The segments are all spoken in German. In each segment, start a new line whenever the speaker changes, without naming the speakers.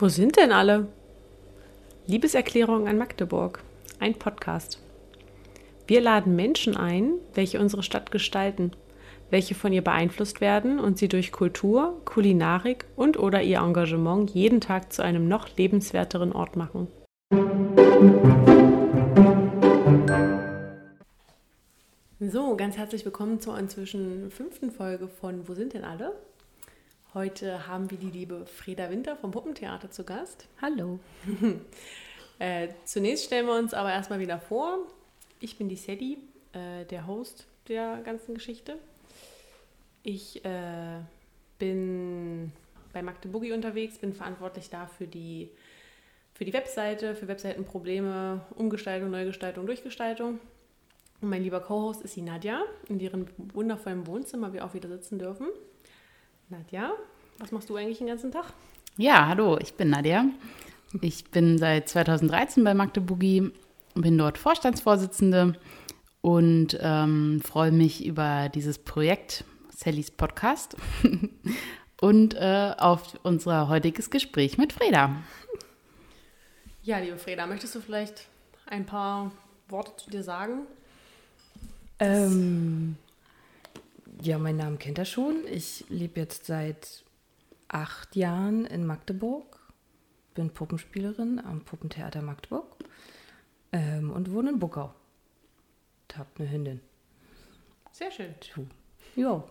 Wo sind denn alle? Liebeserklärung an Magdeburg. Ein Podcast. Wir laden Menschen ein, welche unsere Stadt gestalten, welche von ihr beeinflusst werden und sie durch Kultur, Kulinarik und oder ihr Engagement jeden Tag zu einem noch lebenswerteren Ort machen. So, ganz herzlich willkommen zur inzwischen fünften Folge von Wo sind denn alle? Heute haben wir die liebe Freda Winter vom Puppentheater zu Gast.
Hallo.
äh, zunächst stellen wir uns aber erstmal wieder vor. Ich bin die Sadie, äh, der Host der ganzen Geschichte. Ich äh, bin bei Magdeburgi unterwegs, bin verantwortlich da für die, für die Webseite, für Webseitenprobleme, Umgestaltung, Neugestaltung, Durchgestaltung. Und mein lieber Co-Host ist die Nadja, in deren wundervollen Wohnzimmer wir auch wieder sitzen dürfen. Nadja, was machst du eigentlich den ganzen Tag?
Ja, hallo, ich bin Nadja. Ich bin seit 2013 bei Magdeburgi, bin dort Vorstandsvorsitzende und ähm, freue mich über dieses Projekt Sallys Podcast und äh, auf unser heutiges Gespräch mit Freda.
Ja, liebe Freda, möchtest du vielleicht ein paar Worte zu dir sagen?
Ähm, ja, meinen Namen kennt er schon. Ich lebe jetzt seit acht Jahren in Magdeburg. Bin Puppenspielerin am Puppentheater Magdeburg ähm, und wohne in Buckau. Hab eine Hündin.
Sehr schön.
Ja.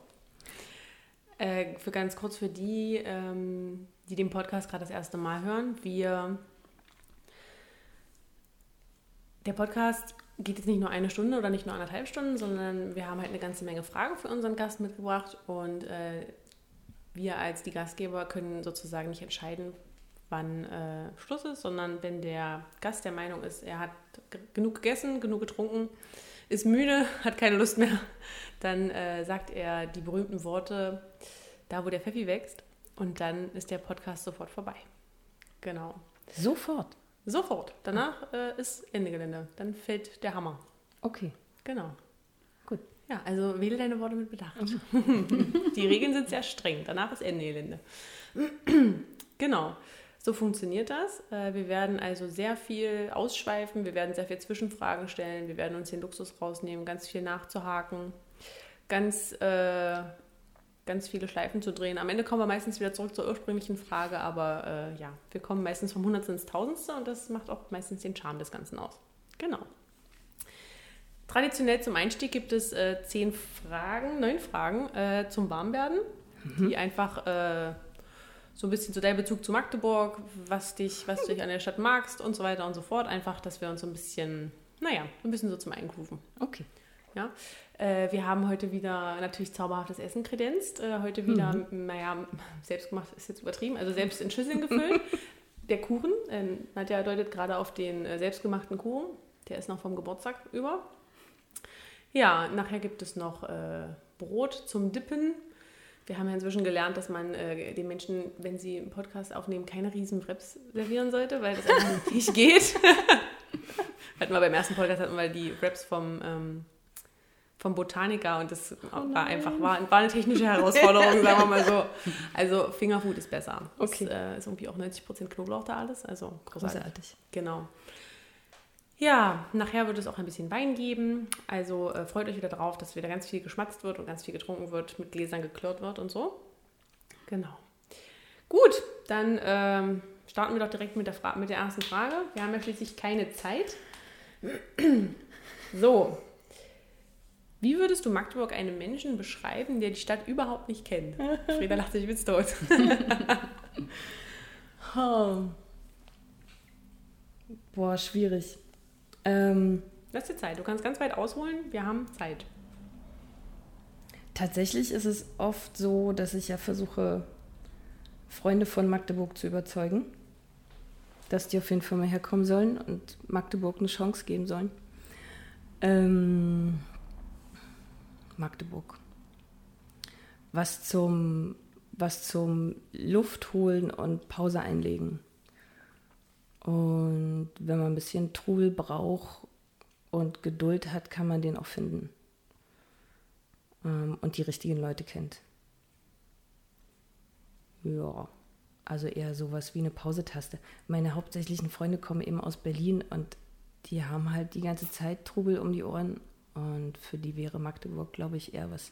Äh, für ganz kurz für die, ähm, die den Podcast gerade das erste Mal hören, wir der Podcast geht jetzt nicht nur eine Stunde oder nicht nur anderthalb Stunden, sondern wir haben halt eine ganze Menge Fragen für unseren Gast mitgebracht und äh, wir als die Gastgeber können sozusagen nicht entscheiden, wann äh, Schluss ist, sondern wenn der Gast der Meinung ist, er hat genug gegessen, genug getrunken, ist müde, hat keine Lust mehr, dann äh, sagt er die berühmten Worte, da wo der Pfeffi wächst und dann ist der Podcast sofort vorbei. Genau.
Sofort.
Sofort. Danach äh, ist Ende Gelände. Dann fällt der Hammer.
Okay.
Genau.
Gut.
Ja, also wähle deine Worte mit Bedacht. Die Regeln sind sehr streng. Danach ist Ende Gelände. genau. So funktioniert das. Äh, wir werden also sehr viel ausschweifen, wir werden sehr viel Zwischenfragen stellen, wir werden uns den Luxus rausnehmen, ganz viel nachzuhaken, ganz äh, ganz viele Schleifen zu drehen. Am Ende kommen wir meistens wieder zurück zur ursprünglichen Frage, aber äh, ja, wir kommen meistens vom Hundertsten ins Tausendste und das macht auch meistens den Charme des Ganzen aus. Genau. Traditionell zum Einstieg gibt es äh, zehn Fragen, neun Fragen äh, zum Warmwerden, mhm. die einfach äh, so ein bisschen zu deinem Bezug zu Magdeburg, was dich, was du dich an der Stadt magst und so weiter und so fort. Einfach, dass wir uns so ein bisschen, naja, ein bisschen so zum Eingrooven.
Okay.
Ja. Äh, wir haben heute wieder natürlich zauberhaftes Essen kredenzt. Äh, heute wieder, mhm. naja, selbstgemacht ist jetzt übertrieben, also selbst in Schüsseln gefüllt. Der Kuchen, äh, Nadja deutet gerade auf den äh, selbstgemachten Kuchen. Der ist noch vom Geburtstag über. Ja, nachher gibt es noch äh, Brot zum Dippen. Wir haben ja inzwischen gelernt, dass man äh, den Menschen, wenn sie einen Podcast aufnehmen, keine riesen Wraps servieren sollte, weil das einfach nicht geht. hatten wir beim ersten Podcast hatten wir die Wraps vom ähm, vom Botaniker und das oh war einfach war, war, eine technische Herausforderung, sagen wir mal so. Also Fingerfood ist besser. Okay. Es äh, ist irgendwie auch 90% Knoblauch da alles, also großartig. großartig. Genau. Ja, nachher wird es auch ein bisschen Wein geben. Also äh, freut euch wieder drauf, dass wieder ganz viel geschmatzt wird und ganz viel getrunken wird, mit Gläsern geklirrt wird und so. Genau. Gut, dann ähm, starten wir doch direkt mit der, mit der ersten Frage. Wir haben ja schließlich keine Zeit. So, wie würdest du Magdeburg einem Menschen beschreiben, der die Stadt überhaupt nicht kennt? Frieda lacht sich Witz tot.
oh. Boah, schwierig. Ähm,
Lass dir Zeit. Du kannst ganz weit ausholen. Wir haben Zeit.
Tatsächlich ist es oft so, dass ich ja versuche, Freunde von Magdeburg zu überzeugen, dass die auf jeden Fall mal herkommen sollen und Magdeburg eine Chance geben sollen. Ähm, Magdeburg. Was zum, was zum Luft holen und Pause einlegen. Und wenn man ein bisschen Trubel braucht und Geduld hat, kann man den auch finden. ähm, und die richtigen Leute kennt. Ja, also eher sowas wie eine Pausetaste. Meine hauptsächlichen Freunde kommen eben aus Berlin und die haben halt die ganze Zeit Trubel um die Ohren und für die wäre Magdeburg, glaube ich, eher was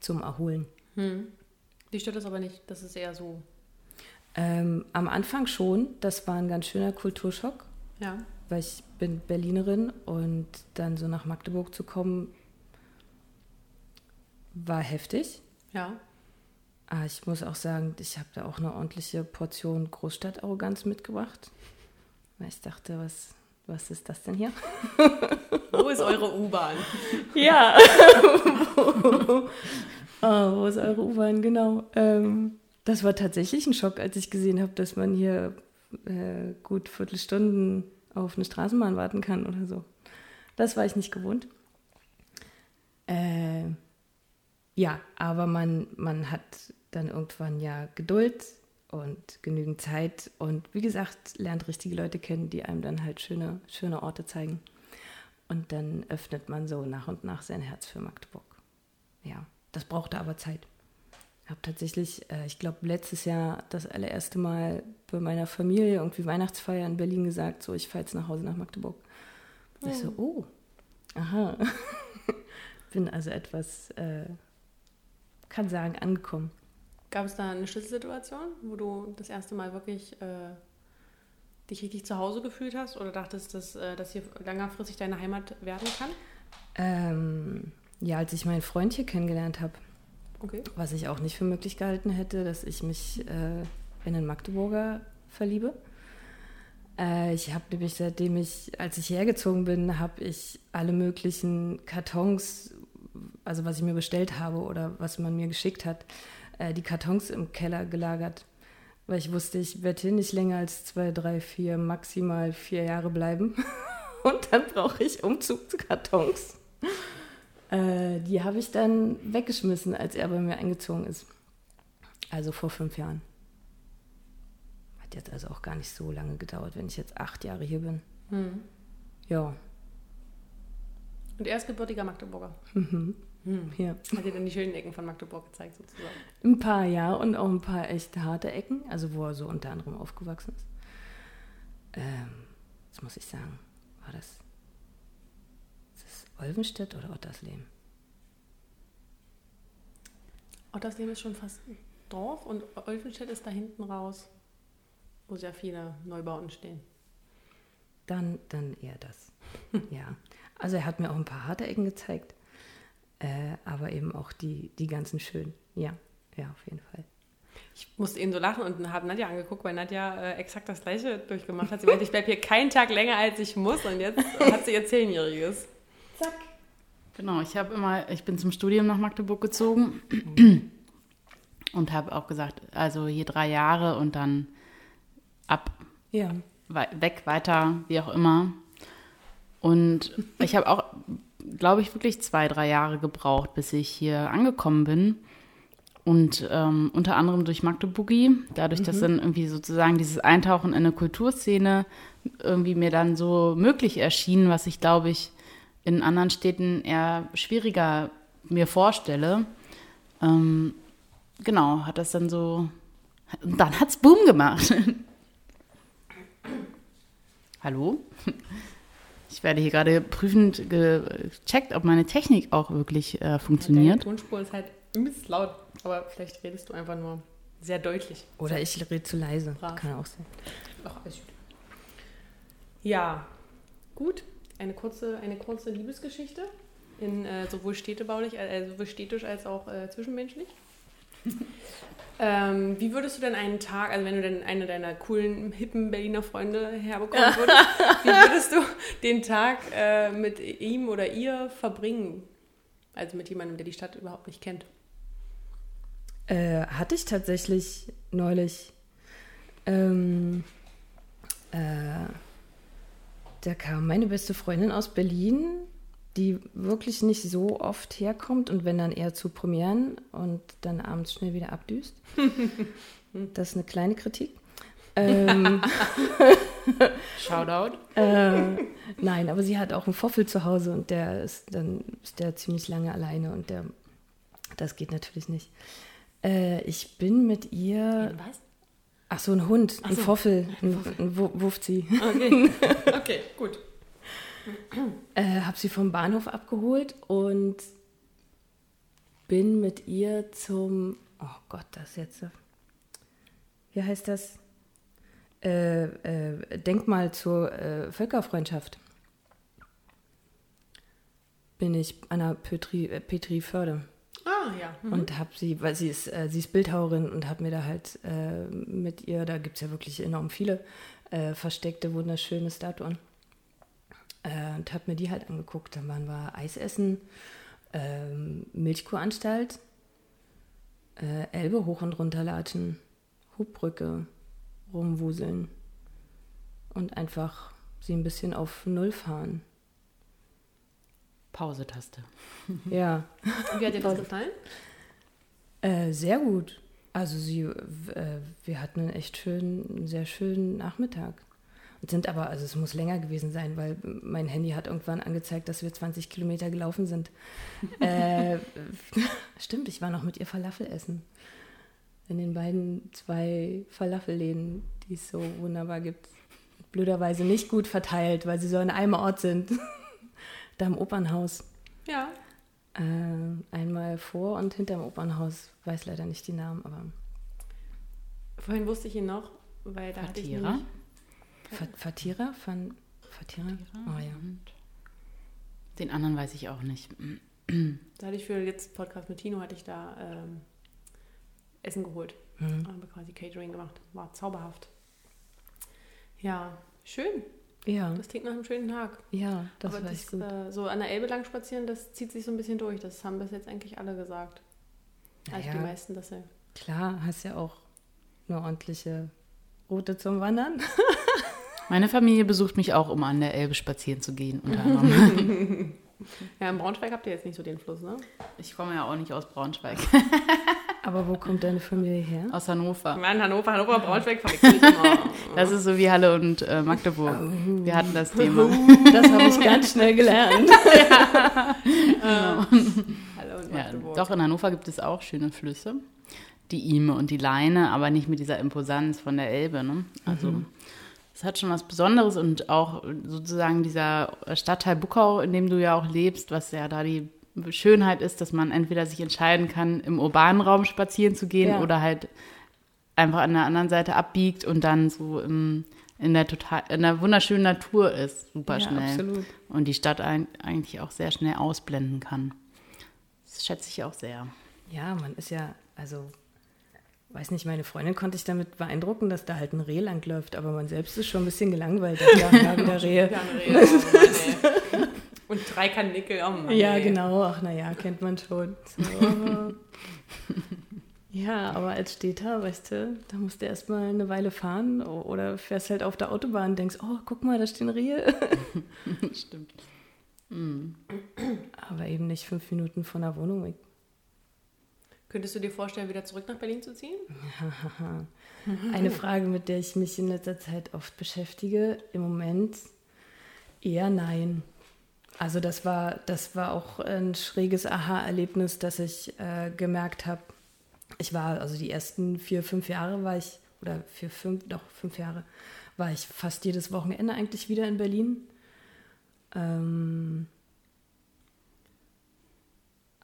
zum Erholen.
Hm. Die stört das aber nicht. Das ist eher so.
Ähm, am Anfang schon, das war ein ganz schöner Kulturschock.
Ja.
Weil ich bin Berlinerin und dann so nach Magdeburg zu kommen, war heftig.
Ja.
Aber ich muss auch sagen, ich habe da auch eine ordentliche Portion Großstadtarroganz mitgebracht. Weil ich dachte, was, was ist das denn hier?
Wo ist eure U-Bahn?
Ja. oh, wo ist eure U-Bahn? Genau. Ähm, das war tatsächlich ein Schock, als ich gesehen habe, dass man hier äh, gut Viertelstunden auf eine Straßenbahn warten kann oder so. Das war ich nicht gewohnt. Äh, ja, aber man, man hat dann irgendwann ja Geduld und genügend Zeit und wie gesagt, lernt richtige Leute kennen, die einem dann halt schöne, schöne Orte zeigen. Und dann öffnet man so nach und nach sein Herz für Magdeburg. Ja, das brauchte aber Zeit. Ich habe tatsächlich, äh, ich glaube, letztes Jahr das allererste Mal bei meiner Familie irgendwie Weihnachtsfeier in Berlin gesagt, so, ich fahre jetzt nach Hause nach Magdeburg. Oh. Ich so, oh, aha. Bin also etwas, äh, kann sagen, angekommen.
Gab es da eine Schlüsselsituation, wo du das erste Mal wirklich äh, dich richtig zu Hause gefühlt hast oder dachtest, dass äh, das hier längerfristig deine Heimat werden kann?
Ähm, ja, als ich meinen Freund hier kennengelernt habe,
Okay.
was ich auch nicht für möglich gehalten hätte, dass ich mich äh, in einen Magdeburger verliebe. Äh, ich habe nämlich, seitdem ich, als ich hergezogen bin, habe ich alle möglichen Kartons, also was ich mir bestellt habe oder was man mir geschickt hat, äh, die Kartons im Keller gelagert. Weil ich wusste, ich werde hier nicht länger als zwei, drei, vier, maximal vier Jahre bleiben. Und dann brauche ich Umzugskartons. Äh, die habe ich dann weggeschmissen, als er bei mir eingezogen ist. Also vor fünf Jahren. Hat jetzt also auch gar nicht so lange gedauert, wenn ich jetzt acht Jahre hier bin.
Hm.
Ja.
Und er ist gebürtiger Magdeburger.
Mhm.
Hm.
ja.
Hat dir dann die schönen Ecken von Magdeburg gezeigt, sozusagen.
Ein paar ja und auch ein paar echt harte Ecken, also wo er so unter anderem aufgewachsen ist. Ähm, jetzt muss ich sagen, war das, ist das Olvenstedt oder Ottersleben?
Ottersleben ist schon fast ein Dorf und Olfenstedt ist da hinten raus, wo sehr viele Neubauten stehen.
Dann, dann eher das. ja. Also er hat mir auch ein paar harte Ecken gezeigt, äh, aber eben auch die, die ganzen schönen. Ja, ja, auf jeden Fall.
Ich musste eben so lachen und habe Nadja angeguckt, weil Nadja äh, exakt das gleiche durchgemacht hat. Sie meinte, ich bleibe hier keinen Tag länger, als ich muss und jetzt hat sie ihr Zehnjähriges.
Zack.
Genau, ich habe immer, ich bin zum Studium nach Magdeburg gezogen und habe auch gesagt, also hier drei Jahre und dann ab,
Ja.
weg, weiter, wie auch immer. Und ich habe auch, glaube ich, wirklich zwei, drei Jahre gebraucht, bis ich hier angekommen bin. Und ähm, unter anderem durch Magdeburgi, dadurch, dass dann irgendwie sozusagen dieses Eintauchen in eine Kulturszene irgendwie mir dann so möglich erschien, was ich, glaube ich, in anderen Städten eher schwieriger mir vorstelle. Ähm, genau, hat das dann so. Und dann hat's Boom gemacht. Hallo? Ich werde hier gerade prüfend gecheckt, ob meine Technik auch wirklich äh,
Deine
funktioniert.
Tonspur ist halt übelst laut, aber vielleicht redest du einfach nur sehr deutlich.
Oder ich rede zu leise.
Brav.
Kann auch sein.
Ach, alles gut. Ja, gut. Eine kurze, eine kurze Liebesgeschichte, in, äh, sowohl, städtebaulich, äh, sowohl städtisch als auch äh, zwischenmenschlich. Ähm, wie würdest du denn einen Tag, also wenn du denn eine deiner coolen, hippen Berliner Freunde herbekommen würdest, wie würdest du den Tag äh, mit ihm oder ihr verbringen? Also mit jemandem, der die Stadt überhaupt nicht kennt.
Äh, hatte ich tatsächlich neulich. Ähm, äh, da kam meine beste Freundin aus Berlin, die wirklich nicht so oft herkommt und wenn dann eher zu Premieren und dann abends schnell wieder abdüst. das ist eine kleine Kritik. Ähm,
Shoutout.
äh, nein, aber sie hat auch einen Foffel zu Hause und der ist dann ist der ziemlich lange alleine und der Das geht natürlich nicht. Äh, ich bin mit ihr.
Was?
Ach so, ein Hund, ein
so.
Foffel, ein, ein Wufzi.
Okay. okay, gut.
Äh, hab sie vom Bahnhof abgeholt und bin mit ihr zum. Oh Gott, das jetzt. Wie heißt das? Äh, äh, Denkmal zur äh, Völkerfreundschaft. Bin ich an der Petri, äh, Petri Förde.
Ah, ja. Mhm.
Und habe sie, weil sie ist, äh, sie ist Bildhauerin und habe mir da halt äh, mit ihr, da gibt es ja wirklich enorm viele versteckte, wunderschöne Statuen. Äh, und habe mir die halt angeguckt. Dann waren wir Eis essen, ähm, Milchkuhanstalt, äh, Elbe hoch und runter latschen, Hubbrücke rumwuseln und einfach sie ein bisschen auf Null fahren.
Pause-Taste.
Ja.
Und wie hat dir das gefallen?
Äh, sehr gut. Also sie, äh, wir hatten einen echt schönen, einen sehr schönen Nachmittag. Sind aber, also es muss länger gewesen sein, weil mein Handy hat irgendwann angezeigt, dass wir 20 Kilometer gelaufen sind. äh, stimmt, ich war noch mit ihr Falafel essen. In den beiden zwei Falafelläden, die es so wunderbar gibt. Blöderweise nicht gut verteilt, weil sie so an einem Ort sind. da im Opernhaus.
Ja.
Äh, einmal vor und hinterm Opernhaus, weiß leider nicht die Namen, aber
Vorhin wusste ich ihn noch, weil da hatte ich
Fatira.
Nämlich...
Fa- Fatira? Fan, Fatira? Oh ja.
Den anderen weiß ich auch nicht.
Da hatte ich für jetzt Podcast mit Tino, hatte ich da ähm, Essen geholt.
Mhm.
Habe quasi Catering gemacht. War zauberhaft. Ja, schön.
Ja,
Das klingt nach einem schönen Tag.
ja, das
Aber
war echt
das,
gut.
äh, so an der Elbe lang spazieren, das zieht sich so ein bisschen durch. Das haben bis jetzt eigentlich alle gesagt. Also
Naja.
die meisten, dass sie.
Klar, hast ja auch eine ordentliche Route zum Wandern.
Meine Familie besucht mich auch, um an der Elbe spazieren zu gehen, unter anderem.
Ja, in Braunschweig habt ihr jetzt nicht so den Fluss, ne?
Ich komme ja auch nicht aus Braunschweig,
Aber wo kommt deine Familie her?
aus Hannover.
Mann, Hannover, Hannover, und Braunschweig.
Das ist so wie Halle und äh, Magdeburg. Wir hatten das Thema.
Das habe ich ganz schnell gelernt.
Hallo und
Ja,
Magdeburg.
doch, in Hannover gibt es auch schöne Flüsse. Die Ime und die Leine, aber nicht mit dieser Imposanz von der Elbe. Ne? Also es hat schon was Besonderes und auch sozusagen dieser Stadtteil Buckau, in dem du ja auch lebst, was ja da die Schönheit ist, dass man entweder sich entscheiden kann, im urbanen Raum spazieren zu gehen
Ja.
oder halt einfach an der anderen Seite abbiegt und dann so im, in, der total, in der wunderschönen Natur ist, super
Ja,
schnell.
absolut.
Und die Stadt ein, eigentlich auch sehr schnell ausblenden kann. Das schätze ich auch sehr.
Ja, man ist ja, also, weiß nicht, meine Freundin konnte ich damit beeindrucken, dass da halt ein Reh langläuft, aber man selbst ist schon ein bisschen gelangweilt. Ja, ja wieder Rehe.
Ja, oh Mann. Und drei Kanickel, oh Mann,
Ja,
ey.
genau. Ach, naja, kennt man schon. So. ja, aber als Städter, weißt du, da musst du erstmal eine Weile fahren oder fährst halt auf der Autobahn und denkst, oh, guck mal, da stehen Rehe.
Stimmt.
Aber eben nicht fünf Minuten von der Wohnung weg.
Könntest du dir vorstellen, wieder zurück nach Berlin zu ziehen?
Eine Frage, mit der ich mich in letzter Zeit oft beschäftige. Im Moment eher nein. Also das war, das war auch ein schräges Aha-Erlebnis, dass ich äh, gemerkt habe, ich war, also die ersten vier, fünf Jahre war ich, oder vier, fünf, doch fünf Jahre, war ich fast jedes Wochenende eigentlich wieder in Berlin. Ähm,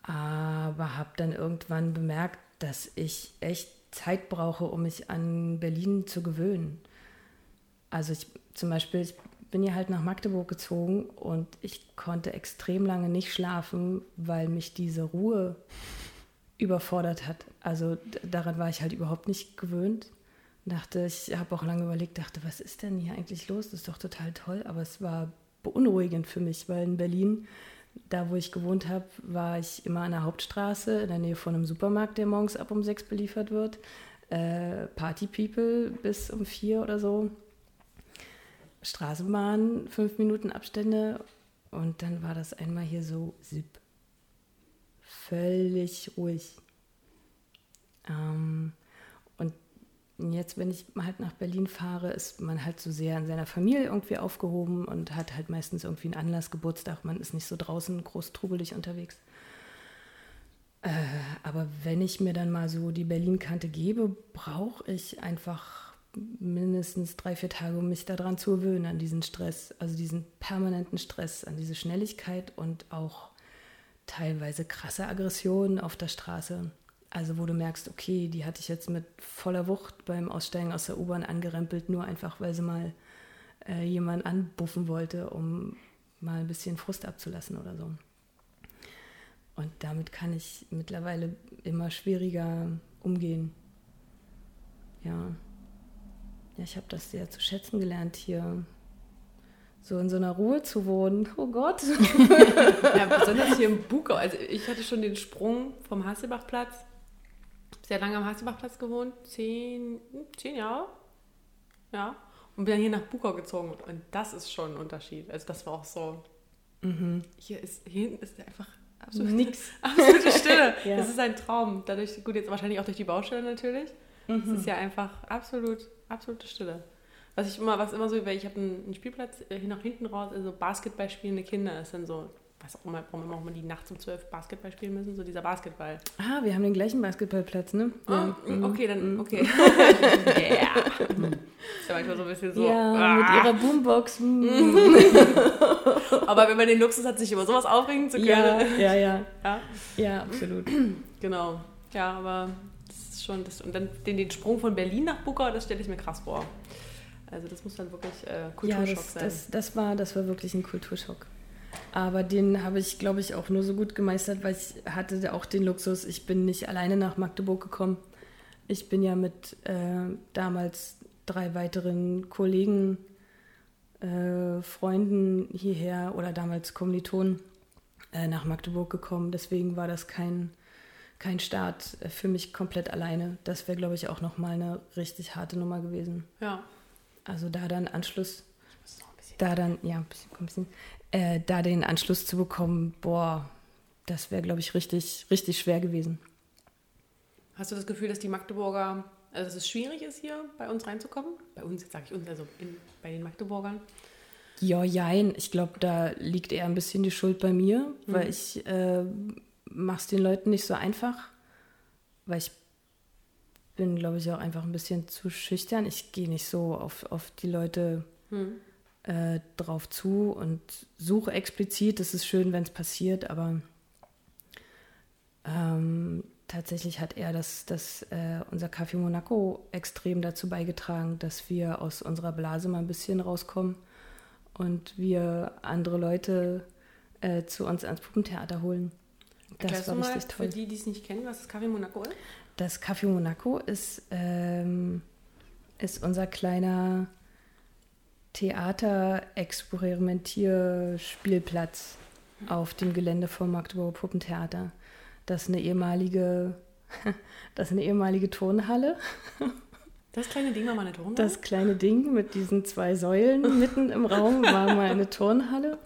aber habe dann irgendwann bemerkt, dass ich echt Zeit brauche, um mich an Berlin zu gewöhnen. Also ich zum Beispiel, ich bin ja halt nach Magdeburg gezogen und ich konnte extrem lange nicht schlafen, weil mich diese Ruhe überfordert hat. Also daran war ich halt überhaupt nicht gewöhnt. Dachte, ich habe auch lange überlegt, dachte, was ist denn hier eigentlich los? Das ist doch total toll, aber es war beunruhigend für mich, weil in Berlin, da wo ich gewohnt habe, war ich immer an der Hauptstraße in der Nähe von einem Supermarkt, der morgens ab um sechs beliefert wird. Äh, Party People bis um vier oder so. Straßenbahn, fünf Minuten Abstände und dann war das einmal hier so sipp. Völlig ruhig. Ähm, jetzt, wenn ich halt nach Berlin fahre, ist man halt so sehr in seiner Familie irgendwie aufgehoben und hat halt meistens irgendwie einen Anlass, Geburtstag. Man ist nicht so draußen groß trubelig unterwegs. Äh, aber wenn ich mir dann mal so die Berlin-Kante gebe, brauche ich einfach mindestens drei, vier Tage, um mich daran zu gewöhnen, an diesen Stress, also diesen permanenten Stress, an diese Schnelligkeit und auch teilweise krasse Aggressionen auf der Straße. Also wo du merkst, okay, die hatte ich jetzt mit voller Wucht beim Aussteigen aus der U-Bahn angerempelt, nur einfach, weil sie mal äh, jemanden anbuffen wollte, um mal ein bisschen Frust abzulassen oder so. Und damit kann ich mittlerweile immer schwieriger umgehen. Ja. Ja, ich habe das sehr zu schätzen gelernt, hier so in so einer Ruhe zu wohnen. Oh Gott.
ja, besonders hier im Bukau. Also ich hatte schon den Sprung vom Hasselbachplatz, sehr lange am Hasselbachplatz gewohnt, zehn, zehn Jahre. Ja. Und bin dann hier nach Bukau gezogen. Und das ist schon ein Unterschied. Also das war auch so. Mhm. Hier ist, hier hinten ist einfach absolut nichts. Absolute Stille. ja. Das ist ein Traum. Dadurch, gut, jetzt wahrscheinlich auch durch die Baustelle natürlich. Mhm. Es ist ja einfach absolut, absolute Stille. Was ich immer, was immer so, weil ich habe einen, einen, Spielplatz äh, hier nach hinten raus, also Basketball spielende Kinder ist dann so, was auch immer, warum immer auch mal die nachts um zwölf Basketball spielen müssen, so dieser Basketball.
Ah, wir haben den gleichen Basketballplatz, ne?
Oh, ja. Mm, okay, dann, mm. okay. yeah. Ist ja manchmal so ein bisschen so.
Ja, ah. mit ihrer Boombox.
Aber wenn man den Luxus hat, sich über sowas aufregen zu können.
Ja, ja, ja. Ja, ja absolut.
Genau. Ja, aber das ist schon, das, und dann den, den Sprung von Berlin nach Bukau, das stelle ich mir krass vor. Also das muss dann wirklich äh, Kulturschock
ja, das,
sein.
Das, das, war, das war wirklich ein Kulturschock. Aber den habe ich, glaube ich, auch nur so gut gemeistert, weil ich hatte auch den Luxus, ich bin nicht alleine nach Magdeburg gekommen. Ich bin ja mit äh, damals drei weiteren Kollegen, äh, Freunden hierher oder damals Kommilitonen äh, nach Magdeburg gekommen. Deswegen war das kein, kein Start für mich komplett alleine. Das wäre, glaube ich, auch nochmal eine richtig harte Nummer gewesen.
Ja.
Also da dann Anschluss, da dann, ja, ein bisschen, ein bisschen äh, da den Anschluss zu bekommen, boah, das wäre, glaube ich, richtig, richtig schwer gewesen.
Hast du das Gefühl, dass die Magdeburger, also dass es schwierig ist, hier bei uns reinzukommen? Bei uns, jetzt sage ich uns, also in, bei den Magdeburgern?
Ja, jein. Ich glaube, da liegt eher ein bisschen die Schuld bei mir, mhm. weil ich äh, mache es den Leuten nicht so einfach, weil ich bin, glaube ich, auch einfach ein bisschen zu schüchtern. Ich gehe nicht so auf, auf die Leute hm. Äh, drauf zu und suche explizit. Es ist schön, wenn es passiert, aber ähm, tatsächlich hat er das, das äh, unser Café Monaco extrem dazu beigetragen, dass wir aus unserer Blase mal ein bisschen rauskommen und wir andere Leute äh, zu uns ans Puppentheater holen.
Das Erklärst war richtig toll. Für die, die es nicht kennen, was das Café Monaco ist?
Das Café Monaco ist, ähm, ist unser kleiner Theater-Experimentierspielplatz auf dem Gelände vom Magdeburger Puppentheater. Das ist eine ehemalige, das ist eine ehemalige Turnhalle.
Das kleine Ding war mal eine Turnhalle?
Das kleine Ding mit diesen zwei Säulen mitten im Raum war mal eine Turnhalle.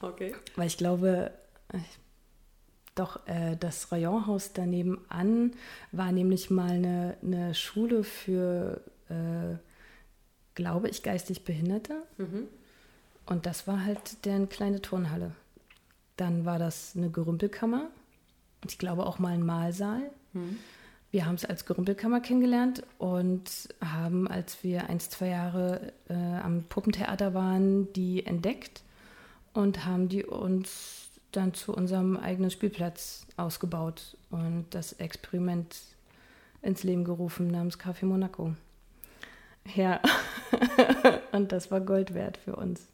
Okay.
Weil ich glaube, ich doch äh, das Rayonhaus daneben an war nämlich mal eine, eine Schule für, äh, glaube ich, geistig Behinderte. Mhm. Und das war halt deren kleine Turnhalle. Dann war das eine Gerümpelkammer. Ich glaube auch mal ein Mahlsaal. Mhm. Wir haben es als Gerümpelkammer kennengelernt und haben, als wir ein, zwei Jahre äh, am Puppentheater waren, die entdeckt und haben die uns dann zu unserem eigenen Spielplatz ausgebaut und das Experiment ins Leben gerufen namens Café Monaco. Ja, und das war Gold wert für uns.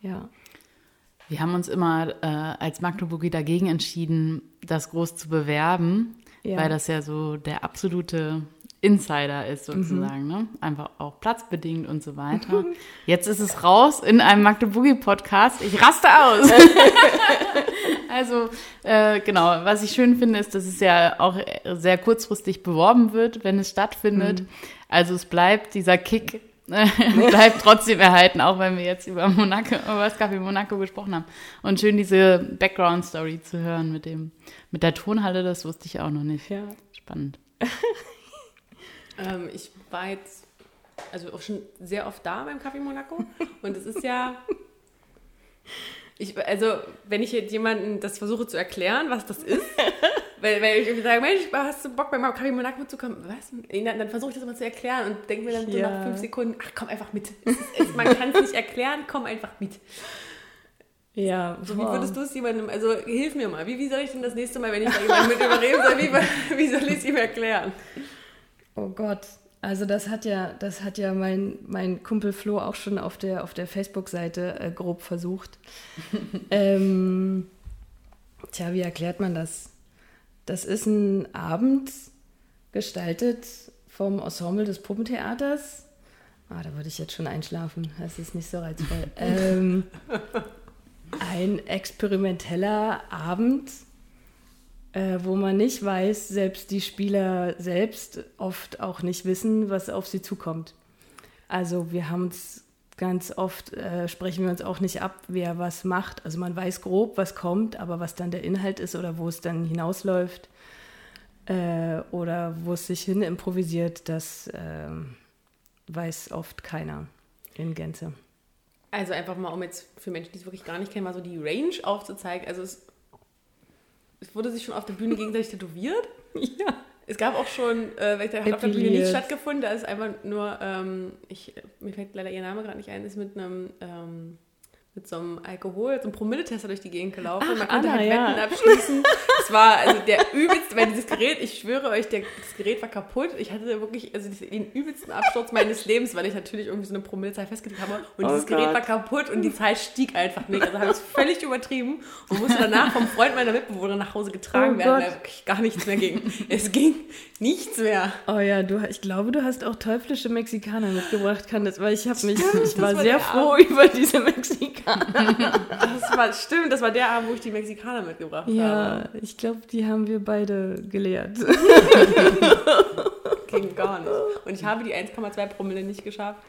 Ja.
Wir haben uns immer äh, als Magdeburgi dagegen entschieden, das groß zu bewerben, ja. weil das ja so der absolute Insider ist sozusagen, mhm. ne? Einfach auch platzbedingt und so weiter. Jetzt ist es raus in einem Magdeburgi-Podcast. Ich raste aus. also, äh, genau, was ich schön finde, ist, dass es ja auch sehr kurzfristig beworben wird, wenn es stattfindet. Mhm. Also es bleibt dieser Kick bleibt trotzdem erhalten, auch wenn wir jetzt über Monaco, über das Café Monaco gesprochen haben. Und schön diese Background-Story zu hören mit dem, mit der Tonhalle, das wusste ich auch noch nicht.
Ja.
Spannend.
Ähm, ich war jetzt also auch schon sehr oft da beim Café Monaco und es ist ja Ich, also, wenn ich jetzt jemandem das versuche zu erklären, was das ist, weil, weil ich irgendwie sage, Mensch, hast du Bock beim Kaffee Monaco zu kommen? Was? Dann, dann versuche ich das mal zu erklären und denke mir dann so
Ja.
nach fünf Sekunden, ach komm einfach mit. Es ist, es, man kann es nicht erklären, komm einfach mit.
Ja,
So, wie würdest du es jemandem, also hilf mir mal, wie, wie soll ich denn das nächste Mal, wenn ich da jemanden mit überreden soll, wie, wie soll ich es ihm erklären?
Oh Gott. Also das hat ja, das hat ja mein, mein Kumpel Flo auch schon auf der, auf der Facebook-Seite äh, grob versucht. ähm, tja, wie erklärt man das? Das ist ein Abend gestaltet vom Ensemble des Puppentheaters. Ah, da würde ich jetzt schon einschlafen. Das ist nicht so reizvoll. ähm, ein experimenteller Abend, äh, wo man nicht weiß, selbst die Spieler selbst oft auch nicht wissen, was auf sie zukommt. Also wir haben uns ganz oft, äh, sprechen wir uns auch nicht ab, wer was macht. Also man weiß grob, was kommt, aber was dann der Inhalt ist oder wo es dann hinausläuft äh, oder wo es sich hin improvisiert, das ähm, weiß oft keiner in Gänze.
Also einfach mal, um jetzt für Menschen, die es wirklich gar nicht kennen, mal so die Range aufzuzeigen. Also es, es wurde sich schon auf der Bühne gegenseitig tätowiert.
Ja.
Es gab auch schon, äh, weil der hat auf der Bühne nicht stattgefunden, da ist einfach nur, ähm, ich, mir fällt leider ihr Name gerade nicht ein, ist mit einem, ähm, mit so einem Alkohol, so einem Promilletester durch die Gegend gelaufen.
Ach,
Man konnte
Anna,
halt
ja.
Wetten abschließen. Es war also der übelste, weil dieses Gerät, ich schwöre euch, der, das Gerät war kaputt. Ich hatte wirklich also den übelsten Absturz meines Lebens, weil ich natürlich irgendwie so eine Promillezahl festgelegt habe. Und
Oh
dieses Gerät
Gott.
war kaputt und die Zahl stieg einfach nicht. Also habe ich es völlig übertrieben und musste danach vom Freund meiner Mitbewohner nach Hause getragen
Oh
werden,
Gott.
weil wirklich gar nichts mehr ging. Es ging nichts mehr.
Oh ja, du, ich glaube, du hast auch teuflische Mexikaner mitgebracht, kann das, weil ich habe mich,
Stimmt,
ich war
war
sehr froh über diese Mexikaner.
Das war, stimmt, das war der Abend, wo ich die Mexikaner mitgebracht habe.
Ja, ich glaube, die haben wir beide gelehrt.
Ging gar nicht. Und ich habe die 1,2 Promille nicht geschafft.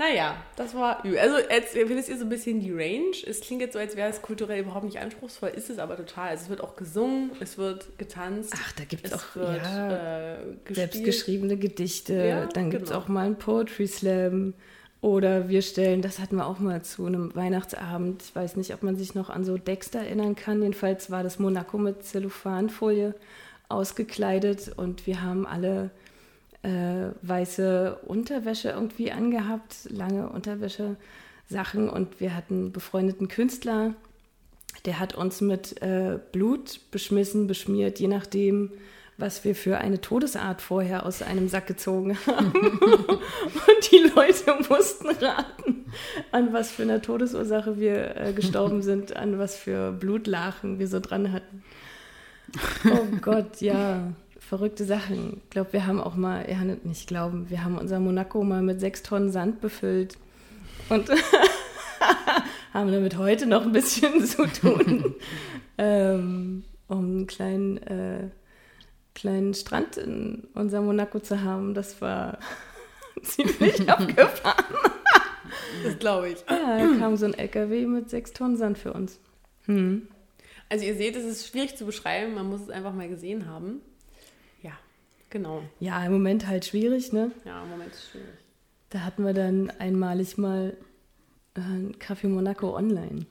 Naja, das war übel. Also, jetzt wisst ihr so ein bisschen die Range. Es klingt jetzt so, als wäre es kulturell überhaupt nicht anspruchsvoll, ist es aber total. Also, es wird auch gesungen, es wird getanzt,
Ach, da gibt es auch
wird
ja,
äh,
selbstgeschriebene Gedichte.
Ja,
Dann gibt es
genau.
auch mal einen Poetry Slam. Oder wir stellen, das hatten wir auch mal zu einem Weihnachtsabend. Ich weiß nicht, ob man sich noch an so Dexter erinnern kann. Jedenfalls war das Monaco mit Zellophanfolie ausgekleidet und wir haben alle äh, weiße Unterwäsche irgendwie angehabt, lange Unterwäsche, Sachen und wir hatten einen befreundeten Künstler, der hat uns mit äh, Blut beschmissen, beschmiert, je nachdem, was wir für eine Todesart vorher aus einem Sack gezogen haben. und die Leute mussten raten, an was für einer Todesursache wir äh, gestorben sind, an was für Blutlachen wir so dran hatten. Oh Gott, ja, verrückte Sachen. Ich glaube, wir haben auch mal, ja, nicht glauben, wir haben unser Monaco mal mit sechs Tonnen Sand befüllt und haben damit heute noch ein bisschen zu tun, ähm, um einen kleinen, äh, kleinen Strand in unser Monaco zu haben. Das war ziemlich abgefahren.
Das glaube ich.
Ja, da kam so ein LKW mit sechs Tonnen Sand für uns. Hm.
Also, ihr seht, es ist schwierig zu beschreiben. Man muss es einfach mal gesehen haben. Ja, genau.
Ja, im Moment halt schwierig, ne?
Ja, im Moment ist es schwierig.
Da hatten wir dann einmalig mal äh, ein Café Monaco online.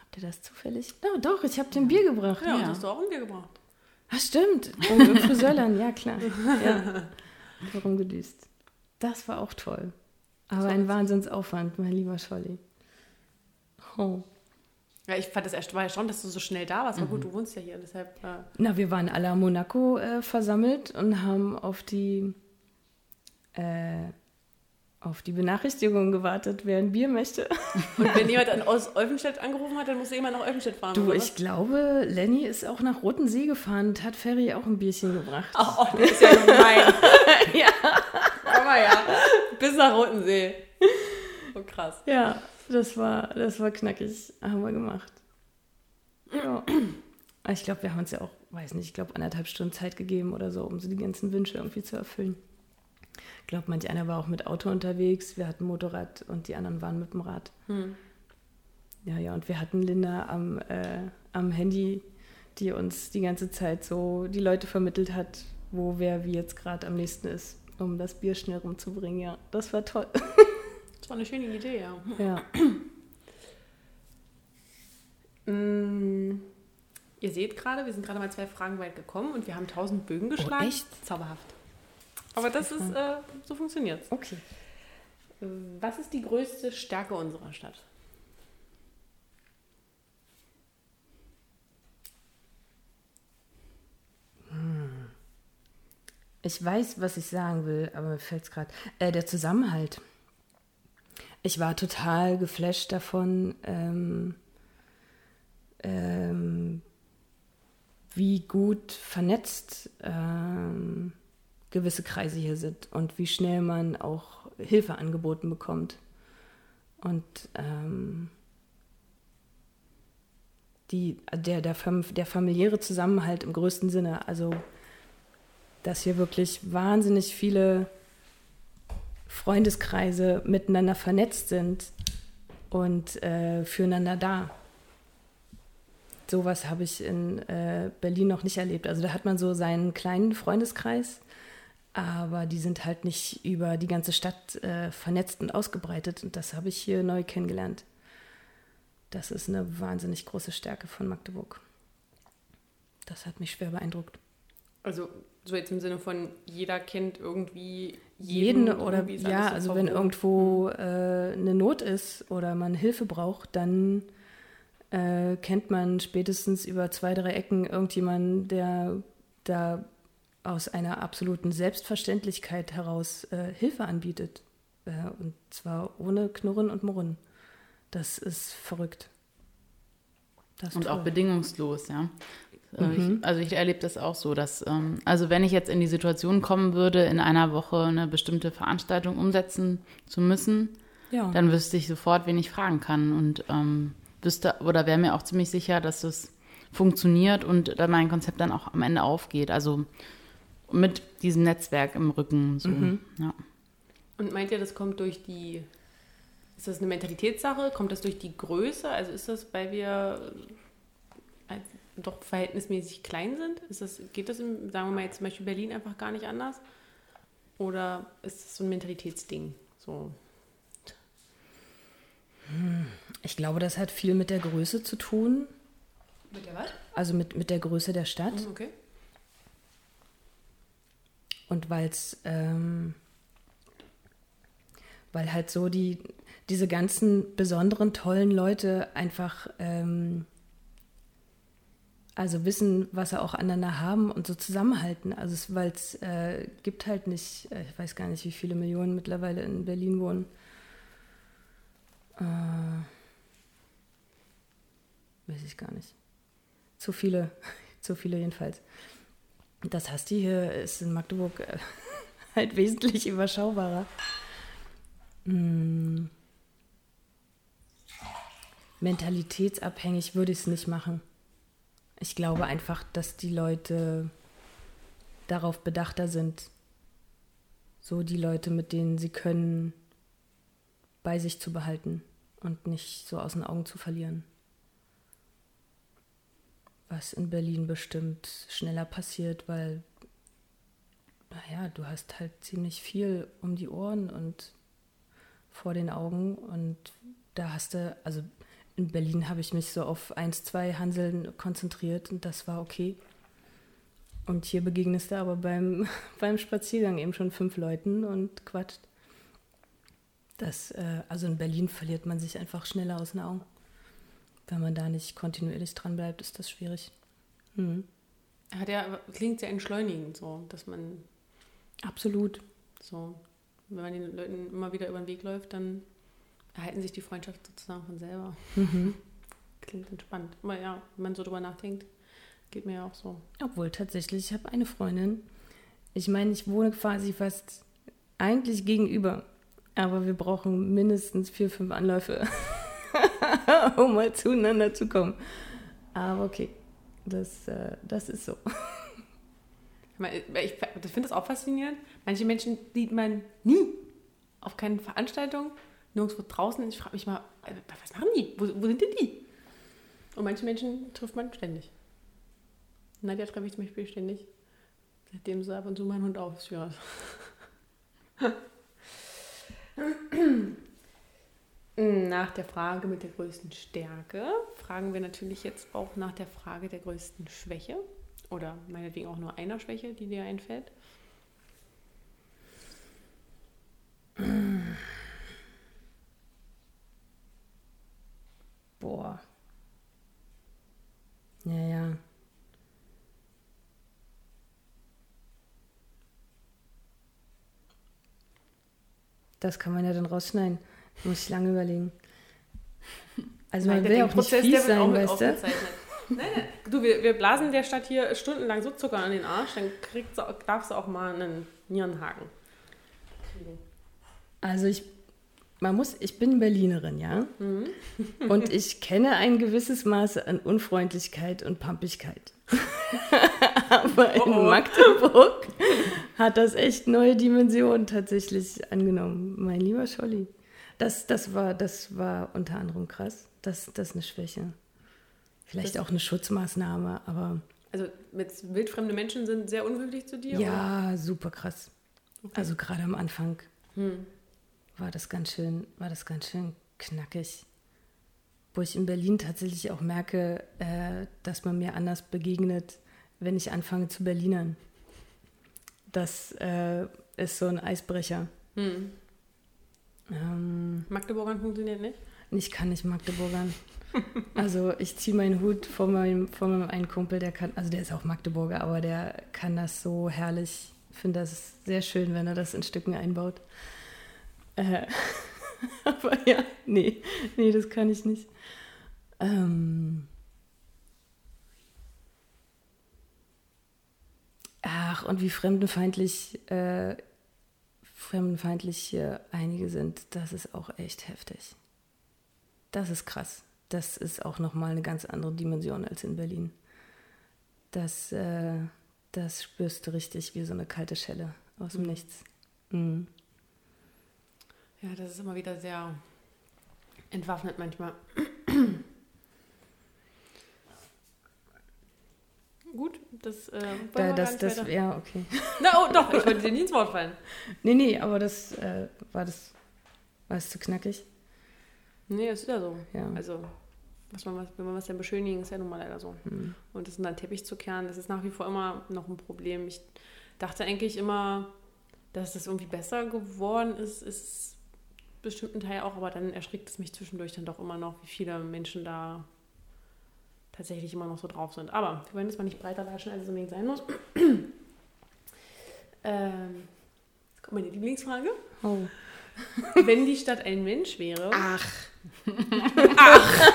Habt ihr das zufällig? No, doch, ich habe dir ein Bier gebracht.
Ja, und
Ja.
hast du auch ein Bier gebracht.
Ah, stimmt. Oh, im Friseurland, ja klar. Ja. Herumgedüst. Das war auch toll. Aber ein Wahnsinnsaufwand, mein lieber Scholli. Oh.
Ja, ich fand das erst, war erstaunt, dass du so schnell da warst. Aber gut, du wohnst ja hier, deshalb. Äh,
Na, wir waren alle am Monaco äh, versammelt und haben auf die, äh, auf die Benachrichtigung gewartet, wer ein Bier möchte.
und wenn jemand dann aus Olfenstedt angerufen hat, dann musste jemand nach Olfenstedt fahren.
Du, ich glaube, Lenny ist auch nach Roten See gefahren und hat Ferry auch ein Bierchen gebracht.
was? Oh, das ist ja gemein. ja. Komm mal ja. Bis nach Rotensee. Oh, krass.
Ja, das war, das war knackig. Haben wir gemacht. Ja. Ich glaube, wir haben uns ja auch, weiß nicht, ich glaube, anderthalb Stunden Zeit gegeben oder so, um so die ganzen Wünsche irgendwie zu erfüllen. Ich glaube, manch einer war auch mit Auto unterwegs, wir hatten Motorrad und die anderen waren mit dem Rad.
Hm.
Ja, ja, und wir hatten Linda am, äh, am Handy, die uns die ganze Zeit so die Leute vermittelt hat, wo wer wie jetzt gerade am nächsten ist, um das Bier schnell rumzubringen. Ja, das war toll.
das war eine schöne Idee, ja.
Ja. Mm.
Ihr seht gerade, wir sind gerade mal zwei Fragen weit gekommen und wir haben tausend Bögen oh, geschlagen.
Oh, echt?
Zauberhaft. Aber das ist, äh, so funktioniert
Okay.
Was ist die größte Stärke unserer Stadt?
Ich weiß, was ich sagen will, aber mir fällt es gerade. Äh, der Zusammenhalt. Ich war total geflasht davon, ähm, ähm, wie gut vernetzt ähm, gewisse Kreise hier sind und wie schnell man auch Hilfe angeboten bekommt. Und ähm, die, der, der, der familiäre Zusammenhalt im größten Sinne, also dass hier wirklich wahnsinnig viele Freundeskreise miteinander vernetzt sind und äh, füreinander da. Sowas habe ich in äh, Berlin noch nicht erlebt. Also da hat man so seinen kleinen Freundeskreis, aber die sind halt nicht über die ganze Stadt äh, vernetzt und ausgebreitet. Und das habe ich hier neu kennengelernt. Das ist eine wahnsinnig große Stärke von Magdeburg. Das hat mich schwer beeindruckt.
Also so jetzt im Sinne von jeder kennt irgendwie
jeden
jeden
oder
irgendwie
ja,
so
also wenn
verwoben.
irgendwo äh, eine Not ist oder man Hilfe braucht, dann äh, kennt man spätestens über zwei, drei Ecken irgendjemanden, der da aus einer absoluten Selbstverständlichkeit heraus äh, Hilfe anbietet. Äh, und zwar ohne Knurren und Murren. Das ist verrückt. Das
Und auch
toll.
bedingungslos, ja. Äh,
Mhm.
Ich, also ich erlebe das auch so, dass, ähm, also wenn ich jetzt in die Situation kommen würde, in einer Woche eine bestimmte Veranstaltung umsetzen zu müssen,
ja.
dann wüsste ich sofort, wen ich fragen kann und ähm, wüsste oder wäre mir auch ziemlich sicher, dass es funktioniert und mein Konzept dann auch am Ende aufgeht. Also mit diesem Netzwerk im Rücken. So.
Mhm.
Ja.
Und meint ihr, das kommt durch die, ist das eine Mentalitätssache? Kommt das durch die Größe? Also ist das, weil wir äh, doch verhältnismäßig klein sind? Ist das, geht das, im, sagen wir mal jetzt zum Beispiel Berlin einfach gar nicht anders? Oder ist das so ein Mentalitätsding? So.
Ich glaube, das hat viel mit der Größe zu tun,
Mit der was?
also mit, mit der Größe der Stadt.
Okay.
Und weil es, ähm, weil halt so die, diese ganzen besonderen, tollen Leute einfach, ähm, also wissen, was sie auch aneinander haben und so zusammenhalten. Also weil es äh, gibt halt nicht, äh, ich weiß gar nicht, wie viele Millionen mittlerweile in Berlin wohnen. Äh, weiß ich gar nicht. Zu viele, zu viele jedenfalls. Das hast du hier, ist in Magdeburg äh, halt wesentlich überschaubarer. Hm. Mentalitätsabhängig würde ich es nicht machen. Ich glaube einfach, dass die Leute darauf bedachter sind, so die Leute, mit denen sie können, bei sich zu behalten und nicht so aus den Augen zu verlieren was in Berlin bestimmt schneller passiert, weil, naja, du hast halt ziemlich viel um die Ohren und vor den Augen und da hast du, also in Berlin habe ich mich so auf eins, zwei Hanseln konzentriert und das war okay. Und hier begegnest du aber beim, beim Spaziergang eben schon fünf Leuten und quatscht. Das, äh, also in Berlin verliert man sich einfach schneller aus den Augen. Wenn man da nicht kontinuierlich dran bleibt, ist das schwierig. Mhm.
Hat ja, klingt sehr entschleunigend, so, dass man
Absolut.
so, wenn man den Leuten immer wieder über den Weg läuft, dann erhalten sich die Freundschaft sozusagen von selber.
Mhm.
Klingt entspannt. Aber ja, wenn man so drüber nachdenkt, geht mir ja auch so.
Obwohl tatsächlich, ich habe eine Freundin. Ich meine, ich wohne quasi fast eigentlich gegenüber. Aber wir brauchen mindestens vier, fünf Anläufe, um mal zueinander zu kommen. Aber okay, das, äh, das ist so.
Ich finde das auch faszinierend. Manche Menschen sieht man nie auf keinen Veranstaltungen, nirgendwo draußen. Ich frage mich mal, äh, was machen die? Wo, wo sind denn die? Und manche Menschen trifft man ständig. Nadja treffe ich zum Beispiel ständig, seitdem sie ab und zu meinen Hund ausführt. Nach der Frage mit der größten Stärke fragen wir natürlich jetzt auch nach der Frage der größten Schwäche oder meinetwegen auch nur einer Schwäche, die dir einfällt.
Boah. Ja, ja. Das kann man ja dann rausschneiden. Muss ich lange überlegen. Also man will ja auch nicht fies sein, weißt du?
Nein, nein. Du, wir, wir blasen der Stadt hier stundenlang so Zucker an den Arsch, dann kriegst du, darfst du auch mal einen Nierenhaken kriegen.
Also ich, man muss, ich bin Berlinerin, ja. Mhm. Und ich kenne ein gewisses Maße an Unfreundlichkeit und Pampigkeit. Aber in oh oh. Magdeburg hat das echt neue Dimensionen tatsächlich angenommen. Mein lieber Scholli. Das, das, war, das war unter anderem krass. Das, das ist eine Schwäche. Vielleicht das auch eine Schutzmaßnahme, aber.
Also mit wildfremde Menschen sind sehr unhöflich zu dir?
Ja, oder? super krass. Okay. Also gerade am Anfang hm. war das ganz schön, war das ganz schön knackig. Wo ich in Berlin tatsächlich auch merke, äh, dass man mir anders begegnet, wenn ich anfange zu Berlinern. Das äh, ist so ein Eisbrecher. Hm.
Ähm, Magdeburgern funktioniert nicht?
Ich kann nicht Magdeburgern. Also ich ziehe meinen Hut vor meinem, vor meinem einen Kumpel, der kann, also der ist auch Magdeburger, aber der kann das so herrlich. Ich finde das sehr schön, wenn er das in Stücken einbaut. Äh, aber ja, nee, nee, das kann ich nicht. Ähm, ach, und wie fremdenfeindlich, äh, fremdenfeindlich hier einige sind, das ist auch echt heftig. Das ist krass das ist auch nochmal eine ganz andere Dimension als in Berlin. Das, äh, das spürst du richtig wie so eine kalte Schelle aus dem mhm. Nichts. Mhm.
Ja, das ist immer wieder sehr entwaffnet manchmal. Gut, das äh,
da, das, das, Ja, okay.
Na, oh, doch, ich wollte dir nie ins Wort fallen.
Nee, nee, aber das äh, war das war es zu knackig.
Nee, das ist ja so. Ja. Also was man, wenn man was denn beschönigen, ist ja nun mal leider so. Mhm. Und das in einen Teppich zu kehren, das ist nach wie vor immer noch ein Problem. Ich dachte eigentlich immer, dass das irgendwie besser geworden ist, ist bestimmt ein Teil auch, aber dann erschrickt es mich zwischendurch dann doch immer noch, wie viele Menschen da tatsächlich immer noch so drauf sind. Aber wir wollen jetzt mal nicht breiter latschen, als es unbedingt sein muss. ähm, jetzt kommt meine Lieblingsfrage. Oh. Wenn die Stadt ein Mensch wäre.
Ach.
Ach.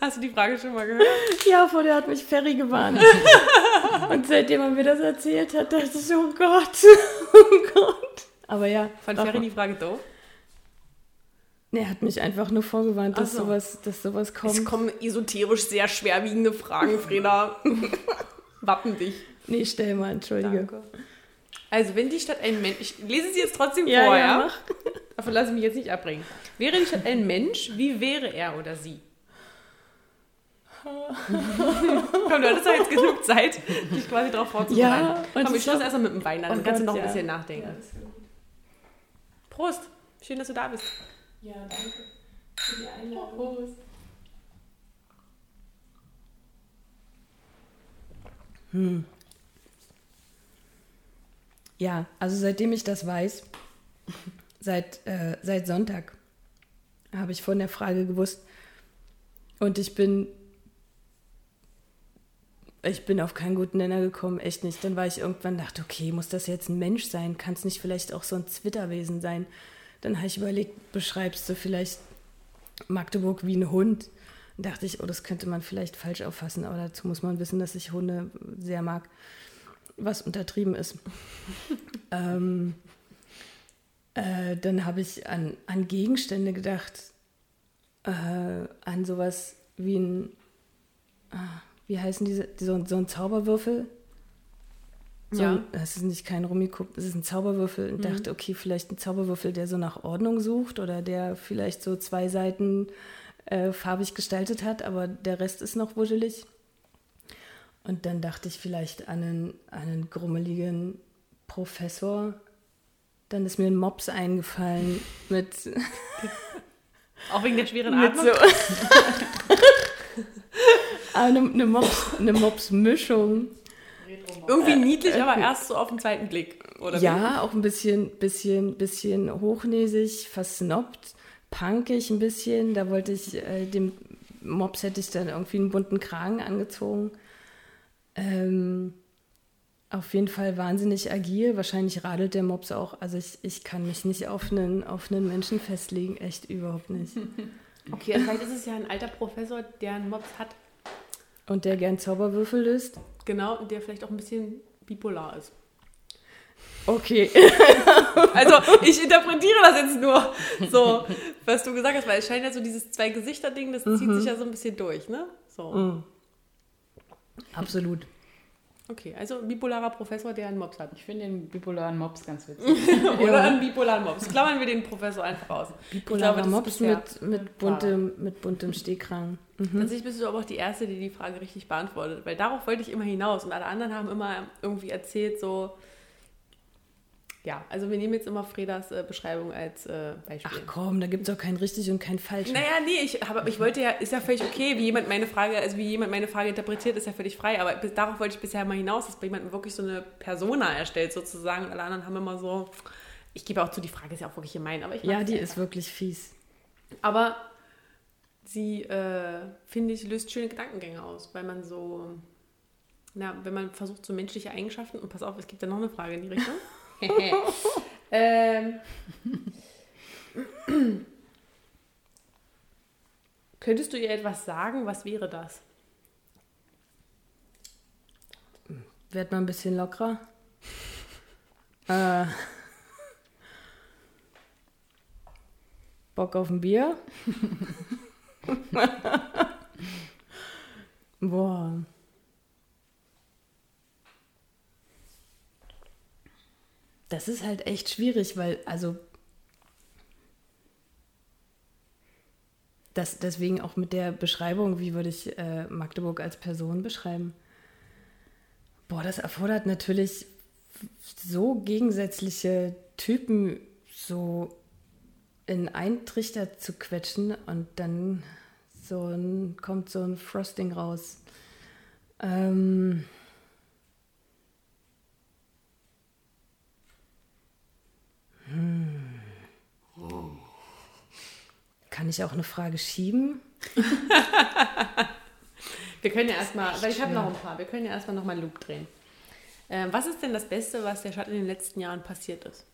Hast du die Frage schon mal gehört?
Ja, vor der hat mich Ferry gewarnt. Und seitdem er mir das erzählt hat, dachte ich, oh Gott, oh Gott. Aber ja.
Fand Ferry die Frage doof?
Nee, er hat mich einfach nur vorgewarnt, dass, so. sowas, dass sowas kommt.
Es kommen esoterisch sehr schwerwiegende Fragen, Freda. Wappen dich.
Nee, stell mal, entschuldige.
Danke. Also, wenn die Stadt ein Mensch, ich lese sie jetzt trotzdem ja, vor, ja? Mach. Davon lasse ich mich jetzt nicht abbringen. Wäre die Stadt ein Mensch, wie wäre er oder sie? Komm, du hattest ja jetzt genug Zeit, dich quasi darauf vorzubereiten. Ja, Komm, ich schloss erstmal mit dem Bein an, dann oh kannst du noch ein bisschen nachdenken. Ja, Prost! Schön, dass du da bist.
Ja, danke für die Einladung. Prost! Hm. Ja, also seitdem ich das weiß, seit, äh, seit Sonntag, habe ich von der Frage gewusst. Und ich bin, ich bin auf keinen guten Nenner gekommen, echt nicht. Dann war ich irgendwann, dachte, okay, muss das jetzt ein Mensch sein? Kann es nicht vielleicht auch so ein Zwitterwesen sein? Dann habe ich überlegt, beschreibst du vielleicht Magdeburg wie ein Hund? Dann dachte ich, oh, das könnte man vielleicht falsch auffassen, aber dazu muss man wissen, dass ich Hunde sehr mag was untertrieben ist. ähm, äh, dann habe ich an, an Gegenstände gedacht, äh, an sowas wie ein, äh, wie heißen diese, so, so ein Zauberwürfel. So ja. Das ist nicht kein Rummikub, das ist ein Zauberwürfel. Und mhm. dachte, okay, vielleicht ein Zauberwürfel, der so nach Ordnung sucht oder der vielleicht so zwei Seiten äh, farbig gestaltet hat, aber der Rest ist noch wuschelig. Und dann dachte ich vielleicht an einen, einen grummeligen Professor, dann ist mir ein Mops eingefallen mit,
Auch wegen der schweren Atmung?
so. Ah, eine, eine Mops- eine Mops-Mischung.
Irgendwie niedlich, aber erst so auf den zweiten Blick, oder?
Ja, auch ein bisschen, bisschen, bisschen hochnäsig, versnobbt, punkig ein bisschen. Da wollte ich, äh, dem Mops hätte ich dann irgendwie einen bunten Kragen angezogen. Ähm, auf jeden Fall wahnsinnig agil. Wahrscheinlich radelt der Mops auch. Also ich, ich kann mich nicht auf einen, auf einen Menschen festlegen, echt überhaupt nicht.
Wie? Okay, vielleicht ist es ja ein alter Professor, der einen Mops hat.
Und der gern Zauberwürfel löst.
Genau, und der vielleicht auch ein bisschen bipolar ist.
Okay.
Also, ich interpretiere das jetzt nur so, was du gesagt hast, weil es scheint ja so dieses Zwei-Gesichter-Ding, das zieht sich ja so ein bisschen durch, ne? So.
Absolut.
Okay, also bipolarer Professor, der einen Mops hat.
Ich finde den bipolaren Mops ganz witzig.
Oder einen bipolaren Mops. Klammern wir den Professor einfach aus.
Bipolarer
das ist
Mops mit, mit, buntem, mit buntem Stehkragen.
Tatsächlich bist du aber auch die Erste, die die Frage richtig beantwortet, weil darauf wollte ich immer hinaus und alle anderen haben immer irgendwie erzählt, so. Ja, also wir nehmen jetzt immer Fredas äh, Beschreibung als äh, Beispiel.
Ach komm, da gibt es auch kein richtig und kein falsch.
Naja, nee, ich, hab, ich wollte ja, ist ja völlig okay, wie jemand meine Frage, also wie jemand meine Frage interpretiert, ist ja völlig frei, aber bis, darauf wollte ich bisher mal hinaus, dass bei jemandem wirklich so eine Persona erstellt sozusagen und alle anderen haben immer so, ich gebe auch zu, die Frage ist ja auch wirklich gemein, aber ich
Ja, die
einfach.
ist wirklich fies.
Aber sie, äh, finde ich, löst schöne Gedankengänge aus, weil man so, na, wenn man versucht, so menschliche Eigenschaften, und pass auf, es gibt ja noch eine Frage in die Richtung. ähm, könntest du ihr etwas sagen? Was wäre das?
Werd mal ein bisschen lockerer. äh. Bock auf ein Bier? Boah. Das ist halt echt schwierig, weil, also, das, deswegen auch mit der Beschreibung, wie würde ich äh, Magdeburg als Person beschreiben? Boah, das erfordert natürlich so gegensätzliche Typen so in einen Trichter zu quetschen und dann so ein, kommt so ein Frosting raus. Ähm hm. Kann ich auch eine Frage schieben?
Wir können ja erstmal, weil ich habe noch ein paar, wir können ja erstmal nochmal Loop drehen. Ähm, was ist denn das Beste, was der Stadt in den letzten Jahren passiert ist?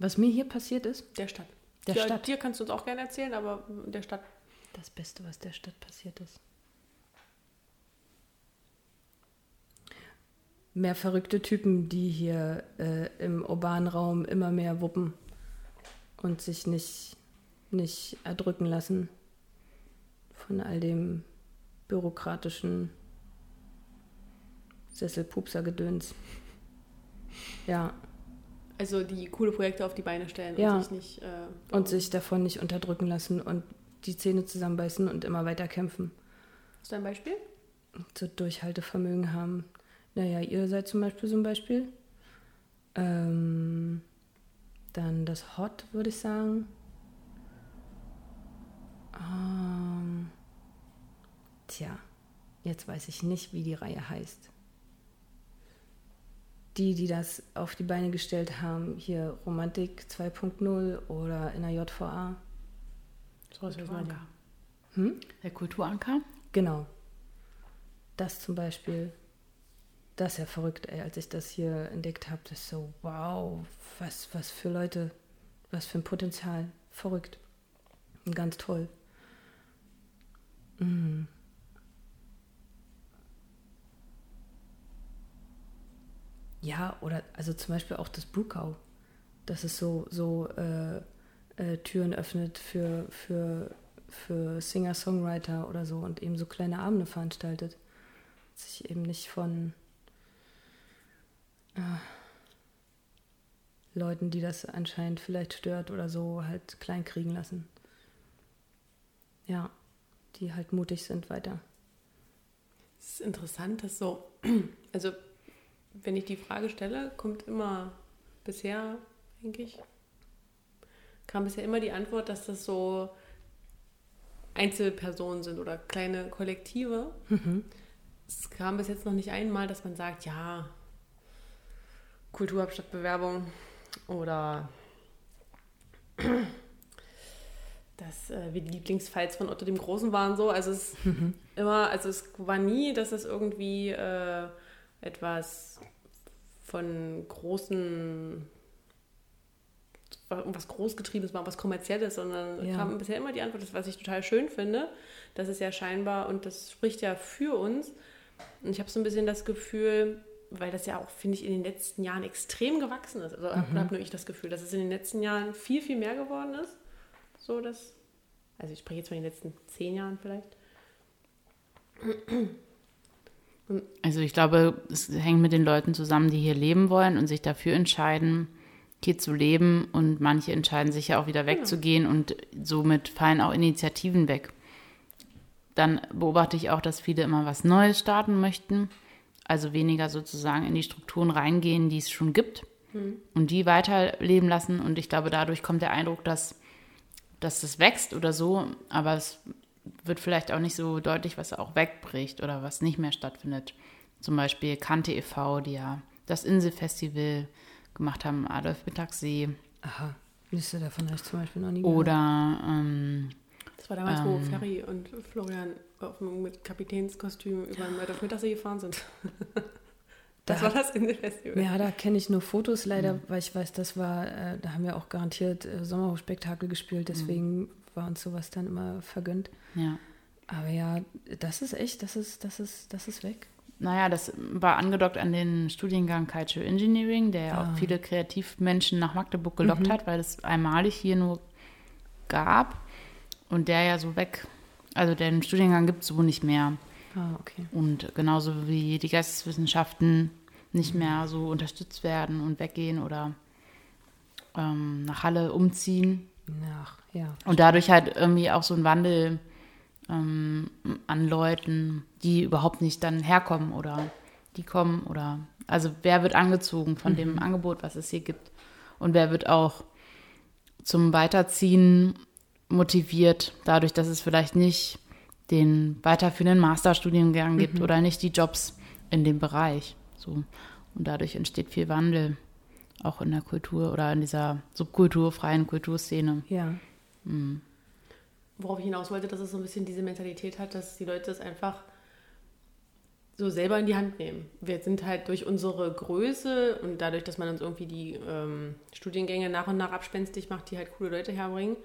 Was mir hier passiert ist?
Der Stadt.
Der
ja,
Stadt.
Dir kannst du uns auch gerne erzählen, aber der Stadt.
Das Beste, was der Stadt passiert ist. Mehr verrückte Typen, die hier äh, im urbanen Raum immer mehr wuppen und sich nicht, nicht erdrücken lassen von all dem bürokratischen Sesselpupser-Gedöns. Ja,
Also die coole Projekte auf die Beine stellen
Ja.
und sich nicht. Äh,
und sich davon nicht unterdrücken lassen und die Zähne zusammenbeißen und immer weiter kämpfen.
Hast du ein Beispiel?
so Durchhaltevermögen haben. Naja, ihr seid zum Beispiel so ein Beispiel. Ähm, dann das Hot, würde ich sagen. Ähm, tja, jetzt weiß ich nicht, wie die Reihe heißt. Die, die das auf die Beine gestellt haben, hier Romantik 2.0 oder in der JVA.
So weiß man ja.
Hm?
Der Kulturanker?
Genau. Das zum Beispiel, das ist ja verrückt, ey, als ich das hier entdeckt habe, das ist so, wow, was, was für Leute, was für ein Potenzial. Verrückt. Und ganz toll. Mhm. Ja, oder also zum Beispiel auch das Brukau, dass es so, so äh, äh, Türen öffnet für, für, für Singer-Songwriter oder so und eben so kleine Abende veranstaltet. Sich eben nicht von äh, Leuten, die das anscheinend vielleicht stört oder so, halt klein kriegen lassen. Ja, die halt mutig sind weiter.
Es ist interessant, dass so, also wenn ich die Frage stelle, kommt immer bisher, eigentlich, kam bisher immer die Antwort, dass das so Einzelpersonen sind oder kleine Kollektive.
Mhm.
Es kam bis jetzt noch nicht einmal, dass man sagt, ja, Kulturhauptstadtbewerbung oder dass äh, wir die Lieblingsfights von Otto dem Großen waren so. Also es
Mhm.
immer, also es war nie, dass es irgendwie äh, etwas von großen irgendwas Großgetriebenes war, was Kommerzielles, sondern
Ja.
kam bisher immer die Antwort, das, was ich total schön finde. Das ist ja scheinbar, und das spricht ja für uns. Und ich habe so ein bisschen das Gefühl, weil das ja auch, finde ich, in den letzten Jahren extrem gewachsen ist. Also
Mhm.
habe nur ich das Gefühl, dass es in den letzten Jahren viel, viel mehr geworden ist. So, dass, also ich spreche jetzt von den letzten zehn Jahren vielleicht.
Also ich glaube, es hängt mit den Leuten zusammen, die hier leben wollen und sich dafür entscheiden, hier zu leben. Und manche entscheiden sich ja auch wieder wegzugehen und somit fallen auch Initiativen weg. Dann beobachte ich auch, dass viele immer was Neues starten möchten. Also weniger sozusagen in die Strukturen reingehen, die es schon gibt und die weiterleben lassen. Und ich glaube, dadurch kommt der Eindruck, dass, dass es wächst oder so, aber es wird vielleicht auch nicht so deutlich, was auch wegbricht oder was nicht mehr stattfindet. Zum Beispiel Kante e.V., die ja das Inselfestival gemacht haben, Adolf Mittagssee.
Aha. Liste davon habe ich zum Beispiel noch nie gehört.
Oder ähm,
Das war damals, wo
Ähm.
Ferry und Florian mit Kapitänskostüm über den Wald auf Mittagssee gefahren sind. Das
Da
war das Inselfestival.
Ja, da kenne ich nur Fotos leider, weil ich weiß, das war, äh, da haben wir auch garantiert äh, Sommerhofspektakel gespielt, deswegen war uns sowas dann immer vergönnt.
ja.
Aber ja, das ist echt, das ist, das ist, das ist weg.
Naja, das war angedockt an den Studiengang Cultural Engineering, der ja
Ah.
auch viele Kreativmenschen nach Magdeburg gelockt hat, weil es einmalig hier nur gab und der ja so weg, also den Studiengang gibt es so nicht mehr.
Ah, okay.
Und genauso wie die Geisteswissenschaften nicht mehr so unterstützt werden und weggehen oder ähm, nach Halle umziehen.
Ach, ja.
Und dadurch halt irgendwie auch so ein Wandel ähm, an Leuten, die überhaupt nicht dann herkommen oder die kommen oder also wer wird angezogen von dem Angebot, was es hier gibt und wer wird auch zum Weiterziehen motiviert, dadurch, dass es vielleicht nicht den weiterführenden Masterstudiengang gibt oder nicht die Jobs in dem Bereich. So. Und dadurch entsteht viel Wandel, auch in der Kultur oder in dieser subkulturfreien Kulturszene.
Ja.
Worauf ich hinaus wollte, dass es so ein bisschen diese Mentalität hat, dass die Leute es einfach so selber in die Hand nehmen. Wir sind halt durch unsere Größe und dadurch, dass man uns irgendwie die ähm, Studiengänge nach und nach abspenstig macht, die halt coole Leute herbringen,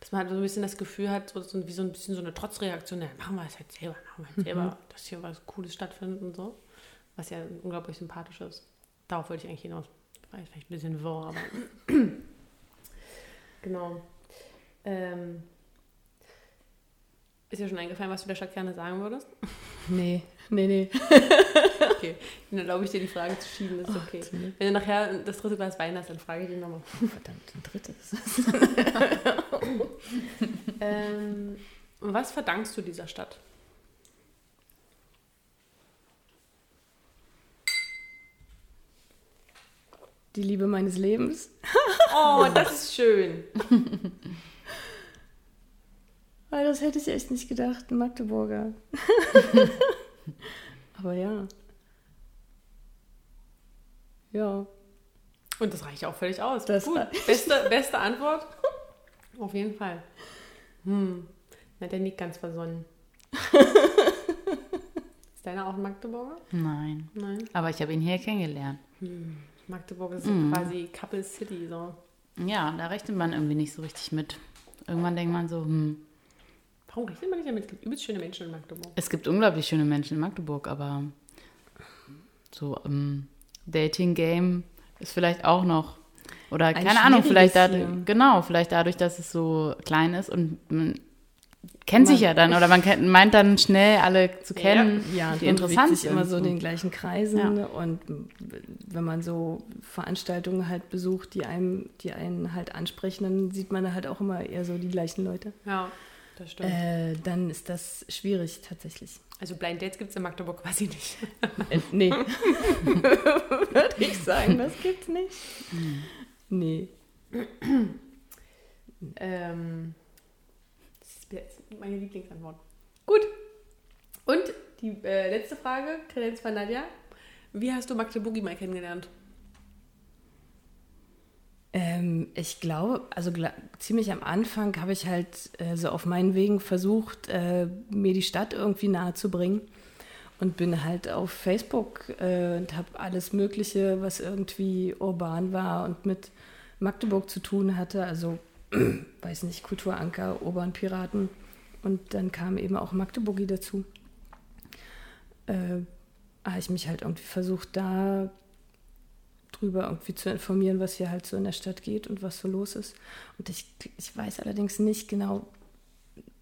dass man halt so ein bisschen das Gefühl hat, so, so, wie so ein bisschen so eine Trotzreaktion, ja, machen wir es halt selber, machen wir halt selber, dass hier was Cooles stattfindet und so. Was ja unglaublich sympathisch ist. Darauf wollte ich eigentlich hinaus. War jetzt vielleicht ein bisschen wirr, aber genau. Ähm, ist dir schon eingefallen, was du der Stadt gerne sagen würdest?
Nee, nee, nee.
Okay, dann erlaube ich dir die Frage zu schieben, das ist okay.
zum Glück.
Wenn du nachher das dritte Glas Wein hast, dann frage ich dich nochmal.
Verdammt, ein drittes.
Ähm, was verdankst du dieser Stadt?
Die Liebe meines Lebens.
Oh, das ist schön.
Weil das hätte ich echt nicht gedacht, ein Magdeburger. Aber ja. Ja.
Und das reicht auch völlig aus.
Das
Gut. Beste, beste Antwort? Auf jeden Fall. Hm. Na, der nickt ganz versonnen. ist deiner auch ein Magdeburger?
Nein.
Nein.
Aber ich habe ihn hier kennengelernt.
Magdeburg ist
Mhm.
quasi Couple City. So.
Ja, da rechnet man irgendwie nicht so richtig mit. Irgendwann denkt man so, hm,
Warum rechnet man nicht damit? Es gibt übelst schöne Menschen in Magdeburg.
es gibt unglaublich schöne Menschen in Magdeburg, aber so im Dating-Game ist vielleicht auch noch. Oder
Ein
keine Ahnung, vielleicht dadurch, genau, vielleicht dadurch, dass es so klein ist und man kennt sich
Man-
ja dann oder man kennt, meint dann schnell alle zu kennen,
Ja,
die
man
interessant
bewegt sich
sind.
immer so in
So.
den gleichen Kreisen
Ja.
und wenn man so Veranstaltungen halt besucht, die einem, die einen halt ansprechen, dann sieht man halt auch immer eher so die gleichen Leute.
Ja, Das stimmt.
äh, dann ist das schwierig tatsächlich.
also Blind Dates gibt es in Magdeburg quasi nicht.
Äh, nee. Würde ich sagen, das gibt's nicht. Nee.
Ähm, das ist jetzt meine Lieblingsantwort. Gut. Und die äh, letzte Frage, Kredenz von Nadja. Wie hast du Magdeburgi mal kennengelernt?
Ähm, ich glaube, also ziemlich am Anfang habe ich halt äh, so auf meinen Wegen versucht, äh, mir die Stadt irgendwie nahe zu bringen. Und bin halt auf Facebook äh, und habe alles Mögliche, was irgendwie urban war und mit Magdeburg zu tun hatte. Also, weiß nicht, Kulturanker, Urban Piraten. Und dann kam eben auch Magdeburgi dazu. Äh, habe ich mich halt irgendwie versucht, da drüber irgendwie zu informieren, was hier halt so in der Stadt geht und was so los ist. Und ich, ich weiß allerdings nicht genau,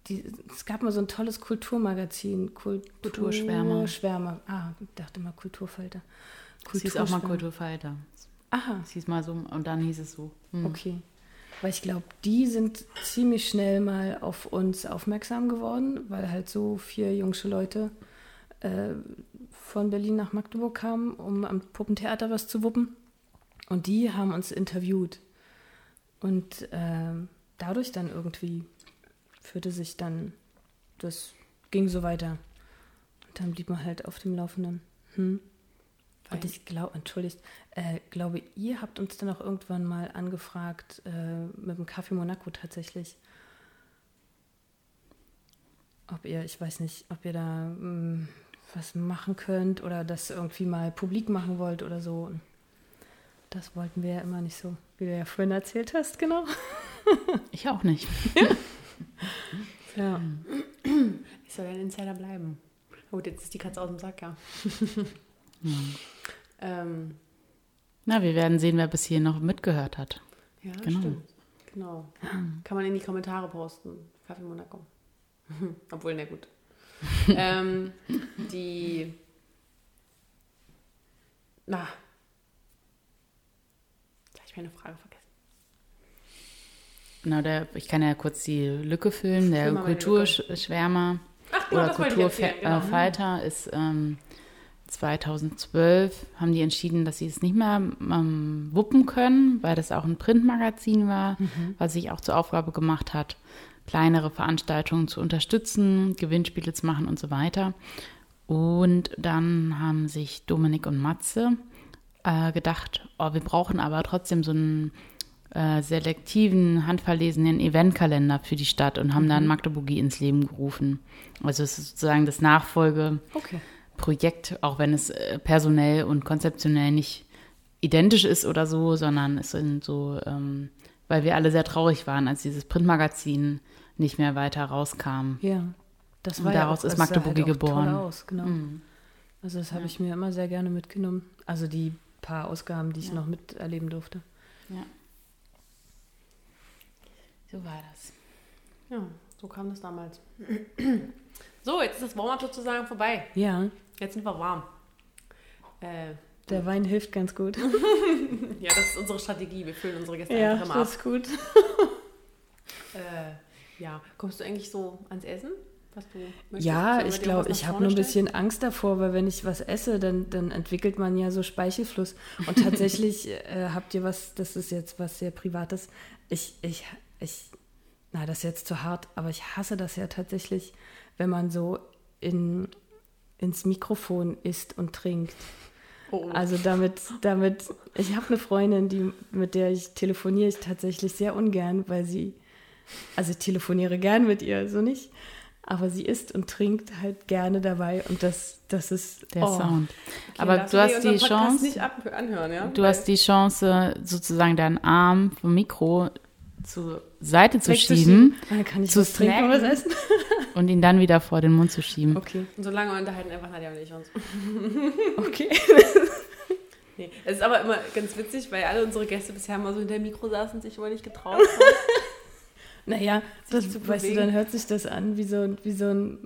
die, es gab mal so ein tolles Kulturmagazin,
Kulturschwärmer.
Schwärmer. Ah, ich dachte mal Kulturfalter.
Es hieß auch mal. Kulturfighter.
Aha,
Es hieß mal so und dann hieß es so. Hm.
okay. Weil ich glaube, die sind ziemlich schnell mal auf uns aufmerksam geworden, weil halt so vier jungsche Leute äh, von Berlin nach Magdeburg kamen, um am Puppentheater was zu wuppen. Und die haben uns interviewt. Und ähm, dadurch dann irgendwie führte sich dann, das ging so weiter. Und dann blieb man halt auf dem Laufenden. Hm. Und ich glaube, entschuldigt, äh, glaube, ihr habt uns dann auch irgendwann mal angefragt, äh, mit dem Café Monaco tatsächlich. Ob ihr, ich weiß nicht, ob ihr da mh, was machen könnt oder das irgendwie mal publik machen wollt oder so. Das wollten wir ja immer nicht so, wie du ja vorhin erzählt hast, genau.
Ich auch nicht.
Ja.
Ich soll ein Insider bleiben. Gut, jetzt ist die Katze aus dem Sack, ja. ähm,
Na, wir werden sehen, wer bis hier noch mitgehört hat.
ja,
Genau.
stimmt. Genau. Kann man in die Kommentare posten. Kaffee Monaco. Obwohl, na gut. ähm, die. Na. Ich meine Frage vergessen.
Genau, der, ich kann ja kurz die Lücke füllen. Der Kulturschwärmer oder
erzählen, genau.
Kulturfighter ist ähm, 2012 haben die entschieden, dass sie es nicht mehr ähm, wuppen können, weil das auch ein Printmagazin war,
Mhm.
was sich auch zur Aufgabe gemacht hat, kleinere Veranstaltungen zu unterstützen, Gewinnspiele zu machen und so weiter. Und dann haben sich Dominik und Matze äh, gedacht, oh, wir brauchen aber trotzdem so einen äh, selektiven, handverlesenen Eventkalender für die Stadt und haben dann Magdeburgi ins Leben gerufen. Also es ist sozusagen das Nachfolgeprojekt,
Okay.
auch wenn es äh, personell und konzeptionell nicht identisch ist oder so, sondern es sind so, ähm, weil wir alle sehr traurig waren, als dieses Printmagazin nicht mehr weiter rauskam.
Ja. Das
Und
war
daraus
ja auch,
ist Magdeburgi
halt
geboren.
Aus, genau. Also das habe ich mir immer sehr gerne mitgenommen. Also die paar Ausgaben, die ich noch miterleben durfte.
Ja. So war das.
Ja, so kam das damals. So, jetzt ist das Warm-up sozusagen vorbei.
Ja,
Jetzt sind wir warm. Äh,
der Wein hilft ganz gut.
ja, das ist unsere Strategie. Wir füllen unsere Gäste einfach immer ab.
ist gut.
Äh, ja, kommst du eigentlich so ans Essen? Was du möchtest?
Ja, ich glaube, ich habe nur ein
stellen?
bisschen Angst davor, weil wenn ich was esse, dann, dann entwickelt man ja so Speichelfluss. Und tatsächlich äh, habt ihr was, das ist jetzt was sehr Privates. Ich, ich, ich, na, das ist jetzt zu hart, aber ich hasse das ja tatsächlich, wenn man so in, ins Mikrofon isst und trinkt.
Oh, oh.
Also damit, damit, ich habe eine Freundin, die, mit der ich telefoniere ich tatsächlich sehr ungern, weil sie, also ich telefoniere gern mit ihr, so nicht, aber sie isst und trinkt halt gerne dabei und das, das ist
Der
oh,
Sound.
Okay,
Aber du hast die Chance,
nicht ab anhören, ja?
du hast die Chance, sozusagen deinen Arm vom Mikro zur Seite zu schieben
Dann kann ich
zu
was trinken und was essen.
und ihn dann wieder vor den Mund zu schieben.
Okay,
Und so lange unterhalten einfach Nadja und ich uns.
okay.
Nee, es ist aber immer ganz witzig, weil alle unsere Gäste bisher immer so hinter dem Mikro saßen und sich immer nicht getraut haben.
Naja, das, weißt du, dann hört sich das an wie so, ein- wie so ein,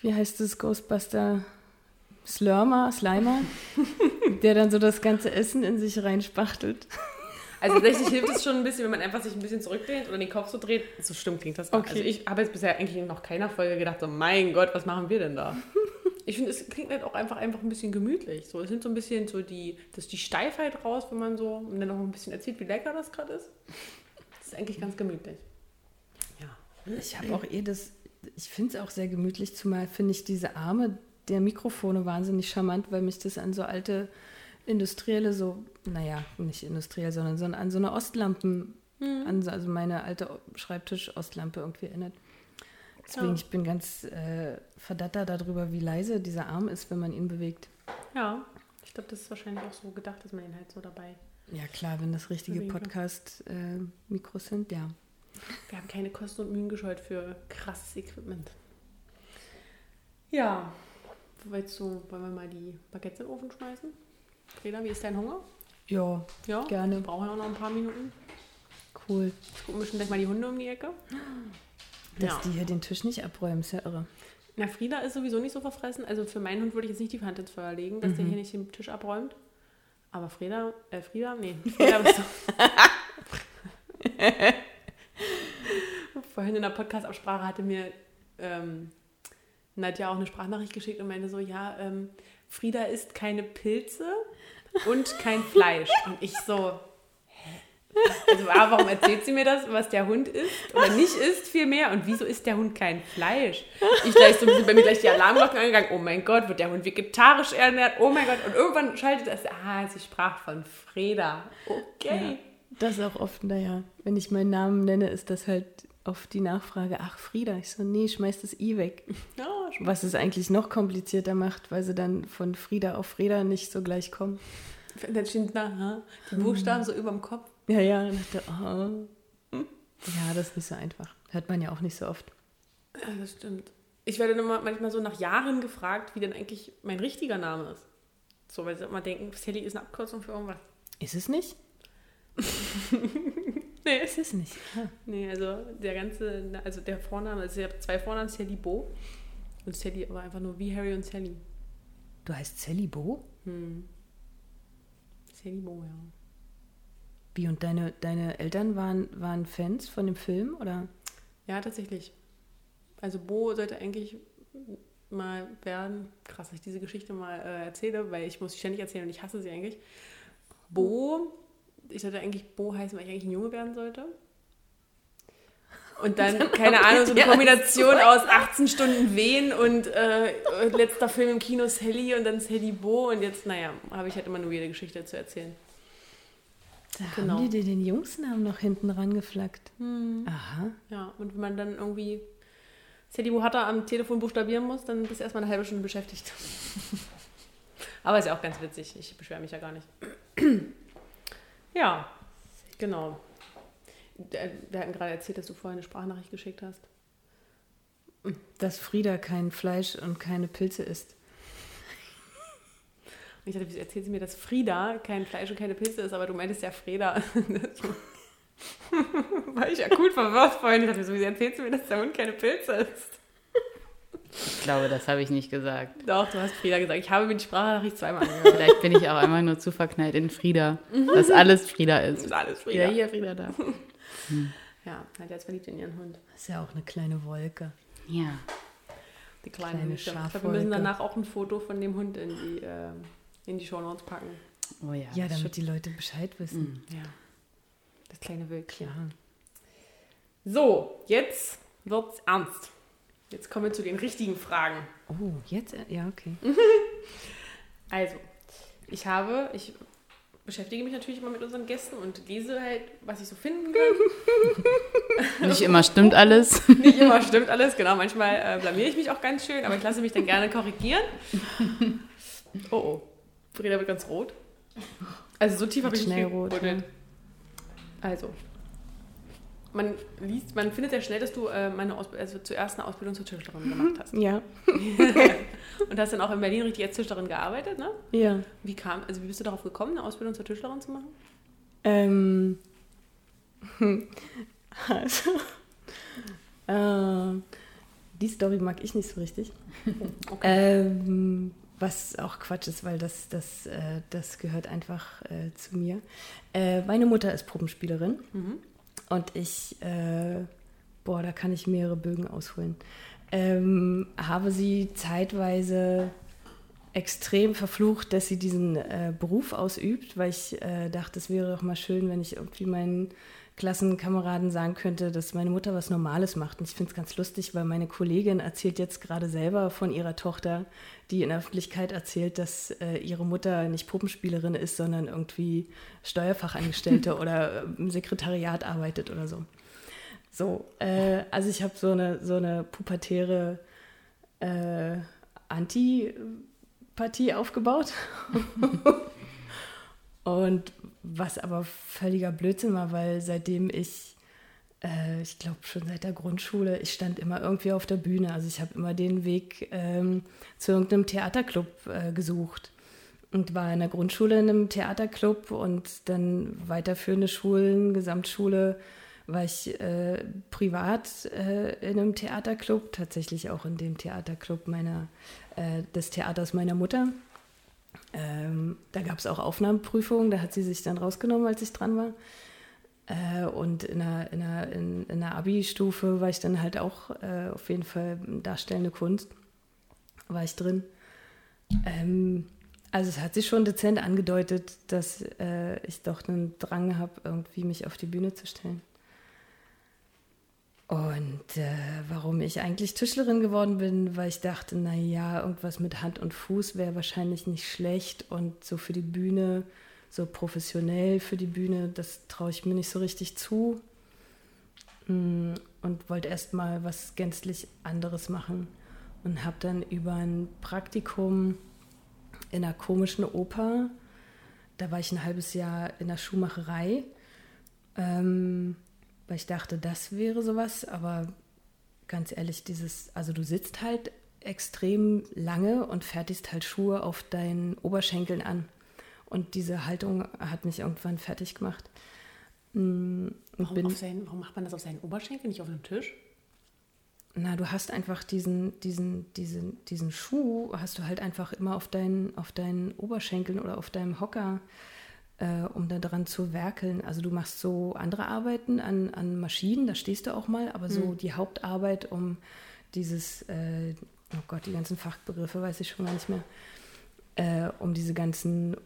wie heißt das, Ghostbuster Slurmer, Slimer, der dann so das ganze Essen in sich reinspachtelt.
Also tatsächlich hilft es schon ein bisschen, wenn man einfach sich ein bisschen zurückdreht oder den Kopf so dreht. So stimmt klingt das.
Okay.
Also ich habe jetzt bisher eigentlich noch keiner Folge gedacht, so mein Gott, was machen wir denn da? Ich finde, es klingt halt auch einfach, einfach ein bisschen gemütlich. So, es sind so ein bisschen so die, das ist die Steifheit raus, wenn man so und dann noch ein bisschen erzählt, wie lecker das gerade ist. Das ist eigentlich ganz gemütlich.
Ich habe auch eh das, ich finde es auch sehr gemütlich, zumal finde ich diese Arme der Mikrofone wahnsinnig charmant, weil mich das an so alte industrielle, so, naja, nicht industriell, sondern so an so eine Ostlampen, an, so- also meine alte Schreibtisch-Ostlampe irgendwie erinnert. Deswegen,
Ja.
ich bin ganz äh, verdattert darüber, wie leise dieser Arm ist, wenn man ihn bewegt.
Ja, ich glaube, das ist wahrscheinlich auch so gedacht, dass man ihn halt so dabei.
Ja, klar, wenn das richtige. Podcast-Mikros sind, ja.
Wir haben keine Kosten und Mühen gescheut für krasses Equipment. Ja, willst du, wollen wir mal die Baguettes in den Ofen schmeißen? Freda, wie ist dein Hunger?
Ja,
Ja,
Gerne.
Wir brauchen auch noch ein paar Minuten.
cool.
Jetzt gucken wir schon gleich mal die Hunde um die Ecke.
Dass
Ja.
die hier den Tisch nicht abräumen, ist ja irre.
Na, Frieda ist sowieso nicht so verfressen. Also für meinen Hund würde ich jetzt nicht die Hand ins Feuer legen, dass der hier nicht den Tisch abräumt. Aber Frieda, äh, Frieda, nee, Frieda bist du. Vorhin in der Podcast-Absprache hatte mir ähm, Nadja auch eine Sprachnachricht geschickt und meinte so, ja, ähm, Frieda isst keine Pilze und kein Fleisch. Und ich so? Also warum erzählt sie mir das, was der Hund isst oder nicht isst vielmehr und wieso isst der Hund kein Fleisch? Ich gleich so ein bisschen bei mir gleich die Alarmglocken angegangen, oh mein Gott, wird der Hund vegetarisch ernährt, oh mein Gott. Und irgendwann schaltet das, ah, sie sprach von Freda. Okay.
Das ist auch oft, naja, wenn ich meinen Namen nenne, ist das halt oft die Nachfrage, ach Frieda, ich so, nee, schmeiß das I weg.
Schon.
Was es eigentlich noch komplizierter macht, weil sie dann von Frieda auf Frieda nicht so gleich kommen.
Dann stehen da ha, die Buchstaben so über dem Kopf.
Ja, ja, und dachte, oh. Ja, das ist nicht so einfach. Hört man ja auch nicht so oft.
Ja, das stimmt. Ich werde dann manchmal so nach Jahren gefragt, wie denn eigentlich mein richtiger Name ist. So, weil sie immer denken, Sally ist eine Abkürzung für irgendwas.
Ist es nicht?
Nee,
Ist es nicht. Ah.
Nee, also der ganze, also der Vorname, also ich habe zwei Vornamen, Sally Bo und Sally aber einfach nur wie Harry und Sally.
Du heißt Sally Bo?
Hm. Sally Bo, ja.
Wie, und deine, deine Eltern waren, waren Fans von dem Film, oder?
Ja, tatsächlich. Also Bo sollte eigentlich mal werden, krass, dass ich diese Geschichte mal äh, erzähle, weil ich muss sie ständig erzählen und ich hasse sie eigentlich. Bo, ich sollte eigentlich Bo heißen, weil ich eigentlich ein Junge werden sollte. Und dann, keine Ahnung, so eine Kombination aus 18 Stunden Wehen und äh, letzter Film im Kino Sally und dann Sally Bo und jetzt, naja, habe ich halt immer nur jede Geschichte zu erzählen.
Da
Genau.
haben die dir den Jungsnamen noch hinten rangeflackt. Aha.
Ja, und wenn man dann irgendwie Sally Bo Hatter am Telefon buchstabieren muss, dann bist du erstmal eine halbe Stunde beschäftigt. Aber ist ja auch ganz witzig. Ich beschwere mich ja gar nicht. Ja, genau. Der- Wir hatten gerade erzählt, dass du vorhin eine Sprachnachricht geschickt hast.
Dass Frieda kein Fleisch und keine Pilze isst.
Und ich dachte, wieso erzählt sie mir, dass Frieda kein Fleisch und keine Pilze ist, aber du meintest ja Freda. War ich ja cool verwirrt vorhin. Ich dachte, wieso erzählt sie mir, dass der Hund keine Pilze isst?
Ich glaube, das habe ich nicht gesagt.
Doch, du hast Frieda gesagt. Ich habe mir die Sprachnachricht zweimal angehört.
Vielleicht bin ich auch einfach nur zu verknallt in Frieda, dass alles Frieda
Das
ist.
ist alles
Frieda
Frieda.
hier, Frieda da.
Ja, Nadja ist verliebt in ihren Hund.
Das ist ja auch eine kleine Wolke.
Ja.
Die kleine,
Kleine
Hütte. Ich glaube, wir müssen danach auch ein Foto von dem Hund in die, äh, in die Shownotes packen.
Oh ja.
Ja,
das
damit die Leute Bescheid wissen.
Ja. Das kleine Wölkchen.
Ja.
So, jetzt wird's ernst. Jetzt kommen wir zu den richtigen Fragen.
Oh, jetzt? äh, Ja, okay.
Also, ich habe, ich beschäftige mich natürlich immer mit unseren Gästen und lese halt, was ich so finden kann.
Nicht immer stimmt alles.
Nicht immer stimmt alles, genau. Manchmal äh, blamiere ich mich auch ganz schön, aber ich lasse mich dann gerne korrigieren. Oh oh. Frieda wird ganz rot. Also so tief habe ich
Wird
nicht
schnell rot,
gebuddelt. Also. Man liest, man findet sehr schnell, dass du äh, meine Ausb also zuerst eine Ausbildung zur Tischlerin gemacht hast.
Ja.
Und hast dann auch in Berlin richtig als Tischlerin gearbeitet, ne?
Ja.
Wie kam, also wie bist du darauf gekommen, eine Ausbildung zur Tischlerin zu machen?
Ähm. Also. Äh, die Story mag ich nicht so richtig.
Okay.
Ähm, was auch Quatsch ist, weil das, das, äh, das gehört einfach äh, zu mir. Äh, meine Mutter ist Puppenspielerin mhm. Und ich, äh, boah, da kann ich mehrere Bögen ausholen. Ähm, habe sie zeitweise extrem verflucht, dass sie diesen äh, Beruf ausübt, weil ich äh, dachte, es wäre doch mal schön, wenn ich irgendwie meinen Klassenkameraden sagen könnte, dass meine Mutter was Normales macht. Und ich finde es ganz lustig, weil meine Kollegin erzählt jetzt gerade selber von ihrer Tochter, die in der Öffentlichkeit erzählt, dass äh, ihre Mutter nicht Puppenspielerin ist, sondern irgendwie Steuerfachangestellte oder im Sekretariat arbeitet oder so. So, äh, also ich habe so eine, so eine pubertäre äh, Antipathie aufgebaut. Und was aber völliger Blödsinn war, weil seitdem ich, äh, ich glaube schon seit der Grundschule, ich stand immer irgendwie auf der Bühne. Also ich habe immer den Weg ähm, zu irgendeinem Theaterclub äh, gesucht und war in der Grundschule in einem Theaterclub und dann weiterführende Schulen, Gesamtschule war ich äh, privat äh, in einem Theaterclub, tatsächlich auch in dem Theaterclub meiner, äh, des Theaters meiner Mutter. Ähm, da gab es auch Aufnahmeprüfungen, da hat sie sich dann rausgenommen, als ich dran war. Äh, und in der, in der, in, in der Abi-Stufe war ich dann halt auch äh, auf jeden Fall darstellende Kunst, war ich drin. Ähm, also es hat sich schon dezent angedeutet, dass äh, ich doch einen Drang habe, irgendwie mich auf die Bühne zu stellen. Und äh, warum ich eigentlich Tischlerin geworden bin, weil ich dachte, naja, irgendwas mit Hand und Fuß wäre wahrscheinlich nicht schlecht und so für die Bühne, so professionell für die Bühne, das traue ich mir nicht so richtig zu. Mm, und wollte erst mal was gänzlich anderes machen und habe dann über ein Praktikum in einer komischen Oper, da war ich ein halbes Jahr in der Schuhmacherei, ähm, weil ich dachte, das wäre sowas, aber ganz ehrlich, dieses, also du sitzt halt extrem lange und fertigst halt Schuhe auf deinen Oberschenkeln an. Und diese Haltung hat mich irgendwann fertig gemacht.
Mm, warum, seinen, warum macht man das auf seinen Oberschenkeln, nicht auf dem Tisch?
Na, du hast einfach diesen, diesen, diesen, diesen Schuh, hast du halt einfach immer auf deinen, auf deinen Oberschenkeln oder auf deinem Hocker äh, um da dran zu werkeln. Also du machst so andere Arbeiten an, an Maschinen, da stehst du auch mal, aber so mhm. die Hauptarbeit um dieses, äh, oh Gott, die ganzen Fachbegriffe weiß ich schon gar nicht mehr, äh, um diese ganzen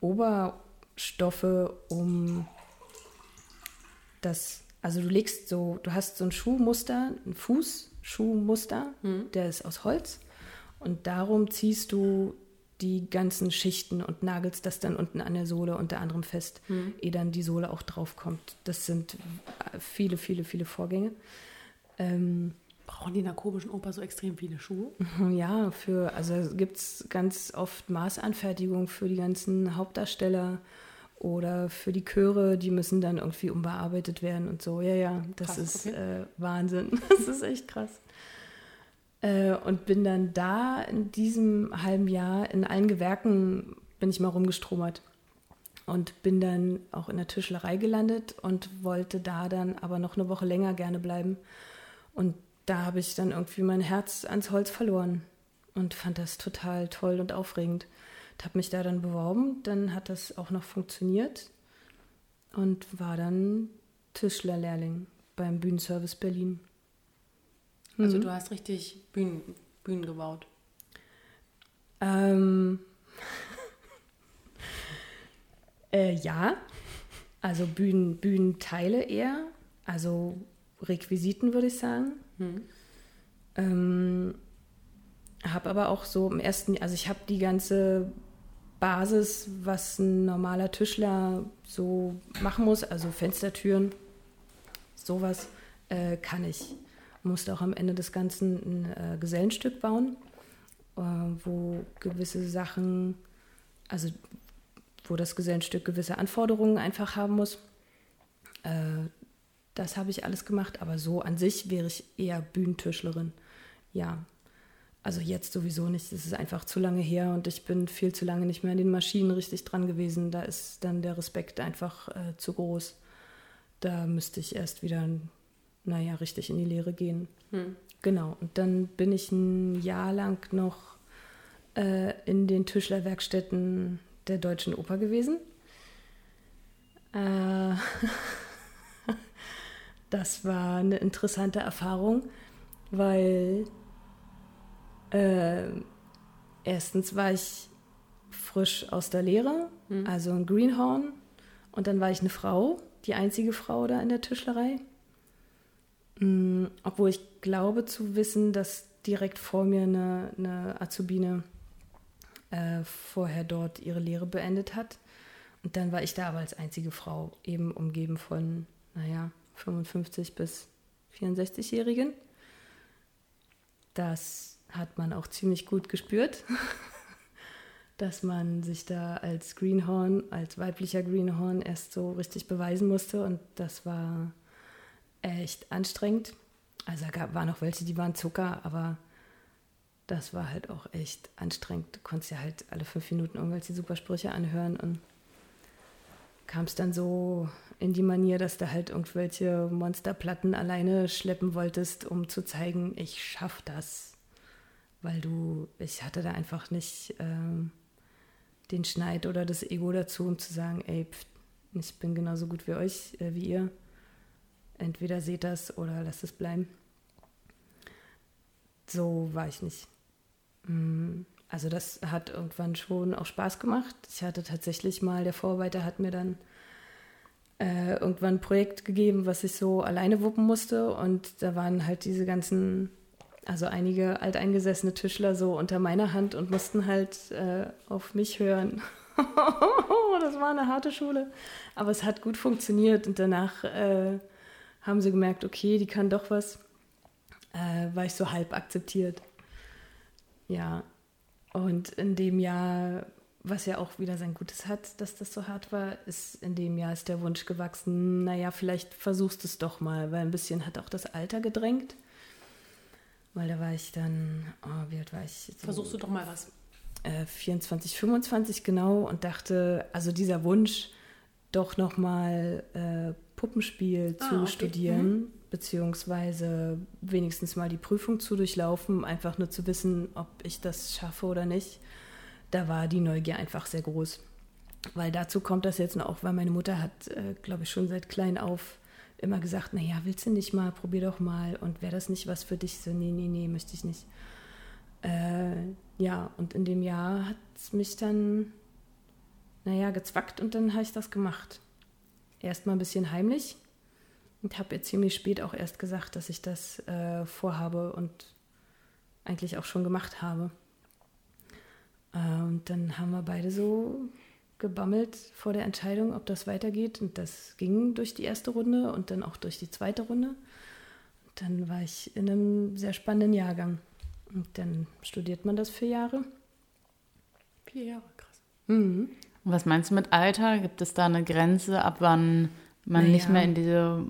Oberstoffe, um das, also du legst so, du hast so ein Schuhmuster, ein Fußschuhmuster, mhm. der ist aus Holz und darum ziehst du die ganzen Schichten und nagelst das dann unten an der Sohle unter anderem fest, mhm. ehe dann die Sohle auch drauf kommt. Das sind viele, viele, viele Vorgänge.
Ähm, Brauchen die in der komischen Oper so extrem viele Schuhe?
Ja, für, also gibt es ganz oft Maßanfertigung für die ganzen Hauptdarsteller oder für die Chöre, die müssen dann irgendwie umbearbeitet werden und so. Ja, ja, das krass, ist okay. äh, Wahnsinn. Das ist echt krass. Äh, und bin dann da in diesem halben Jahr in allen Gewerken bin ich mal rumgestromert und bin dann auch in der Tischlerei gelandet und wollte da dann aber noch eine Woche länger gerne bleiben. Und da habe ich dann irgendwie mein Herz ans Holz verloren und fand das total toll und aufregend. Habe mich da dann beworben, dann hat das auch noch funktioniert und war dann Tischlerlehrling beim Bühnenservice Berlin.
Also mhm. du hast richtig Bühnen, Bühnen gebaut.
Ähm, äh, ja, also Bühnen, Bühnenteile eher, also Requisiten würde ich sagen. Mhm. Ähm, habe aber auch so im ersten, also ich habe die ganze Basis, was ein normaler Tischler so machen muss, also Fenstertüren, sowas äh, kann ich musste auch am Ende des Ganzen ein äh, Gesellenstück bauen, äh, wo gewisse Sachen, also wo das Gesellenstück gewisse Anforderungen einfach haben muss. Äh, das habe ich alles gemacht, aber so an sich wäre ich eher Bühnentischlerin. Ja, also jetzt sowieso nicht. Es ist einfach zu lange her und ich bin viel zu lange nicht mehr an den Maschinen richtig dran gewesen. Da ist dann der Respekt einfach äh, zu groß. Da müsste ich erst wieder ein naja, richtig in die Lehre gehen. Hm. Genau. Und dann bin ich ein Jahr lang noch äh, in den Tischlerwerkstätten der Deutschen Oper gewesen. Äh, das war eine interessante Erfahrung, weil äh, erstens war ich frisch aus der Lehre, mhm. also ein Greenhorn, und dann war ich eine Frau, die einzige Frau da in der Tischlerei. Mhm, obwohl ich glaube zu wissen, dass direkt vor mir eine, eine Azubine äh, vorher dort ihre Lehre beendet hat. Und dann war ich da aber als einzige Frau, eben umgeben von, naja, 55 bis 64-Jährigen. Das hat man auch ziemlich gut gespürt, dass man sich da als Greenhorn, als weiblicher Greenhorn erst so richtig beweisen musste. Und das war echt anstrengend. Also da waren auch welche, die waren Zucker, aber das war halt auch echt anstrengend. Du konntest ja halt alle fünf Minuten irgendwelche Supersprüche anhören und kam es dann so in die Manier, dass du halt irgendwelche Monsterplatten alleine schleppen wolltest, um zu zeigen, ich schaff das. Weil du, ich hatte da einfach nicht ähm, den Schneid oder das Ego dazu, um zu sagen, ey, pff, ich bin genauso gut wie euch, äh, wie ihr. Entweder seht das oder lasst es bleiben. So war ich nicht. Mm, also das hat irgendwann schon auch Spaß gemacht. Ich hatte tatsächlich mal, der Vorarbeiter hat mir dann äh, irgendwann ein Projekt gegeben, was ich so alleine wuppen musste. Und da waren halt diese ganzen, also einige alteingesessene Tischler so unter meiner Hand und mussten halt äh, auf mich hören. das war eine harte Schule. Aber es hat gut funktioniert und danach äh, haben sie gemerkt, okay, die kann doch was. Äh, war ich so halb akzeptiert. Ja, und in dem Jahr, was ja auch wieder sein Gutes hat, dass das so hart war, ist in dem Jahr ist der Wunsch gewachsen, naja, vielleicht versuchst du es doch mal, weil ein bisschen hat auch das Alter gedrängt. Weil da war ich dann, oh, wie alt war ich?
So, Versuchst du doch mal was.
Äh, 24, 25 genau und dachte, also dieser Wunsch, doch nochmal äh, Puppenspiel ah, zu okay. studieren, mhm beziehungsweise wenigstens mal die Prüfung zu durchlaufen, einfach nur zu wissen, ob ich das schaffe oder nicht. Da war die Neugier einfach sehr groß. Weil dazu kommt das jetzt noch, weil meine Mutter hat, äh, glaube ich, schon seit klein auf immer gesagt, naja, willst du nicht mal, probier doch mal und wäre das nicht was für dich? So, nee, nee, nee, möchte ich nicht. Äh, ja, und in dem Jahr hat es mich dann, naja, gezwackt und dann habe ich das gemacht. Erstmal ein bisschen heimlich, und habe ihr ziemlich spät auch erst gesagt, dass ich das äh, vorhabe und eigentlich auch schon gemacht habe. Äh, und dann haben wir beide so gebammelt vor der Entscheidung, ob das weitergeht. Und das ging durch die erste Runde und dann auch durch die zweite Runde. Und dann war ich in einem sehr spannenden Jahrgang. Und dann studiert man das vier Jahre.
Vier Jahre, krass.
Mhm. Und was meinst du mit Alter? Gibt es da eine Grenze, ab wann man naja. nicht mehr in diese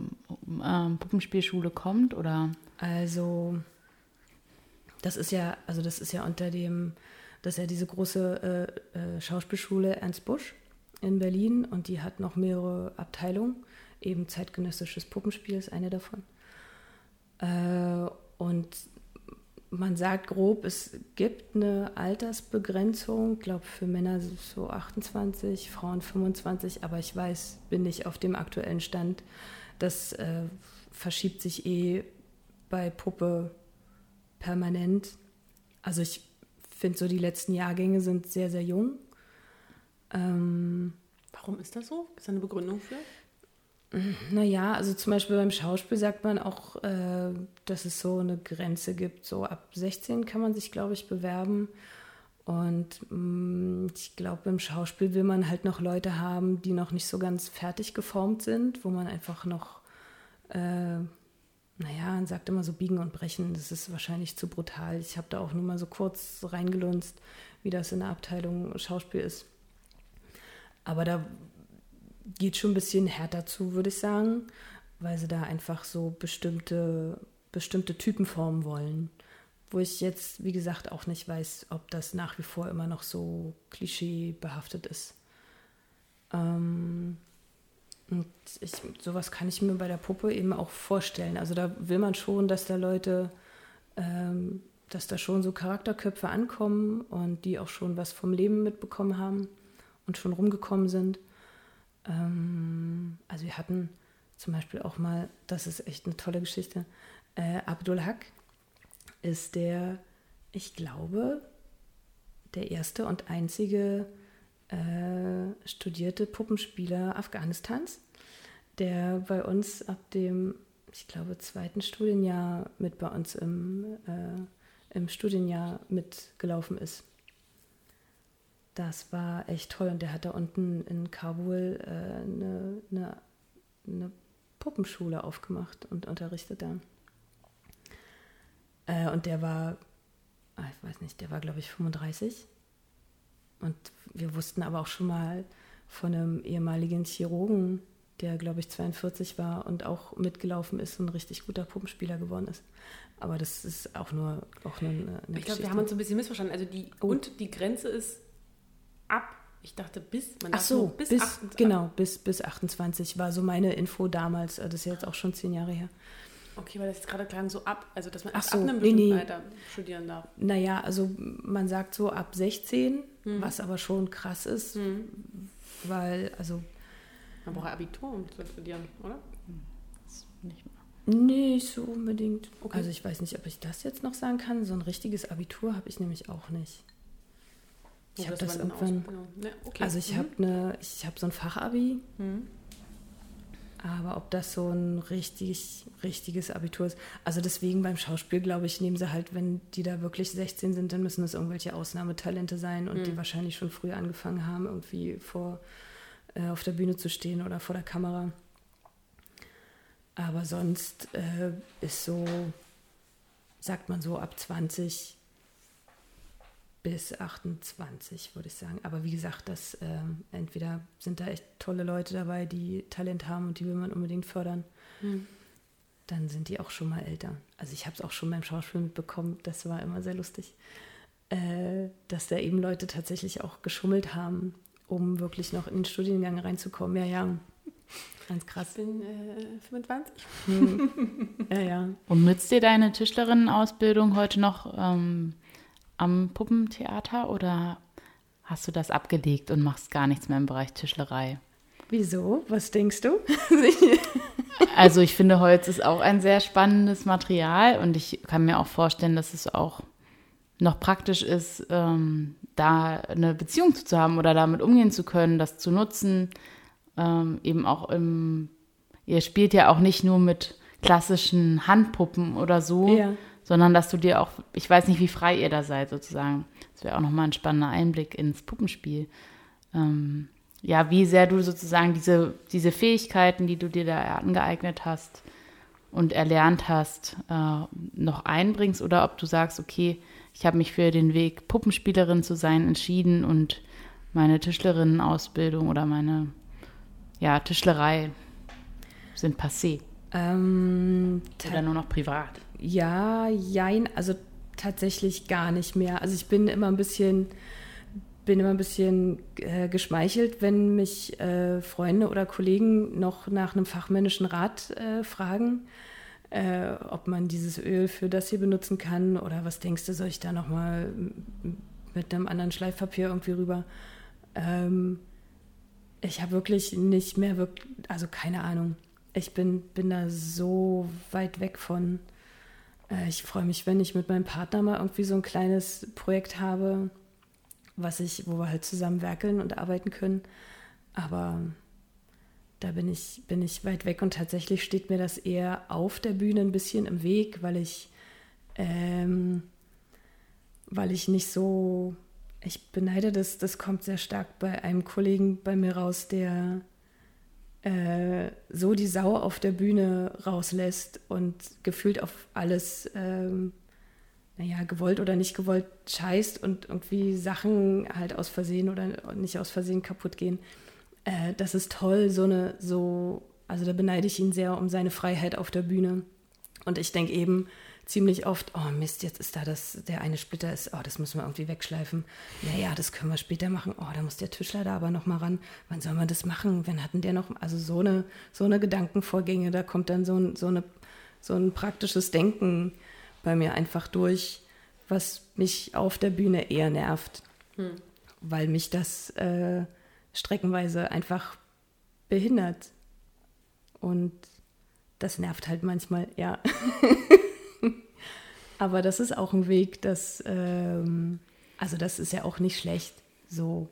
äh, Puppenspielschule kommt, oder?
Also, das ist ja, also das ist ja unter dem, das ist ja diese große äh, äh, Schauspielschule Ernst Busch in Berlin und die hat noch mehrere Abteilungen. Eben zeitgenössisches Puppenspiel ist eine davon. Äh, und man sagt grob, es gibt eine Altersbegrenzung, glaube für Männer so 28, Frauen 25, aber ich weiß, bin nicht auf dem aktuellen Stand. Das äh, verschiebt sich eh bei Puppe permanent. Also ich finde so, die letzten Jahrgänge sind sehr, sehr jung.
Ähm, Warum ist das so? Ist da eine Begründung für?
Naja, also zum Beispiel beim Schauspiel sagt man auch, äh, dass es so eine Grenze gibt. So ab 16 kann man sich, glaube ich, bewerben. Und mh, mm, ich glaube, beim Schauspiel will man halt noch Leute haben, die noch nicht so ganz fertig geformt sind, wo man einfach noch, äh, naja, man sagt immer so biegen und brechen. Das ist wahrscheinlich zu brutal. Ich habe da auch nur mal so kurz reingelunzt, wie das in der Abteilung Schauspiel ist. Aber da geht schon ein bisschen härter zu, würde ich sagen, weil sie da einfach so bestimmte, bestimmte Typen formen wollen. Wo ich jetzt, wie gesagt, auch nicht weiß, ob das nach wie vor immer noch so klischeebehaftet ist. Ähm, und ich, sowas kann ich mir bei der Puppe eben auch vorstellen. Also da will man schon, dass da Leute ähm, dass da schon so Charakterköpfe ankommen und die auch schon was vom Leben mitbekommen haben und schon rumgekommen sind. Ähm, also wir hatten zum Beispiel auch mal, das ist echt eine tolle Geschichte, äh, Abdul Haq ist der, ich glaube, der erste und einzige äh, studierte Puppenspieler Afghanistans, der bei uns ab dem, ich glaube, zweiten Studienjahr mit bei uns im, äh, im Studienjahr mitgelaufen ist. Das war echt toll und der hat da unten in Kabul äh, eine, eine, eine Puppenschule aufgemacht und unterrichtet da. Äh, und der war, ah, ich weiß nicht, der war glaube ich 35 und wir wussten aber auch schon mal von einem ehemaligen Chirurgen, der, glaube ich, 42 war und auch mitgelaufen ist und ein richtig guter Puppenspieler geworden ist. Aber das ist auch nur auch eine, eine
Ich glaube, wir haben uns ein bisschen missverstanden. Also die, oh. und die Grenze ist ab. Ich dachte bis,
man Ach so, bis, bis 28. genau, bis, bis 28 war so meine Info damals. Das ist jetzt auch schon zehn Jahre her.
Okay, weil das jetzt gerade klang so ab, also dass man
Ach so,
ab
einem nee, nee.
Alter studieren darf.
Naja, also man sagt so ab 16, hm. was aber schon krass ist, hm. weil, also...
Man braucht Abitur, um zu studieren, oder?
Nicht mehr. Nicht so unbedingt. Okay. Also ich weiß nicht, ob ich das jetzt noch sagen kann. So ein richtiges Abitur habe ich nämlich auch nicht. Ich habe das irgendwann. Ja, okay. Also ich mhm. habe eine, ich habe so ein Fachabi. Mhm. Aber ob das so ein richtig, richtiges Abitur ist. Also deswegen beim Schauspiel, glaube ich, nehmen sie halt, wenn die da wirklich 16 sind, dann müssen das irgendwelche Ausnahmetalente sein und mhm. die wahrscheinlich schon früh angefangen haben, irgendwie vor äh, auf der Bühne zu stehen oder vor der Kamera. Aber sonst äh, ist so, sagt man so, ab 20 bis 28, würde ich sagen. Aber wie gesagt, das äh, entweder sind da echt tolle Leute dabei, die Talent haben und die will man unbedingt fördern. Mhm. Dann sind die auch schon mal älter. Also ich habe es auch schon beim Schauspiel mitbekommen, das war immer sehr lustig, äh, dass da eben Leute tatsächlich auch geschummelt haben, um wirklich noch in den Studiengang reinzukommen. Ja, ja. Ganz krass.
Ich bin äh, 25.
Hm. Ja, ja.
Und nützt dir deine Tischlerinnenausbildung heute noch ähm, am Puppentheater oder hast du das abgelegt und machst gar nichts mehr im Bereich Tischlerei?
Wieso? Was denkst du?
also ich finde, Holz ist auch ein sehr spannendes Material und ich kann mir auch vorstellen, dass es auch noch praktisch ist, ähm, da eine Beziehung zu haben oder damit umgehen zu können, das zu nutzen. Ähm, eben auch im, ihr spielt ja auch nicht nur mit klassischen Handpuppen oder so, ja sondern dass du dir auch, ich weiß nicht, wie frei ihr da seid sozusagen. Das wäre auch nochmal ein spannender Einblick ins Puppenspiel. Ähm, ja, wie sehr du sozusagen diese, diese Fähigkeiten, die du dir da angeeignet hast und erlernt hast, äh, noch einbringst oder ob du sagst, okay, ich habe mich für den Weg Puppenspielerin zu sein entschieden und meine Tischlerinnenausbildung oder meine ja, Tischlerei sind passé.
Ähm,
oder nur noch privat.
Ja, jein, also tatsächlich gar nicht mehr. Also ich bin immer ein bisschen, bin immer ein bisschen äh, geschmeichelt, wenn mich äh, Freunde oder Kollegen noch nach einem fachmännischen Rat äh, fragen, äh, ob man dieses Öl für das hier benutzen kann oder was denkst du, soll ich da nochmal mit einem anderen Schleifpapier irgendwie rüber? Ähm, ich habe wirklich nicht mehr wirklich, also keine Ahnung. Ich bin, bin da so weit weg von. Äh, ich freue mich, wenn ich mit meinem Partner mal irgendwie so ein kleines Projekt habe, was ich, wo wir halt zusammen werkeln und arbeiten können. Aber da bin ich, bin ich weit weg und tatsächlich steht mir das eher auf der Bühne ein bisschen im Weg, weil ich, ähm, weil ich nicht so, ich beneide das, das kommt sehr stark bei einem Kollegen bei mir raus, der äh, so die Sau auf der Bühne rauslässt und gefühlt auf alles, ähm, naja, gewollt oder nicht gewollt scheißt und irgendwie Sachen halt aus Versehen oder nicht aus Versehen kaputt gehen. Äh, das ist toll, so eine, so, also da beneide ich ihn sehr um seine Freiheit auf der Bühne. Und ich denke eben, ziemlich oft, oh Mist, jetzt ist da das, der eine Splitter ist, oh, das müssen wir irgendwie wegschleifen. Naja, das können wir später machen. Oh, da muss der Tischler da aber noch mal ran. Wann soll man das machen? Wann hatten der noch, also so eine, so eine Gedankenvorgänge, da kommt dann so ein, so eine, so ein praktisches Denken bei mir einfach durch, was mich auf der Bühne eher nervt, hm. weil mich das äh, streckenweise einfach behindert. Und das nervt halt manchmal, ja. Aber das ist auch ein Weg, das, ähm, also das ist ja auch nicht schlecht, so.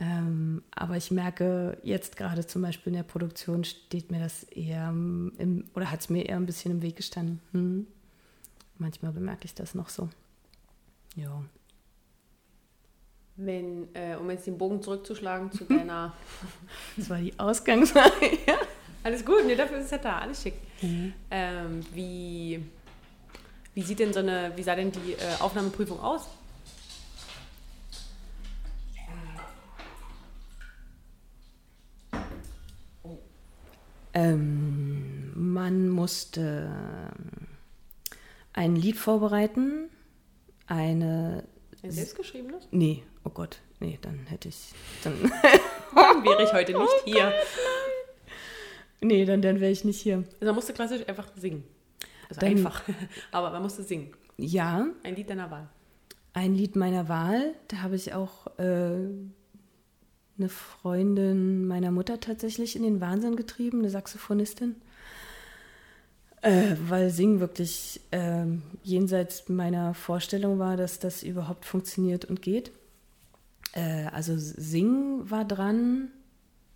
Ähm, aber ich merke jetzt gerade zum Beispiel in der Produktion steht mir das eher im, oder hat es mir eher ein bisschen im Weg gestanden. Hm. Manchmal bemerke ich das noch so. Ja.
Wenn, äh, um jetzt den Bogen zurückzuschlagen zu deiner.
das war die Ausgangsfrage. ja.
Alles gut, nee, dafür ist es ja da, alles schick. Mhm. Ähm, wie, wie sieht denn so eine, wie sah denn die äh, Aufnahmeprüfung aus?
Ähm, man musste ein Lied vorbereiten, eine.
Ein selbstgeschriebenes?
Nee, oh Gott, nee, dann hätte ich. Dann,
dann wäre ich heute nicht oh hier.
Gott, nee, dann, dann wäre ich nicht hier.
Also man musste klassisch einfach singen. Also dann, einfach. Aber man musste singen.
Ja.
Ein Lied deiner Wahl.
Ein Lied meiner Wahl. Da habe ich auch äh, eine Freundin meiner Mutter tatsächlich in den Wahnsinn getrieben, eine Saxophonistin. Äh, weil Singen wirklich äh, jenseits meiner Vorstellung war, dass das überhaupt funktioniert und geht. Äh, also Singen war dran,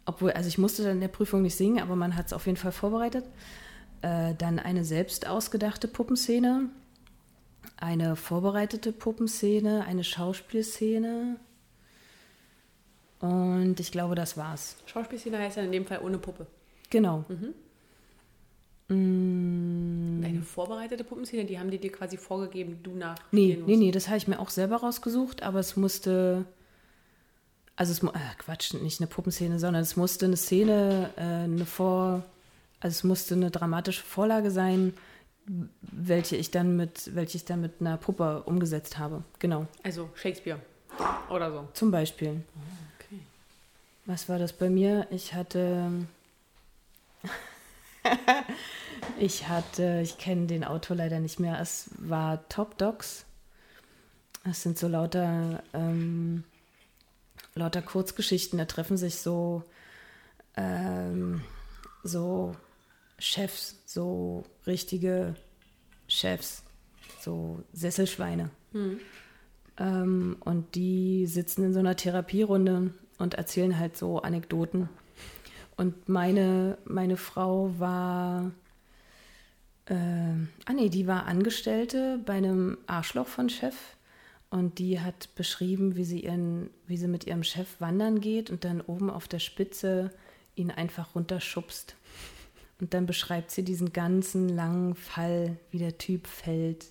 obwohl, also ich musste dann in der Prüfung nicht singen, aber man hat es auf jeden Fall vorbereitet. Äh, dann eine selbst ausgedachte Puppenszene, eine vorbereitete Puppenszene, eine Schauspielszene, und ich glaube, das war's.
Schauspielszene heißt ja in dem Fall ohne Puppe.
Genau. Mhm.
Mm. Eine vorbereitete Puppenszene, die haben die dir quasi vorgegeben, du nach.
Nee, nee, nee, das habe ich mir auch selber rausgesucht, aber es musste. Also es äh, Quatsch, nicht eine Puppenszene, sondern es musste eine Szene, äh, eine Vor. Also es musste eine dramatische Vorlage sein, welche ich dann mit, welche ich dann mit einer Puppe umgesetzt habe. Genau.
Also Shakespeare oder so.
Zum Beispiel. Oh. Was war das bei mir? Ich hatte. ich hatte, ich kenne den Autor leider nicht mehr. Es war Top Dogs. Das sind so lauter, ähm, lauter Kurzgeschichten. Da treffen sich so, ähm, so Chefs, so richtige Chefs, so Sesselschweine. Hm. Ähm, und die sitzen in so einer Therapierunde und erzählen halt so Anekdoten. Und meine, meine Frau war, äh, ah nee, die war Angestellte bei einem Arschloch von Chef und die hat beschrieben, wie sie, ihren, wie sie mit ihrem Chef wandern geht und dann oben auf der Spitze ihn einfach runterschubst. Und dann beschreibt sie diesen ganzen langen Fall, wie der Typ fällt.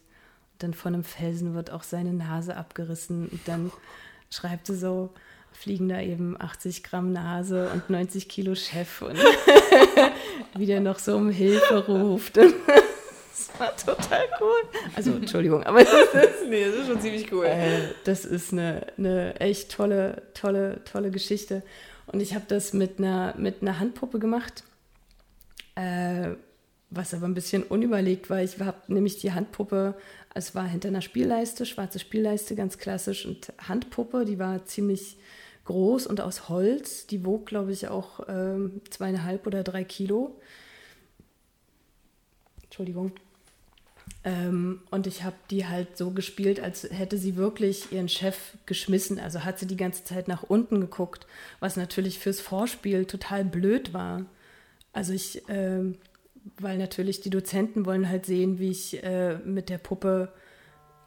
Und dann von einem Felsen wird auch seine Nase abgerissen. Und dann schreibt sie so, fliegen da eben 80 Gramm Nase und 90 Kilo Chef und wie der noch so um Hilfe ruft. das war total cool. Also, Entschuldigung, aber das ist,
nee, das ist schon ziemlich cool.
Äh, das ist eine, eine echt tolle, tolle, tolle Geschichte. Und ich habe das mit einer, mit einer Handpuppe gemacht, äh, was aber ein bisschen unüberlegt war. Ich habe nämlich die Handpuppe, es war hinter einer Spielleiste, schwarze Spielleiste, ganz klassisch, und Handpuppe, die war ziemlich groß und aus Holz. Die wog, glaube ich, auch ähm, zweieinhalb oder drei Kilo. Entschuldigung. Ähm, und ich habe die halt so gespielt, als hätte sie wirklich ihren Chef geschmissen. Also hat sie die ganze Zeit nach unten geguckt, was natürlich fürs Vorspiel total blöd war. Also ich, äh, weil natürlich die Dozenten wollen halt sehen, wie ich äh, mit der Puppe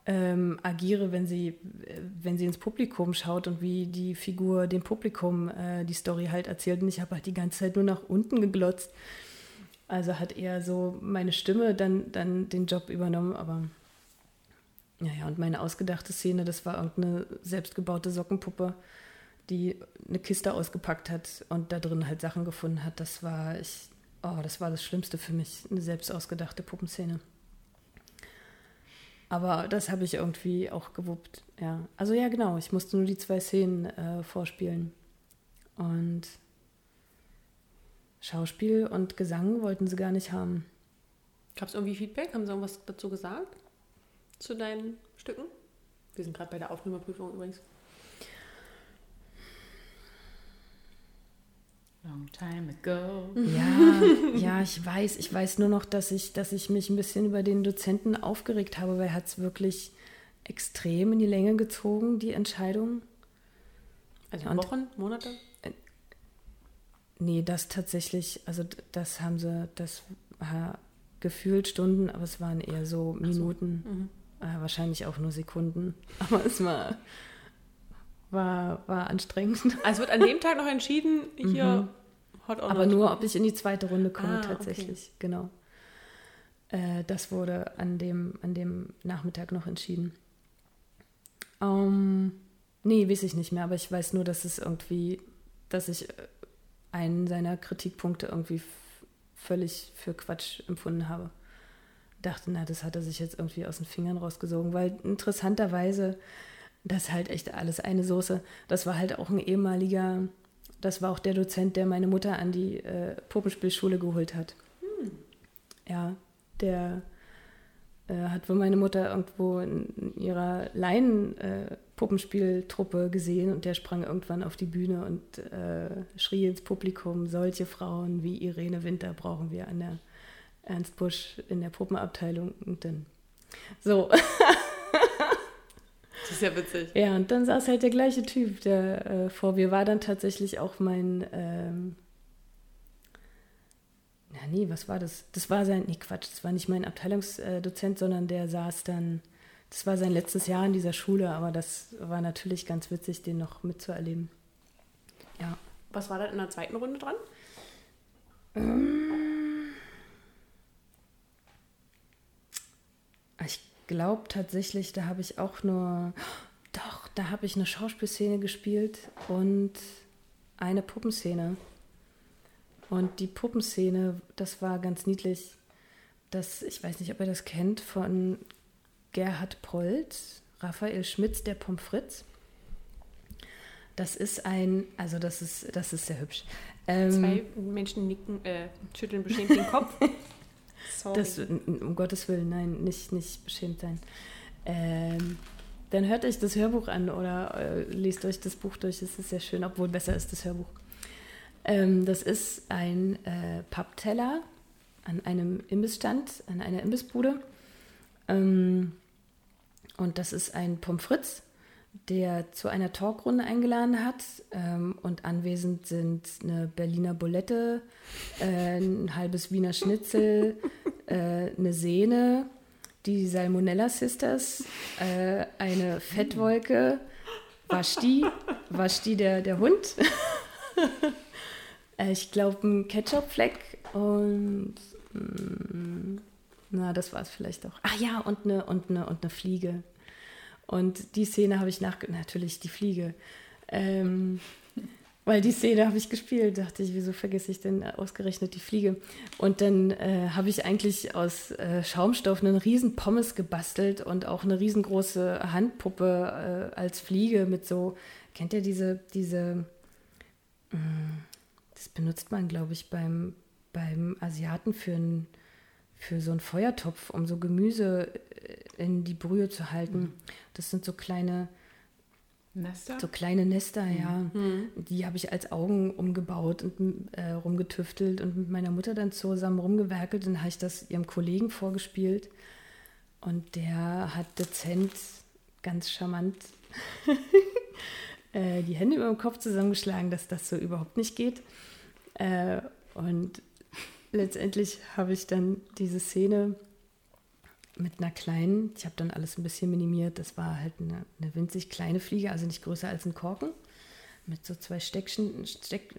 ähm, agiere, wenn sie, wenn sie ins Publikum schaut und wie die Figur dem Publikum äh, die Story halt erzählt. Und ich habe halt die ganze Zeit nur nach unten geglotzt. Also hat eher so meine Stimme dann, dann den Job übernommen, aber ja, und meine ausgedachte Szene, das war irgendeine selbstgebaute Sockenpuppe, die eine Kiste ausgepackt hat und da drin halt Sachen gefunden hat. Das war ich, oh, das war das Schlimmste für mich, eine selbst ausgedachte Puppenszene. Aber das habe ich irgendwie auch gewuppt, ja. Also ja, genau, ich musste nur die zwei Szenen äh, vorspielen. Und Schauspiel und Gesang wollten sie gar nicht haben.
Gab es irgendwie Feedback? Haben sie irgendwas dazu gesagt? Zu deinen Stücken? Wir sind gerade bei der Aufnahmeprüfung übrigens.
Long time ago.
Ja, ja, ich weiß. Ich weiß nur noch, dass ich, dass ich mich ein bisschen über den Dozenten aufgeregt habe, weil er hat es wirklich extrem in die Länge gezogen, die Entscheidung.
Also
Und-
Wochen, Monate?
Nee, das tatsächlich, also das haben sie, das war gefühlt Stunden, aber es waren eher so Minuten,
Mhm.
äh, wahrscheinlich auch nur Sekunden. Aber es war, war, war anstrengend.
Also wird an dem Tag noch entschieden, hier Hot or
Aber
not.
nur, ob ich in die zweite Runde komme,
Ah, okay.
tatsächlich, genau. Äh, das wurde an dem, an dem Nachmittag noch entschieden. Ähm, nee, weiß ich nicht mehr, aber ich weiß nur, dass es irgendwie, dass ich äh, einen seiner Kritikpunkte irgendwie völlig für Quatsch empfunden habe. Dachte, na, das hat er sich jetzt irgendwie aus den Fingern rausgesogen, weil interessanterweise, das ist halt echt alles eine Soße. Das war halt auch ein ehemaliger, das war auch der Dozent, der meine Mutter an die äh, Puppenspielschule geholt hat. Ja, der äh, hat wohl meine Mutter irgendwo in ihrer Laien-Puppenspieltruppe gesehen und der sprang irgendwann auf die Bühne und äh, schrie ins Publikum, solche Frauen wie Irene Winter brauchen wir an der Ernst Busch in der Puppenabteilung und dann so.
Das ist ja witzig.
Ja, und dann saß halt der gleiche Typ, der äh, vor mir war dann tatsächlich auch mein, ähm, na nee, was war das? Das war sein, nee, Quatsch, das war nicht mein Abteilungsdozent, sondern der saß dann, das war sein letztes Jahr in dieser Schule, aber das war natürlich ganz witzig, den noch mitzuerleben. Ja.
Was war da in der zweiten Runde dran?
Ich glaube tatsächlich, da habe ich auch nur, doch, da habe ich eine Schauspielszene gespielt und eine Puppenszene. Und die Puppenszene, das war ganz niedlich. Das, ich weiß nicht, ob ihr das kennt, von Gerhard Polt, Raphael Schmitz, der Pommes frites. Das ist ein, also das ist, das ist sehr hübsch. Ähm,
Zwei Menschen nicken, äh, schütteln bestimmt den Kopf. Sorry.
Das, um Gottes Willen, nein, nicht, nicht beschämt sein. Ähm, dann hört euch das Hörbuch an oder äh, lest euch das Buch durch. Es ist sehr schön, obwohl besser ist das Hörbuch. Ähm, das ist ein äh, Pappteller an einem Imbissstand, an einer Imbissbude. Ähm, und das ist ein Pommes frites, der zu einer Talkrunde eingeladen hat. Ähm, und anwesend sind eine Berliner Bulette, äh, ein halbes Wiener Schnitzel, äh, eine Sehne, die Salmonella Sisters, äh, eine Fettwolke, Vashti, Vashti der, der Hund. Äh, ich glaube, ein Ketchupfleck und mm, na, das war es vielleicht auch. Ach ja, und eine, und eine, und eine Fliege. Und die Szene habe ich nach... Natürlich die Fliege. Ähm, weil die Szene habe ich gespielt. Dachte ich, wieso vergesse ich denn ausgerechnet die Fliege? Und dann äh, habe ich eigentlich aus äh, Schaumstoff einen riesen Pommes gebastelt und auch eine riesengroße Handpuppe äh, als Fliege mit so... Kennt ihr diese... diese mm, das benutzt man, glaube ich, beim, beim Asiaten für, ein, für so einen Feuertopf, um so Gemüse äh, in die Brühe zu halten. Das sind so kleine,
Nester?
so kleine Nester, ja. Die habe ich als Augen umgebaut und äh, rumgetüftelt und mit meiner Mutter dann zusammen rumgewerkelt. Dann habe ich das ihrem Kollegen vorgespielt. Und der hat dezent, ganz charmant äh, die Hände über dem Kopf zusammengeschlagen, dass das so überhaupt nicht geht. Äh, und letztendlich habe ich dann diese Szene mit einer kleinen, ich habe dann alles ein bisschen minimiert, das war halt eine, eine winzig kleine Fliege, also nicht größer als ein Korken, mit so zwei Steckchen, Steck,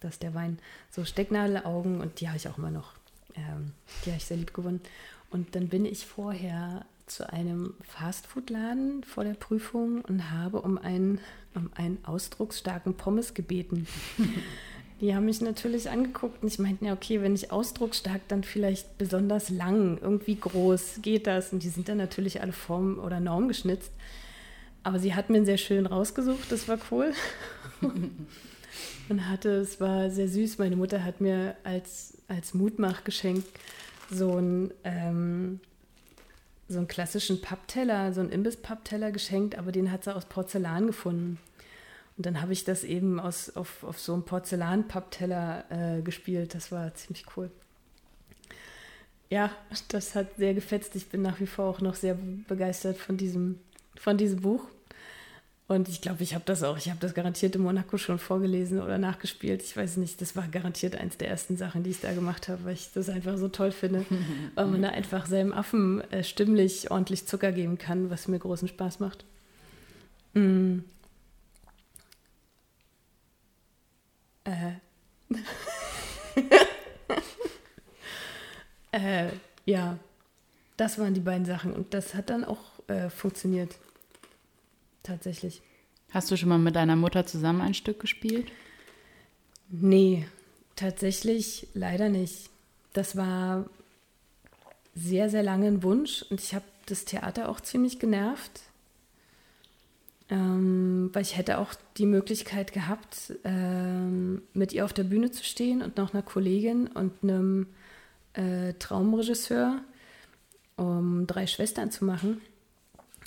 das ist der Wein, so Stecknadelaugen und die habe ich auch immer noch. Ähm, die habe ich sehr lieb gewonnen. Und dann bin ich vorher zu einem Fastfood-Laden vor der Prüfung und habe um einen, um einen ausdrucksstarken Pommes gebeten. Die haben mich natürlich angeguckt und ich meinte, ja, okay, wenn ich ausdrucksstark, dann vielleicht besonders lang, irgendwie groß, geht das? Und die sind dann natürlich alle Form oder Norm geschnitzt. Aber sie hat mir sehr schön rausgesucht, das war cool. und hatte, es war sehr süß. Meine Mutter hat mir als, als Mutmachgeschenk so ein, ähm, so einen klassischen Pappteller, so einen Imbiss-Pappteller geschenkt, aber den hat sie aus Porzellan gefunden. Und dann habe ich das eben aus, auf, auf so einem Porzellan-Pappteller äh, gespielt. Das war ziemlich cool. Ja, das hat sehr gefetzt. Ich bin nach wie vor auch noch sehr begeistert von diesem, von diesem Buch. Und ich glaube, ich habe das auch, ich habe das garantiert in Monaco schon vorgelesen oder nachgespielt. Ich weiß nicht, das war garantiert eins der ersten Sachen, die ich da gemacht habe, weil ich das einfach so toll finde, weil man da einfach seinem Affen äh, stimmlich ordentlich Zucker geben kann, was mir großen Spaß macht. Mm. Äh. äh, ja, das waren die beiden Sachen und das hat dann auch äh, funktioniert tatsächlich.
Hast du schon mal mit deiner Mutter zusammen ein Stück gespielt?
Nee, tatsächlich leider nicht. Das war sehr, sehr lange ein Wunsch und ich habe das Theater auch ziemlich genervt, ähm, weil ich hätte auch die Möglichkeit gehabt, ähm, mit ihr auf der Bühne zu stehen und noch einer Kollegin und einem äh, Traumregisseur, um drei Schwestern zu machen.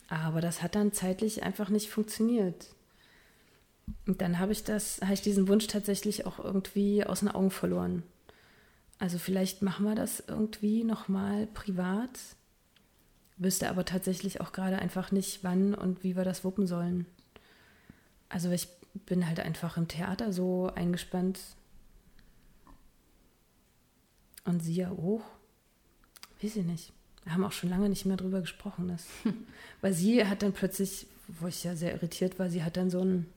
Aber das hat dann zeitlich einfach nicht funktioniert. Und dann habe ich das, habe ich diesen Wunsch tatsächlich auch irgendwie aus den Augen verloren. Also vielleicht machen wir das irgendwie nochmal privat. Wüsste aber tatsächlich auch gerade einfach nicht, wann und wie wir das wuppen sollen. Also ich bin halt einfach im Theater so eingespannt. Und sie ja auch. Weiß ich nicht. Wir haben auch schon lange nicht mehr drüber gesprochen. Das, weil sie hat dann plötzlich, wo ich ja sehr irritiert war, sie hat dann so ein,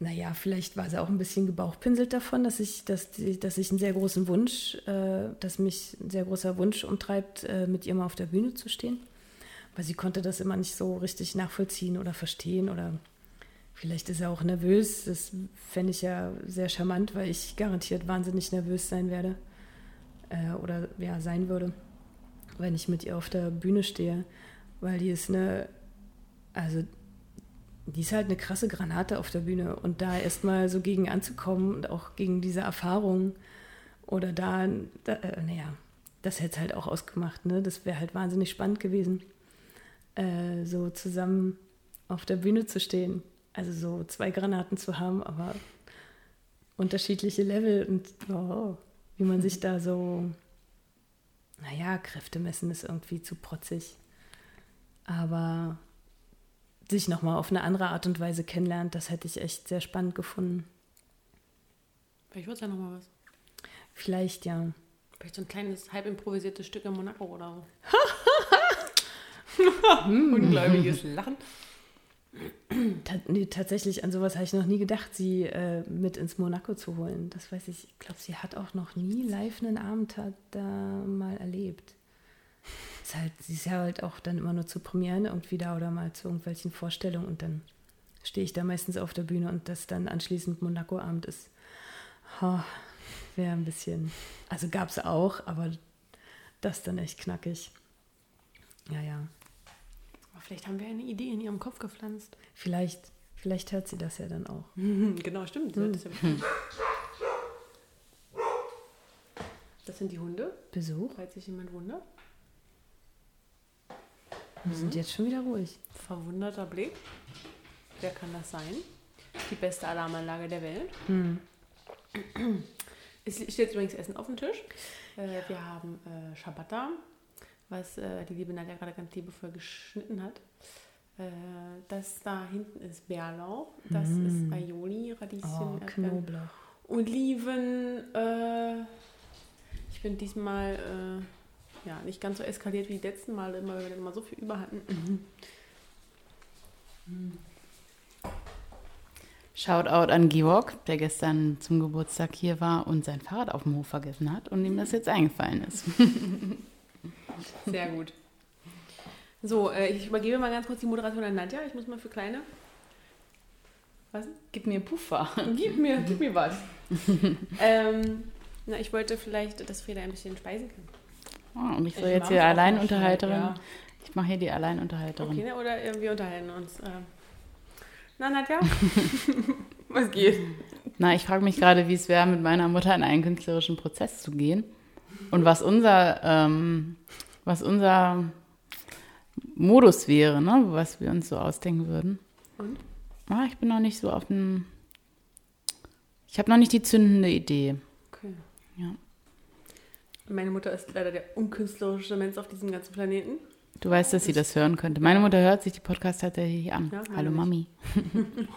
naja, vielleicht war sie auch ein bisschen gebauchpinselt davon, dass ich, dass, dass ich einen sehr großen Wunsch, äh, dass mich ein sehr großer Wunsch umtreibt, äh, mit ihr mal auf der Bühne zu stehen. Weil sie konnte das immer nicht so richtig nachvollziehen oder verstehen oder vielleicht ist er auch nervös. Das fände ich ja sehr charmant, weil ich garantiert wahnsinnig nervös sein werde äh, oder ja, sein würde, wenn ich mit ihr auf der Bühne stehe, weil die ist eine, also die ist halt eine krasse Granate auf der Bühne und da erstmal so gegen anzukommen und auch gegen diese Erfahrung oder da, da äh, naja, das hätte es halt auch ausgemacht, ne? Das wäre halt wahnsinnig spannend gewesen, äh, so zusammen auf der Bühne zu stehen. Also so zwei Granaten zu haben, aber unterschiedliche Level und oh, wie man sich da so, naja, Kräfte messen ist irgendwie zu protzig. Aber sich nochmal auf eine andere Art und Weise kennenlernt, das hätte ich echt sehr spannend gefunden.
Vielleicht wird es ja nochmal was.
Vielleicht, ja.
Vielleicht so ein kleines, halb improvisiertes Stück in Monaco oder so. Ungläubiges Lachen
nee, tatsächlich, an sowas habe ich noch nie gedacht, sie äh, mit ins Monaco zu holen. Das weiß ich. Ich glaube, sie hat auch noch nie live einen Abend da mal erlebt. Ist halt, sie ist ja halt auch dann immer nur zu Premieren irgendwie da oder mal zu irgendwelchen Vorstellungen und dann stehe ich da meistens auf der Bühne und das dann anschließend Monaco-Abend ist. Oh, Wäre ein bisschen. Also gab es auch, aber das dann echt knackig. Ja, ja.
Aber vielleicht haben wir eine Idee in ihrem Kopf gepflanzt.
Vielleicht, vielleicht hört sie das ja dann auch.
genau, stimmt. Mhm. Das, das sind die Hunde.
Besuch.
Falls sich jemand wundert.
Wir sind jetzt schon wieder ruhig.
Verwunderter Blick. Wer kann das sein? Die beste Alarmanlage der Welt.
Mhm.
Es steht übrigens Essen auf dem Tisch. Äh, wir haben äh, Ciabatta, was äh, die liebe Nadja gerade ganz liebevoll geschnitten hat. Äh, das da hinten ist Bärlauch, das mm. ist Aioli, Radieschen,
oh, Knoblauch.
Oliven. Äh, ich bin diesmal äh, ja, nicht ganz so eskaliert wie die letzten Mal, immer, weil wir immer so viel über hatten. Mhm.
Shoutout an Georg, der gestern zum Geburtstag hier war und sein Fahrrad auf dem Hof vergessen hat und ihm das jetzt eingefallen ist.
Sehr gut. So, äh, ich übergebe mal ganz kurz die Moderation an Nadja. Ich muss mal für kleine.
Was? Gib mir Puffer.
Gib mir, gib mir was. ähm, na, ich wollte vielleicht, dass Frieda ein bisschen speisen kann.
Oh, und ich soll ich jetzt hier Alleinunterhalterin. Ja. Ich mache hier die Alleinunterhalterin.
Okay, oder wir unterhalten uns. Ähm. Na, Nadja? was geht?
Na, ich frage mich gerade, wie es wäre, mit meiner Mutter in einen künstlerischen Prozess zu gehen. und was unser, ähm, was unser Modus wäre, ne? was wir uns so ausdenken würden.
Und?
Ah, ich bin noch nicht so auf dem. Ich habe noch nicht die zündende Idee.
Okay.
Ja.
Meine Mutter ist leider der unkünstlerische Mensch auf diesem ganzen Planeten.
Du weißt, dass sie das hören könnte. Meine Mutter hört sich die Podcast tatsächlich an.
Ja,
Hallo
nicht.
Mami.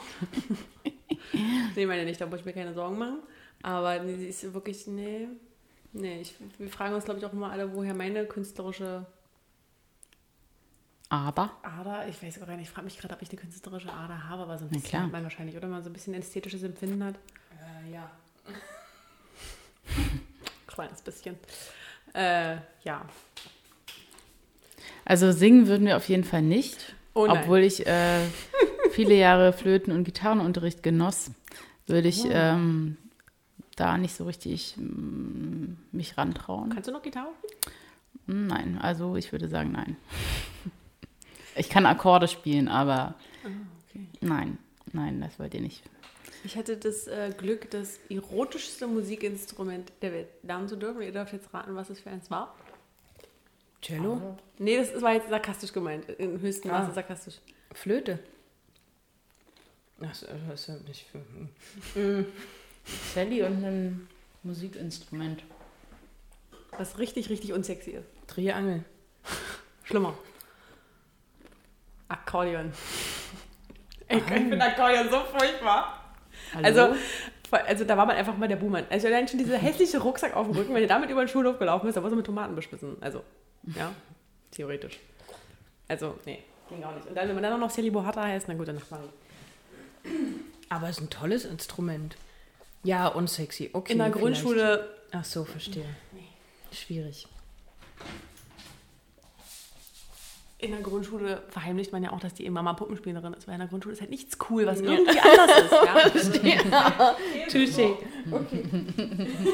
Nee, meine nicht, da muss ich mir keine Sorgen machen. Aber nee, sie ist wirklich, nee, nee. Ich, wir fragen uns, glaube ich, auch immer alle, woher meine künstlerische
Aber
Ader, ich weiß gar nicht, ich frage mich gerade, ob ich eine künstlerische Ader habe, aber so ein bisschen
klar.
man wahrscheinlich, oder mal so ein bisschen ästhetisches Empfinden hat.
Äh, ja.
Kleines bisschen. Äh, ja.
also singen würden wir auf jeden Fall nicht.
Oh.
Obwohl ich äh, viele Jahre Flöten- und Gitarrenunterricht genoss, würde ich ähm, da nicht so richtig mm, mich rantrauen.
Kannst du noch Gitarre?
Nein, also ich würde sagen nein. Ich kann Akkorde spielen, aber
okay.
nein, nein, das wollt ihr nicht.
Ich hatte das äh, Glück, das erotischste Musikinstrument der Welt lernen zu dürfen. Ihr dürft jetzt raten, was es für eins war.
Cello?
Nee, das war jetzt sarkastisch gemeint. Im höchsten
Ah.
Maße sarkastisch.
Flöte? Ach, so, das ist ja nicht für.
Sally und ein Musikinstrument.
Was richtig, richtig unsexy ist.
Triangel.
Schlimmer. Akkordeon. Ich, ich finde Akkordeon so furchtbar.
Hallo?
Also, also da war man einfach mal der Buhmann. Also allein schon dieser hässliche Rucksack auf dem Rücken, wenn ihr damit über den Schulhof gelaufen bist, da wurde mit Tomaten beschmissen. Also, ja, theoretisch. Also, nee, ging auch nicht. Und dann, wenn man dann auch noch Sally Bohata heißt, na gut, dann Nachbarin.
Aber es ist ein tolles Instrument. Ja, und sexy. Okay.
In der
vielleicht.
Grundschule,
Ach so, verstehe. Schwierig.
In der Grundschule verheimlicht man ja auch, dass die Mama Puppenspielerin ist, weil in der Grundschule ist halt nichts cool, was irgendwie anders ist. Ja?
Touché.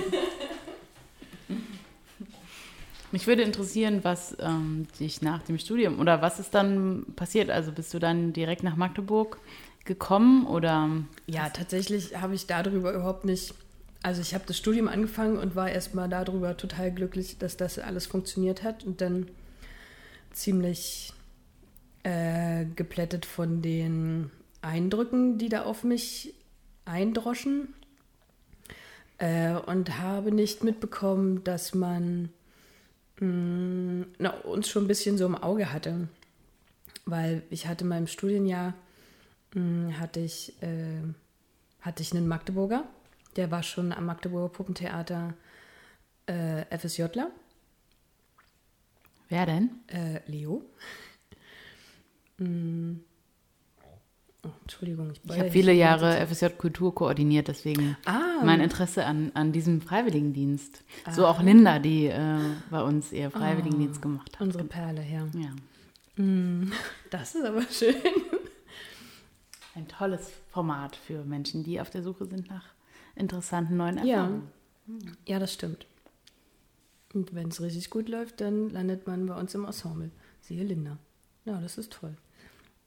Mich würde interessieren, was ähm, dich nach dem Studium oder was ist dann passiert? Also bist du dann direkt nach Magdeburg gekommen oder
Ja, tatsächlich habe ich darüber überhaupt nicht. Also ich habe das Studium angefangen und war erstmal darüber total glücklich, dass das alles funktioniert hat und dann ziemlich äh, geplättet von den Eindrücken, die da auf mich eindroschen. Äh, und habe nicht mitbekommen, dass man mh, na, uns schon ein bisschen so im Auge hatte, weil ich hatte in meinem Studienjahr mh, hatte ich äh, hatte ich einen Magdeburger, der war schon am Magdeburger Puppentheater äh, FSJler,
wer denn?
äh, Leo. Mm. Oh, Entschuldigung, ich,
Ich habe viele Jahre FSJ Kultur koordiniert, deswegen
Ah.
mein Interesse an, an diesem Freiwilligendienst. So auch Linda, die äh, bei uns ihr Freiwilligendienst gemacht hat.
Unsere Perle, ja.
Ja.
Mm. Das ist aber schön.
Ein tolles Format für Menschen, die auf der Suche sind nach interessanten neuen
Ja.
Erfahrungen.
Ja, das stimmt. Und wenn es richtig gut läuft, dann landet man bei uns im Ensemble. Siehe Linda. Ja, das ist toll.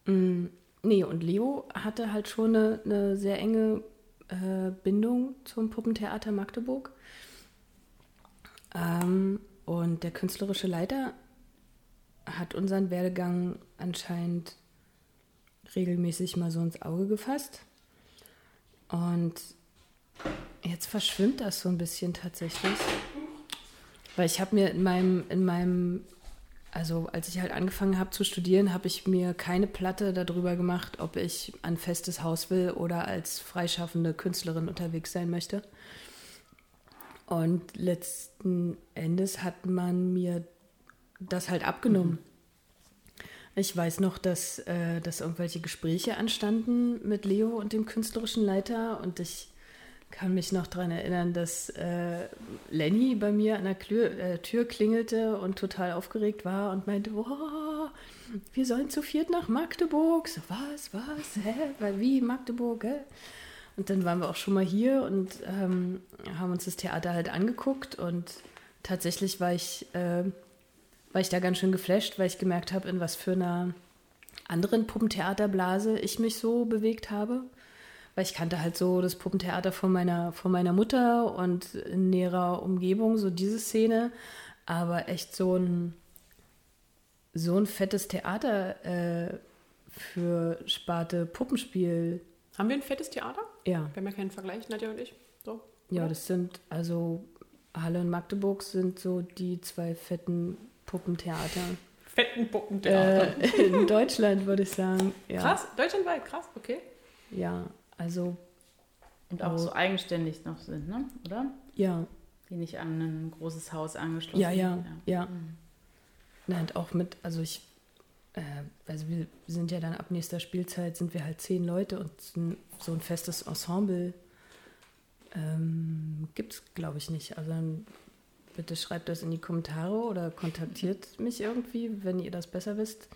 Mm, nee, und Leo hatte halt schon eine, eine sehr enge äh, Bindung zum Puppentheater Magdeburg. Ähm, und der künstlerische Leiter hat unseren Werdegang anscheinend regelmäßig mal so ins Auge gefasst. Und jetzt verschwimmt das so ein bisschen tatsächlich. Weil ich habe mir in meinem, in meinem, also als ich halt angefangen habe zu studieren, habe ich mir keine Platte darüber gemacht, ob ich ein festes Haus will oder als freischaffende Künstlerin unterwegs sein möchte. Und letzten Endes hat man mir das halt abgenommen. Ich weiß noch, dass, äh, dass irgendwelche Gespräche anstanden mit Leo und dem künstlerischen Leiter und ich kann mich noch daran erinnern, dass äh, Lenny bei mir an der Klür, äh, Tür klingelte und total aufgeregt war und meinte, wow, wir sollen zu viert nach Magdeburg. So, was, was, hä? Weil, wie, Magdeburg, hä? Und dann waren wir auch schon mal hier und ähm, haben uns das Theater halt angeguckt und tatsächlich war ich, äh, war ich da ganz schön geflasht, weil ich gemerkt habe, in was für einer anderen Puppentheaterblase ich mich so bewegt habe. Weil ich kannte halt so das Puppentheater von meiner, von meiner Mutter und in näherer Umgebung, so diese Szene. Aber echt so ein, so ein fettes Theater äh, für Sparte Puppenspiel.
Haben wir ein fettes Theater?
Ja.
Wir haben ja keinen Vergleich, Nadja und ich. So.
Ja, das sind, also Halle und Magdeburg sind so die zwei fetten Puppentheater.
Fetten Puppentheater.
Äh, in Deutschland würde ich sagen. Ja.
Krass, deutschlandweit, krass, okay.
Ja, also
Und auch so eigenständig noch sind, ne? oder?
ja,
Die nicht an ein großes Haus angeschlossen
ja, ja,
sind.
ja. Nein, und auch mit, also ich, äh, also wir sind ja dann ab nächster Spielzeit sind wir halt zehn Leute und so ein- festes Ensemble ähm, gibt es, glaube ich, nicht. Also dann bitte schreibt das in die Kommentare oder kontaktiert mich irgendwie, wenn ihr das besser wisst.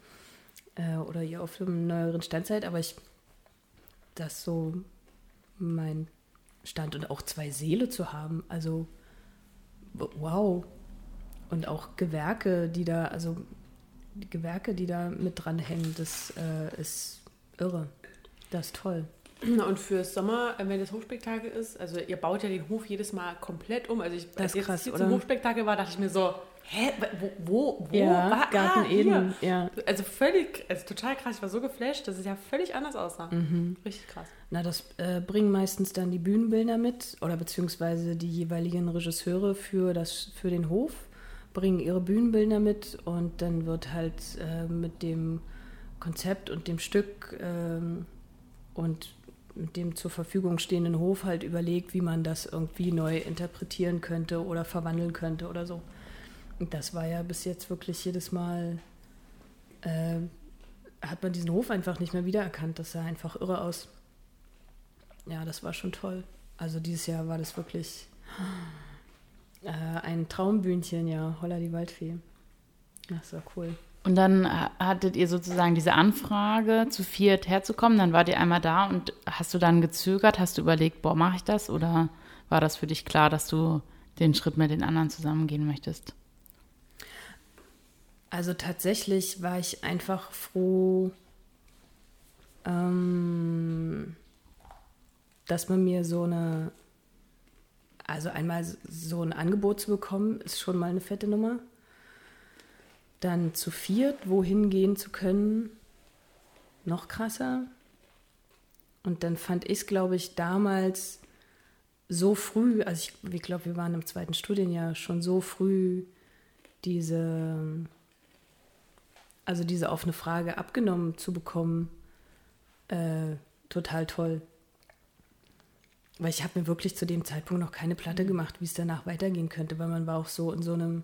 Äh, oder ihr auf einem neueren Stand seid. Aber ich, das so mein Stand und auch zwei Seele zu haben. Also, wow. Und auch Gewerke, die da, also die Gewerke, die da mit dranhängen, das äh, ist irre. Das ist toll.
Und fürs Sommer, wenn das Hofspektakel ist, also ihr baut ja den Hof jedes Mal komplett um. Also ich,
Das
als jetzt
krass,
hier
oder?
zum Hofspektakel war, dachte ich mir so, hä, wo, wo, wo?
Ja,
war,
Garten
ah, hier.
Eden, ja.
Also völlig, also total krass. Ich war so geflasht, dass es ja völlig anders aussah.
Mhm.
Richtig krass.
Na, das äh, bringen meistens dann die Bühnenbilder mit oder beziehungsweise die jeweiligen Regisseure für, das, für den Hof bringen ihre Bühnenbilder mit und dann wird halt äh, mit dem Konzept und dem Stück ähm, und mit dem zur Verfügung stehenden Hof halt überlegt, wie man das irgendwie neu interpretieren könnte oder verwandeln könnte oder so. Das war ja bis jetzt wirklich jedes Mal, äh, hat man diesen Hof einfach nicht mehr wiedererkannt. Das sah einfach irre aus. Ja, das war schon toll. Also dieses Jahr war das wirklich äh, ein Traumbühnchen, ja, Holla die Waldfee. Das war cool.
Und dann ha- hattet ihr sozusagen diese Anfrage, zu viert herzukommen. Dann wart ihr einmal da und hast du dann gezögert? Hast du überlegt, boah, mache ich das? Oder war das für dich klar, dass du den Schritt mit den anderen zusammengehen möchtest?
Also tatsächlich war ich einfach froh, ähm, dass man mir so eine, also einmal so ein Angebot zu bekommen, ist schon mal eine fette Nummer. Dann zu viert wohin gehen zu können, noch krasser. Und dann fand ich es, glaube ich, damals so früh, also ich, ich glaube, wir waren im zweiten Studienjahr schon so früh diese, also diese offene Frage abgenommen zu bekommen, äh, total toll. Weil ich habe mir wirklich zu dem Zeitpunkt noch keine Platte gemacht, wie es danach weitergehen könnte, weil man war auch so in so einem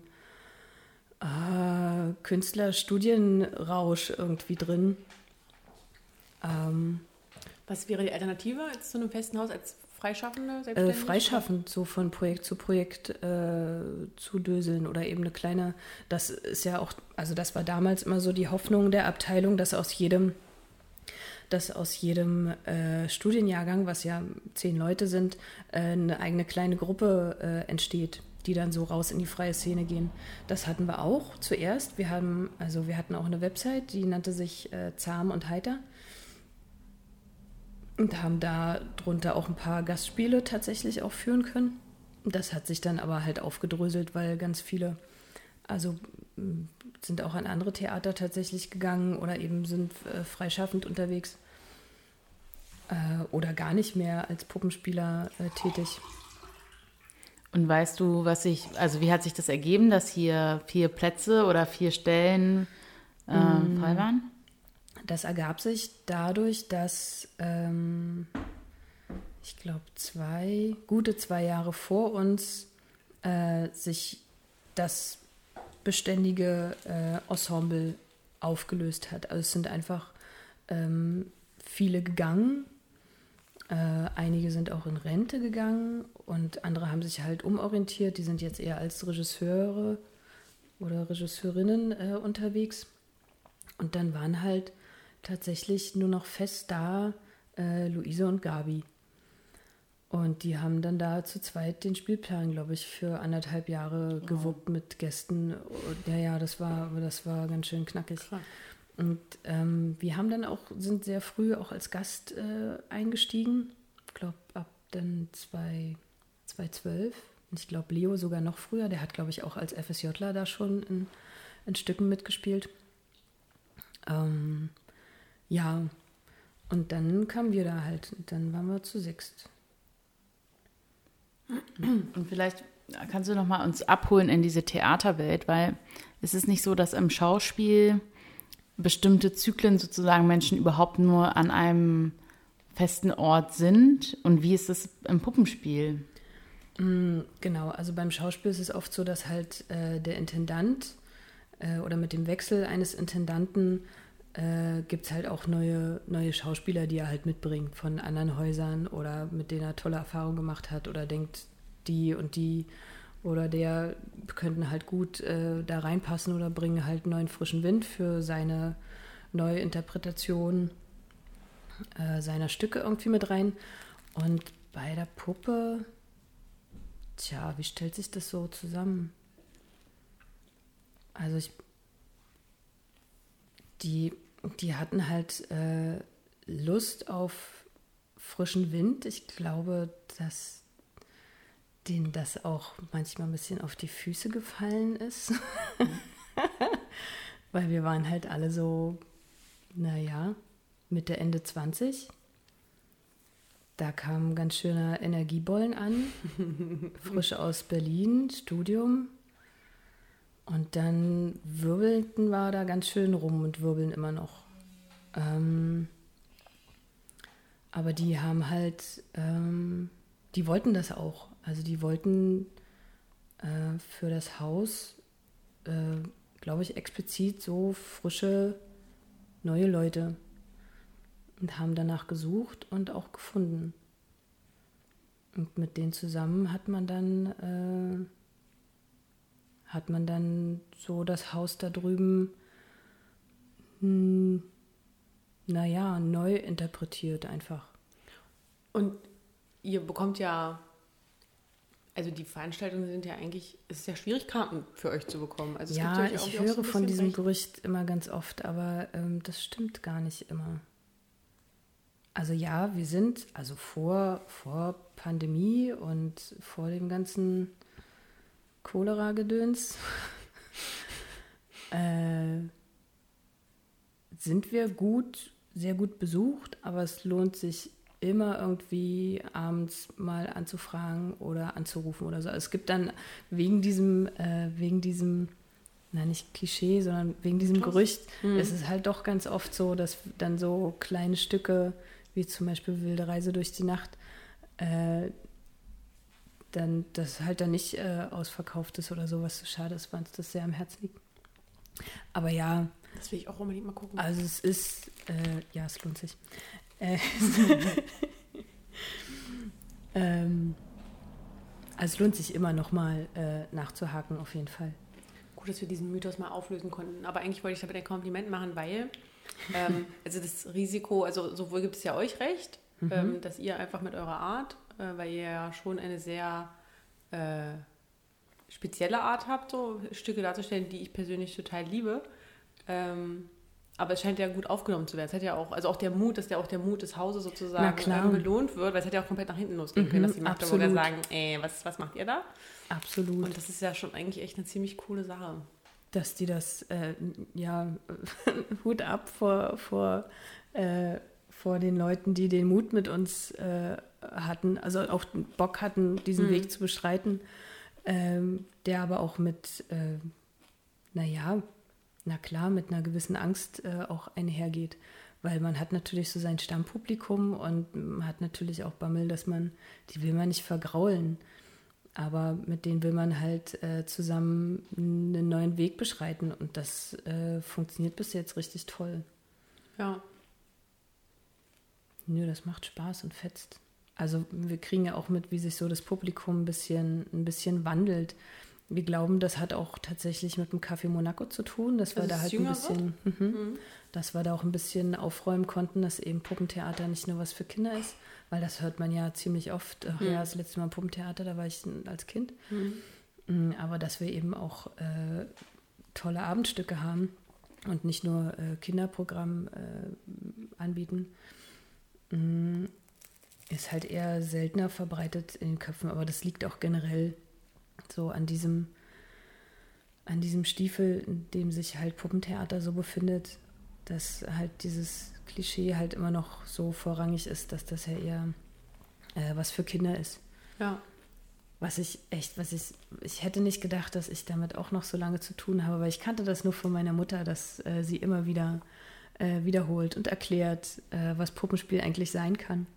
äh, Künstlerstudienrausch irgendwie drin. Ähm,
Was wäre die Alternative jetzt zu einem festen Haus als Freischaffende?
äh, freischaffend, so von Projekt zu Projekt äh, zu döseln oder eben eine kleine, das ist ja auch, also das war damals immer so die Hoffnung der Abteilung, dass aus jedem, dass aus jedem äh, Studienjahrgang, was ja zehn Leute sind, äh, eine eigene kleine Gruppe äh, entsteht, die dann so raus in die freie Szene gehen. Das hatten wir auch zuerst. Wir haben, also wir hatten auch eine Website, die nannte sich äh, Zahm und Heiter und haben da drunter auch ein paar Gastspiele tatsächlich auch führen können. Das hat sich dann aber halt aufgedröselt, weil ganz viele, also sind auch an andere Theater tatsächlich gegangen oder eben sind äh, freischaffend unterwegs äh, oder gar nicht mehr als Puppenspieler äh, tätig.
Und weißt du, was sich, also wie hat sich das ergeben, dass hier vier Plätze oder vier Stellen ähm, frei waren?
Das ergab sich dadurch, dass ähm, ich glaube zwei, gute zwei Jahre vor uns äh, sich das beständige äh, Ensemble aufgelöst hat. Also es sind einfach ähm, viele gegangen. Äh, einige sind auch in Rente gegangen und andere haben sich halt umorientiert. Die sind jetzt eher als Regisseure oder Regisseurinnen äh, unterwegs. Und dann waren halt tatsächlich nur noch fest da äh, Luise und Gabi. Und die haben dann da zu zweit den Spielplan, glaube ich, für anderthalb Jahre gewuppt mit Gästen. Und ja, ja, das war, das war ganz schön knackig.
Krass.
Und ähm, wir haben dann auch, sind sehr früh auch als Gast äh, eingestiegen. glaube ab dann 2012. Und ich glaube, Leo sogar noch früher. Der hat, glaube ich, auch als FSJler da schon in, in Stücken mitgespielt. Ähm, ja, und dann kamen wir da halt. Dann waren wir zu sechst.
Und vielleicht kannst du noch mal uns abholen in diese Theaterwelt, weil es ist nicht so, dass im Schauspiel bestimmte Zyklen sozusagen Menschen überhaupt nur an einem festen Ort sind. Und wie ist das im Puppenspiel?
Mm, genau, also beim Schauspiel ist es oft so, dass halt äh, der Intendant äh, oder mit dem Wechsel eines Intendanten äh, gibt es halt auch neue, neue Schauspieler, die er halt mitbringt von anderen Häusern oder mit denen er tolle Erfahrungen gemacht hat oder denkt, die und die oder der könnten halt gut äh, da reinpassen oder bringen halt neuen frischen Wind für seine neue Interpretation äh, seiner Stücke irgendwie mit rein. Und bei der Puppe, tja, wie stellt sich das so zusammen? Also ich, die, die hatten halt äh, Lust auf frischen Wind. Ich glaube, dass denen das auch manchmal ein bisschen auf die Füße gefallen ist. Weil wir waren halt alle so, naja, Mitte, Ende 20. Da kam ganz schöner Energiebollen an, frisch aus Berlin, Studium. Und dann wirbelten wir da ganz schön rum und wirbeln immer noch. Ähm, aber die haben halt, ähm, die wollten das auch. Also die wollten äh, für das Haus, äh, glaube ich, explizit so frische, neue Leute und haben danach gesucht und auch gefunden. Und mit denen zusammen hat man dann äh, hat man dann so das Haus da drüben hm, naja, neu interpretiert einfach.
Und ihr bekommt ja, also die Veranstaltungen sind ja eigentlich, es ist ja schwierig, Karten für euch zu bekommen. Also
ja, ich höre so von diesem recht. Gerücht immer ganz oft, aber ähm, das stimmt gar nicht immer. Also ja, wir sind, also vor, vor Pandemie und vor dem ganzen Cholera-Gedöns, äh, sind wir gut, sehr gut besucht, aber es lohnt sich immer irgendwie abends mal anzufragen oder anzurufen oder so. Also es gibt dann wegen diesem, äh, wegen diesem, na nicht Klischee, sondern wegen diesem Gerücht, mhm. ist es halt doch ganz oft so, dass dann so kleine Stücke wie zum Beispiel Wilde Reise durch die Nacht, äh, dann das halt dann nicht äh, ausverkauft ist oder sowas so schade ist, weil uns das sehr am Herzen liegt. Aber ja.
Das will ich auch unbedingt mal gucken.
Also es ist, äh, ja, es lohnt sich. Äh, ähm, also es lohnt sich immer noch mal äh, nachzuhaken, auf jeden Fall.
Gut, dass wir diesen Mythos mal auflösen konnten. Aber eigentlich wollte ich damit ein Kompliment machen, weil ähm, also das Risiko, also sowohl gibt es ja euch recht, mhm. ähm, dass ihr einfach mit eurer Art, äh, weil ihr ja schon eine sehr äh, spezielle Art habt, so Stücke darzustellen, die ich persönlich total liebe. Ähm, aber es scheint ja gut aufgenommen zu werden. Es hat ja auch, also auch der Mut, dass ja auch der Mut des Hauses sozusagen belohnt wird, weil es hätte ja auch komplett nach hinten losgehen können, mhm, dass die Magdeburger sagen, ey, was, was macht ihr da?
Absolut.
Und das ist ja schon eigentlich echt eine ziemlich coole Sache
dass die das, äh, ja, Hut ab vor, vor, äh, vor den Leuten, die den Mut mit uns äh, hatten, also auch Bock hatten, diesen mhm. Weg zu beschreiten, ähm, der aber auch mit, äh, naja, na klar, mit einer gewissen Angst äh, auch einhergeht. Weil man hat natürlich so sein Stammpublikum und man hat natürlich auch Bammel, dass man, die will man nicht vergraulen aber mit denen will man halt äh, zusammen einen neuen Weg beschreiten und das äh, funktioniert bis jetzt richtig toll.
Ja.
Nö, das macht Spaß und fetzt. Also wir kriegen ja auch mit, wie sich so das Publikum ein bisschen, ein bisschen wandelt. Wir glauben, das hat auch tatsächlich mit dem Café Monaco zu tun, dass wir also da halt ein bisschen, mhm, mhm. dass wir da auch ein bisschen aufräumen konnten, dass eben Puppentheater nicht nur was für Kinder ist, weil das hört man ja ziemlich oft. Ach, mhm. Ja, das letzte Mal im Puppentheater, da war ich als Kind. Mhm. Aber dass wir eben auch äh, tolle Abendstücke haben und nicht nur äh, Kinderprogramm äh, anbieten. Ist halt eher seltener verbreitet in den Köpfen, aber das liegt auch generell so an diesem, an diesem Stiefel, in dem sich halt Puppentheater so befindet, dass halt dieses Klischee halt immer noch so vorrangig ist, dass das ja eher äh, was für Kinder ist.
Ja.
Was ich echt, was ich, ich hätte nicht gedacht, dass ich damit auch noch so lange zu tun habe, weil ich kannte das nur von meiner Mutter, dass äh, sie immer wieder äh, wiederholt und erklärt, äh, was Puppenspiel eigentlich sein kann.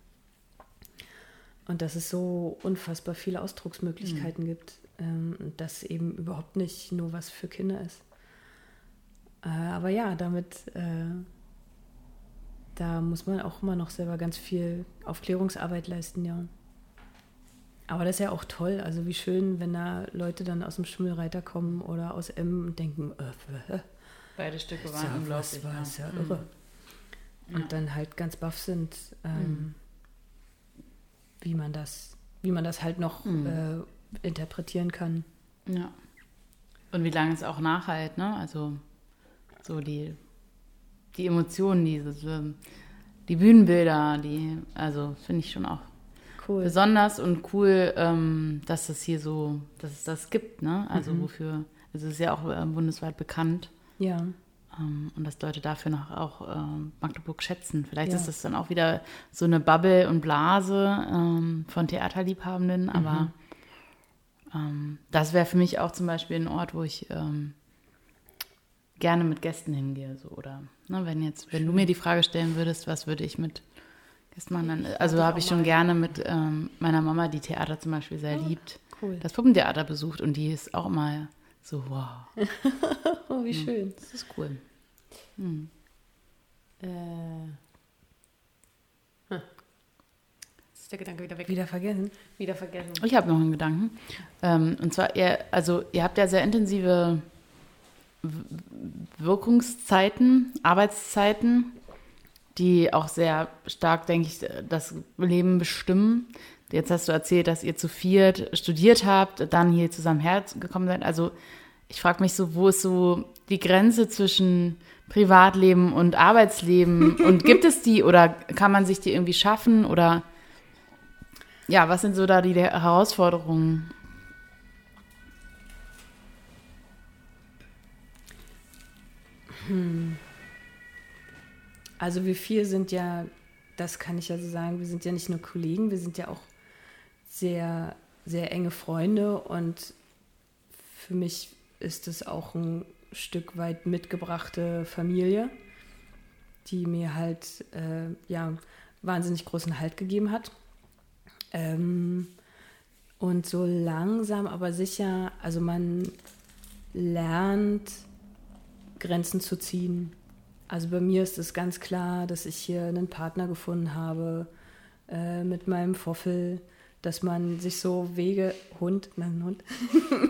Und dass es so unfassbar viele Ausdrucksmöglichkeiten mhm. gibt ähm, und das eben überhaupt nicht nur was für Kinder ist. Äh, aber ja, damit, äh, da muss man auch immer noch selber ganz viel Aufklärungsarbeit leisten, ja. Aber das ist ja auch toll. Also wie schön, wenn da Leute dann aus dem Schimmelreiter kommen oder aus M und denken, äh,
beide Stücke waren ja, unglaublich.
War, ja. Ist ja irre. Mhm. Und ja. dann halt ganz baff sind, ähm, mhm. wie man das, wie man das halt noch mhm. äh, interpretieren kann.
Ja. Und wie lange es auch nachhalt, ne? Also so die, die Emotionen, diese, die Bühnenbilder, die, also finde ich schon auch cool. besonders und cool, ähm, dass es hier so, dass es das gibt, ne? Also mhm. wofür, also es ist ja auch äh, bundesweit bekannt.
Ja.
Ähm, und dass Leute dafür noch auch äh, Magdeburg schätzen. Vielleicht ja. ist das dann auch wieder so eine Bubble und Blase ähm, von Theaterliebhabenden, mhm. aber ähm, das wäre für mich auch zum Beispiel ein Ort, wo ich ähm, gerne mit Gästen hingehe. So, oder ne, wenn jetzt, wenn du mir die Frage stellen würdest, was würde ich mit Gästen machen, also habe ich schon gerne mit ähm, meiner Mama, die Theater zum Beispiel sehr oh, liebt, cool. das Puppentheater besucht und die ist auch immer so, wow.
oh, wie hm. schön.
Das ist cool. Hm.
Äh. Hm. ist der Gedanke wieder weg.
Wieder vergessen.
Wieder vergessen.
Ich habe noch einen Gedanken. Ähm, und zwar, ihr, also ihr habt ja sehr intensive Wirkungszeiten, Arbeitszeiten, die auch sehr stark, denke ich, das Leben bestimmen. Jetzt hast du erzählt, dass ihr zu viert studiert habt, dann hier zusammen hergekommen seid. Also ich frage mich so, wo ist so die Grenze zwischen Privatleben und Arbeitsleben? und gibt es die oder kann man sich die irgendwie schaffen? Oder ja, was sind so da die Herausforderungen?
Hm. Also wir vier sind ja, das kann ich ja so sagen, wir sind ja nicht nur Kollegen, wir sind ja auch sehr, sehr enge Freunde und für mich ist es auch ein Stück weit mitgebrachte Familie, die mir halt äh, ja, wahnsinnig großen Halt gegeben hat. Ähm, und so langsam, aber sicher, also man lernt Grenzen zu ziehen. Also bei mir ist es ganz klar, dass ich hier einen Partner gefunden habe äh, mit meinem Foffel, dass man sich so Wege, Hund, nein, Hund,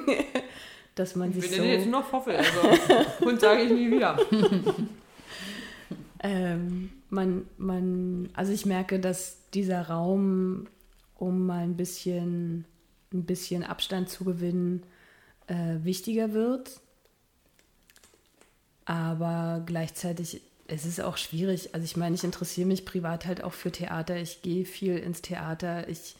dass man sich
ich
so...
Ich jetzt nur Foffel, also Hund sage ich nie wieder.
ähm, man, man, also ich merke, dass dieser Raum, um mal ein bisschen, ein bisschen Abstand zu gewinnen, äh, wichtiger wird. Aber gleichzeitig es ist auch schwierig. Also ich meine, ich interessiere mich privat halt auch für Theater. Ich gehe viel ins Theater. Ich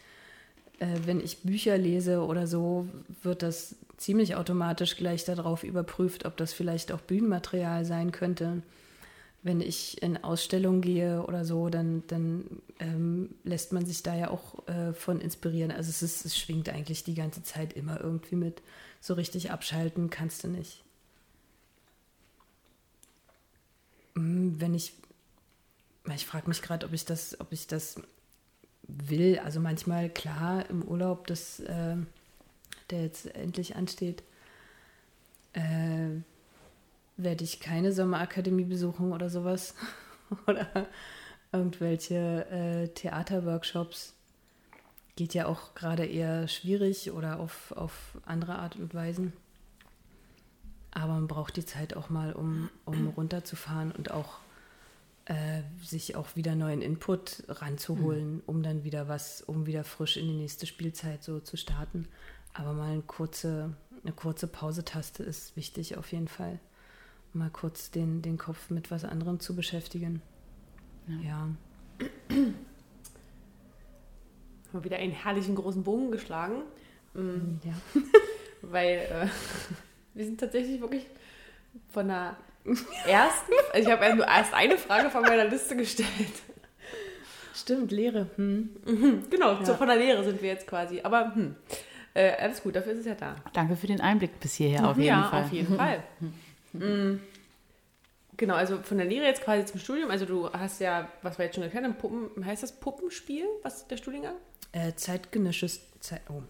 äh, wenn ich Bücher lese oder so, wird das ziemlich automatisch gleich darauf überprüft, ob das vielleicht auch Bühnenmaterial sein könnte. Wenn ich in Ausstellungen gehe oder so, dann, dann ähm, lässt man sich da ja auch äh, von inspirieren. Also es, ist, es schwingt eigentlich die ganze Zeit immer irgendwie mit. So richtig abschalten kannst du nicht. Hm, wenn ich, ich frage mich gerade, ob ich das, ob ich das will. Also manchmal, klar, im Urlaub, das, äh, der jetzt endlich ansteht, äh, werde ich keine Sommerakademie besuchen oder sowas. oder irgendwelche äh, Theaterworkshops. Geht ja auch gerade eher schwierig oder auf, auf andere Art und Weisen. Aber man braucht die Zeit auch mal, um, um runterzufahren und auch äh, sich auch wieder neuen Input ranzuholen, mhm. um dann wieder was, um wieder frisch in die nächste Spielzeit so zu starten. Aber mal eine kurze, eine kurze Pausetaste ist wichtig auf jeden Fall. Mal kurz den, den Kopf mit was anderem zu beschäftigen. Ja. ja.
Mal wieder einen herrlichen großen Bogen geschlagen. Mm,
Ja.
Weil äh, wir sind tatsächlich wirklich von der ersten, also ich habe ja nur erst eine Frage von meiner Liste gestellt.
Stimmt, Lehre. Hm.
Genau, so von der Lehre sind wir jetzt quasi. Aber hm, äh, alles gut, dafür ist es ja da.
Danke für den Einblick bis hierher auf jeden
ja,
Fall.
auf jeden Fall. Mm. Genau, also von der Lehre jetzt quasi zum Studium. Also du hast ja, was wir jetzt schon erklärt haben, Puppen, heißt das Puppenspiel, was der Studiengang?
Äh, zeitgenössisches, Zeit, oh.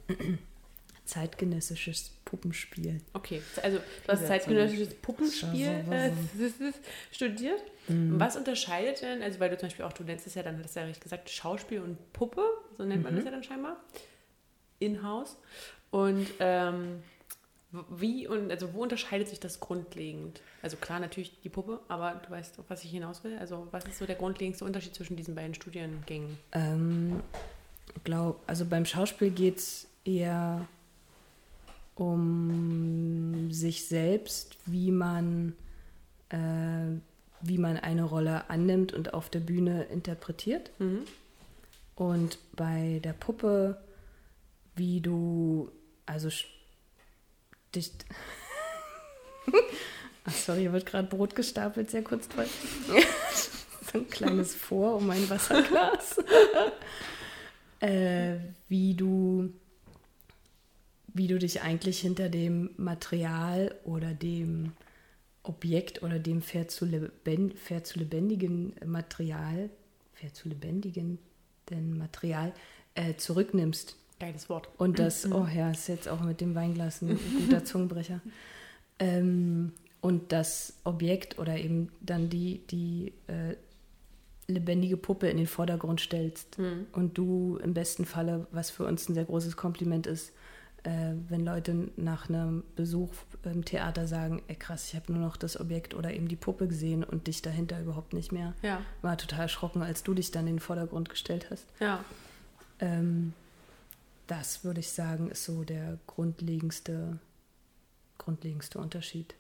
Zeitgenössisches Puppenspiel.
Okay, also du hast zeitgenössisches Puppenspiel äh, studiert. Was unterscheidet denn, also weil du zum Beispiel auch, du nennst es ja dann, hast du ja richtig gesagt, Schauspiel und Puppe, so nennt man das ja dann scheinbar, in-house. Und ähm, wie und also wo unterscheidet sich das grundlegend? Also klar, natürlich die Puppe, aber du weißt, auf was ich hinaus will. Also was ist so der grundlegendste Unterschied zwischen diesen beiden Studiengängen?
Ähm, glaub, also beim Schauspiel geht es eher um sich selbst, wie man, äh, wie man eine Rolle annimmt und auf der Bühne interpretiert.
Mhm.
Und bei der Puppe, wie du, also dich. Ach, sorry, hier wird gerade Brot gestapelt, sehr kurz dran. so ein kleines Vor um ein Wasserglas. äh, wie du wie du dich eigentlich hinter dem Material oder dem Objekt oder dem fair zu, leben, fair zu lebendigen Material, fair zu lebendigen denn Material äh, zurücknimmst.
Geiles Wort.
Und das, oh ja, ist jetzt auch mit dem Weinglas ein guter Zungenbrecher. Ähm, und das Objekt oder eben dann die, die äh, lebendige Puppe in den Vordergrund stellst.
Mhm.
Und du im besten Falle, was für uns ein sehr großes Kompliment ist, wenn Leute nach einem Besuch im Theater sagen, ey krass, ich habe nur noch das Objekt oder eben die Puppe gesehen und dich dahinter überhaupt nicht mehr.
Ja,
War total erschrocken, als du dich dann in den Vordergrund gestellt hast.
ja.
Ähm, das würde ich sagen, ist so der grundlegendste, grundlegendste Unterschied.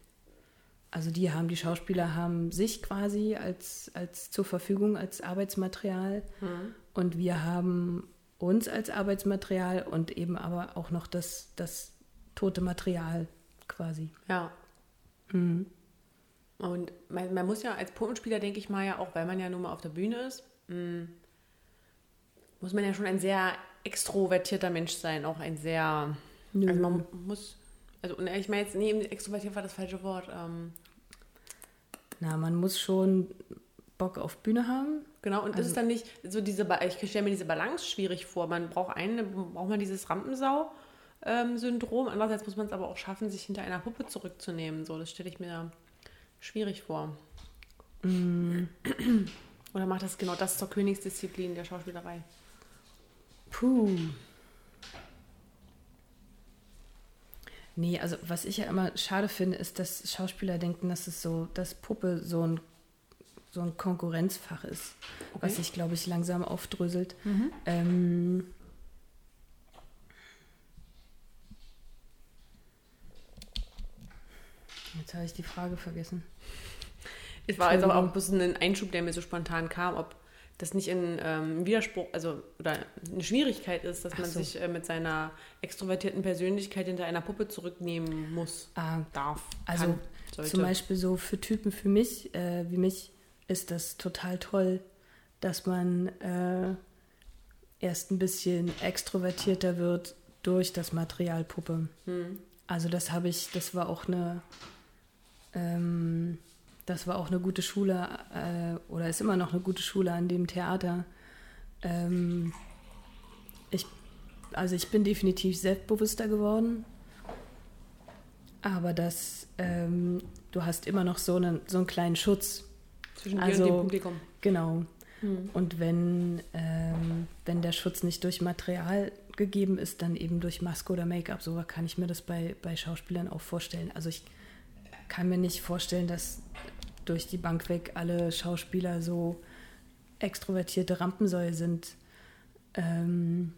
Also die haben, die Schauspieler haben sich quasi als, als zur Verfügung als Arbeitsmaterial
Mhm.
und wir haben uns als Arbeitsmaterial und eben aber auch noch das, das tote Material quasi.
Ja.
Mhm.
Und man, man muss ja als Puppenspieler, denke ich mal, ja auch, weil man ja nun mal auf der Bühne ist, mh, muss man ja schon ein sehr extrovertierter Mensch sein, auch ein sehr,
Nö.
also man muss, also ich meine jetzt, nee, extrovertiert war das falsche Wort, ähm,
Na, man muss schon Bock auf Bühne haben.
Genau, und das
Also-
ist dann nicht so diese, ich stelle mir diese Balance schwierig vor, man braucht eine, braucht man dieses Rampensau, ähm, Syndrom. Andererseits muss man es aber auch schaffen, sich hinter einer Puppe zurückzunehmen. So, das stelle ich mir schwierig vor. Oder macht das genau das zur Königsdisziplin der Schauspielerei?
Puh. Nee, also was ich ja immer schade finde, ist, dass Schauspieler denken, dass es so, dass Puppe so ein, so ein Konkurrenzfach ist, was
Okay.
sich, glaube ich, langsam aufdröselt. Ähm, jetzt habe ich die Frage vergessen.
Es war also auch ein bisschen ein Einschub, der mir so spontan kam, ob das nicht ein ähm, Widerspruch, also oder eine Schwierigkeit ist, dass
Ach
man
so.
sich äh, mit seiner extrovertierten Persönlichkeit hinter einer Puppe zurücknehmen muss,
Ah,
darf,
Also
kann.
Zum Beispiel so für Typen für mich, äh, wie mich, ist das total toll, dass man äh, erst ein bisschen extrovertierter wird durch das Material Puppe.
Hm.
Also das habe ich, das war auch eine, ähm, das war auch eine gute Schule äh, oder ist immer noch eine gute Schule an dem Theater. Ähm, ich, also ich bin definitiv selbstbewusster geworden, aber das, ähm, du hast immer noch so einen, so einen kleinen Schutz.
Zwischen dir
also-
und dem Publikum.
Genau.
Hm.
Und wenn, ähm, wenn der Schutz nicht durch Material gegeben ist, dann eben durch Maske oder Make-up. So kann ich mir das bei, bei Schauspielern auch vorstellen. Also ich kann mir nicht vorstellen, dass durch die Bank weg alle Schauspieler so extrovertierte Rampensäue sind, ähm,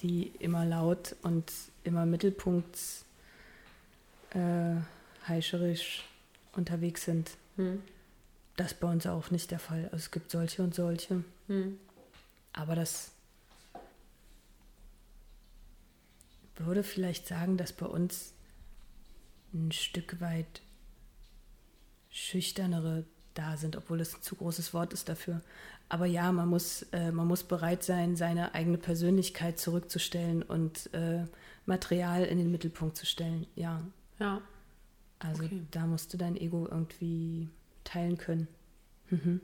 die immer laut und immer Mittelpunkt äh, heischerisch unterwegs sind.
Hm.
Das ist bei uns auch nicht der Fall. Also es gibt solche und solche.
Hm.
Aber das würde vielleicht sagen, dass bei uns ein Stück weit schüchternere da sind, obwohl das ein zu großes Wort ist dafür. Aber ja, man muss, äh, man muss bereit sein, seine eigene Persönlichkeit zurückzustellen und äh, Material in den Mittelpunkt zu stellen. Ja.
Ja.
Also
Okay.
da musst du dein Ego irgendwie teilen können. Mhm.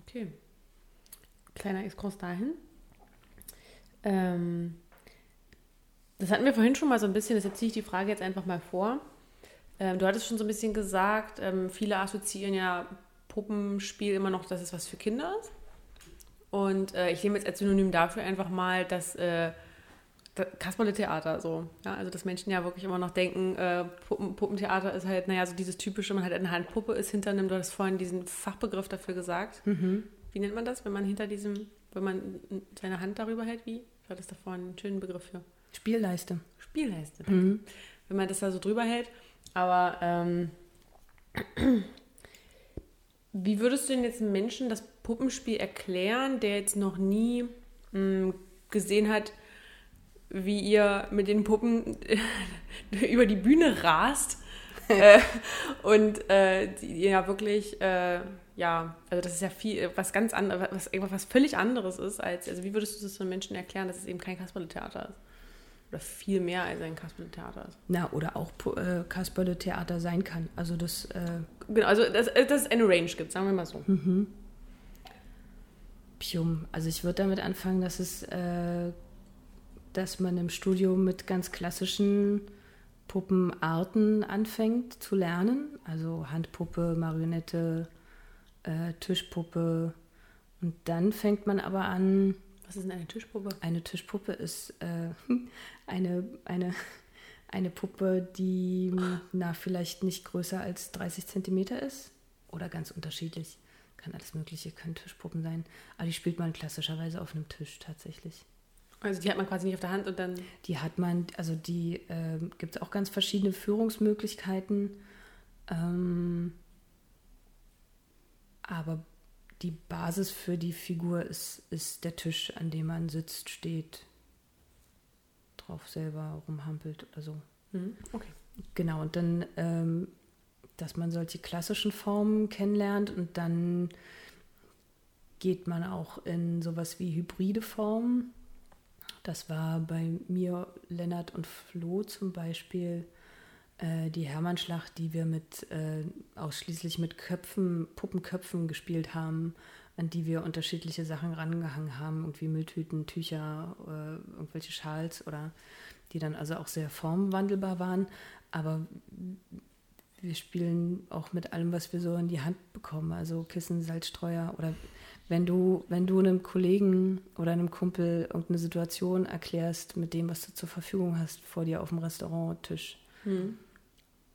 Okay. Kleiner Exkurs dahin. Ähm, das hatten wir vorhin schon mal so ein bisschen, deshalb ziehe ich die Frage jetzt einfach mal vor. Ähm, du hattest schon so ein bisschen gesagt, ähm, viele assoziieren ja Puppenspiel immer noch, dass es was für Kinder ist. Und äh, ich nehme jetzt als Synonym dafür einfach mal das äh, das Kasperle-Theater so. Ja, also dass Menschen ja wirklich immer noch denken, äh, Puppen, Puppentheater ist halt, naja, so dieses typische, man hat eine Handpuppe, ist hinter einem, du hast vorhin diesen Fachbegriff dafür gesagt. Wie nennt man das, wenn man hinter diesem, wenn man seine Hand darüber hält? Wie? Ich hatte das da vorhin einen schönen Begriff für.
Spielleiste.
Spielleiste.
Mhm.
Wenn man das da so drüber hält. Aber ähm, wie würdest du denn jetzt einem Menschen das Puppenspiel erklären, der jetzt noch nie mh, gesehen hat, wie ihr mit den Puppen über die Bühne rast äh, und äh, die ja wirklich, äh, ja, also das ist ja viel, was ganz anderes, was, irgendwas was völlig anderes ist, als, also wie würdest du das den Menschen erklären, dass es eben kein Kasperle-Theater ist? Oder viel mehr als ein Kasperle-Theater ist?
Na, oder auch äh, Kasperle-Theater sein kann. Also das, äh,
Genau, also dass, dass es eine Range gibt, sagen wir mal so.
Pium. Also ich würde damit anfangen, dass es, äh, dass man im Studio mit ganz klassischen Puppenarten anfängt zu lernen. Also Handpuppe, Marionette, äh, Tischpuppe. Und dann fängt man aber an,
Was ist denn eine Tischpuppe?
eine Tischpuppe ist äh, eine, eine, eine Puppe, die na, vielleicht nicht größer als 30 Zentimeter ist. Oder ganz unterschiedlich. Kann alles Mögliche, können Tischpuppen sein. Aber die spielt man klassischerweise auf einem Tisch tatsächlich.
Also die hat man quasi nicht auf der Hand und dann.
Die hat man, also die ähm, gibt es auch ganz verschiedene Führungsmöglichkeiten. Ähm, aber die Basis für die Figur ist, ist der Tisch, an dem man sitzt, steht, drauf selber rumhampelt oder so.
Mhm. Okay.
Genau, und dann, ähm, dass man solche klassischen Formen kennenlernt und dann geht man auch in sowas wie hybride Formen. Das war bei mir, Lennart und Flo zum Beispiel, äh, die Hermannschlacht, die wir mit äh, ausschließlich mit Köpfen, Puppenköpfen gespielt haben, an die wir unterschiedliche Sachen rangehangen haben, irgendwie Mülltüten, Tücher, äh, irgendwelche Schals oder die dann also auch sehr formwandelbar waren. Aber wir spielen auch mit allem, was wir so in die Hand bekommen, also Kissen, Salzstreuer oder wenn du, wenn du einem Kollegen oder einem Kumpel irgendeine Situation erklärst mit dem, was du zur Verfügung hast vor dir auf dem Restauranttisch,
Mhm.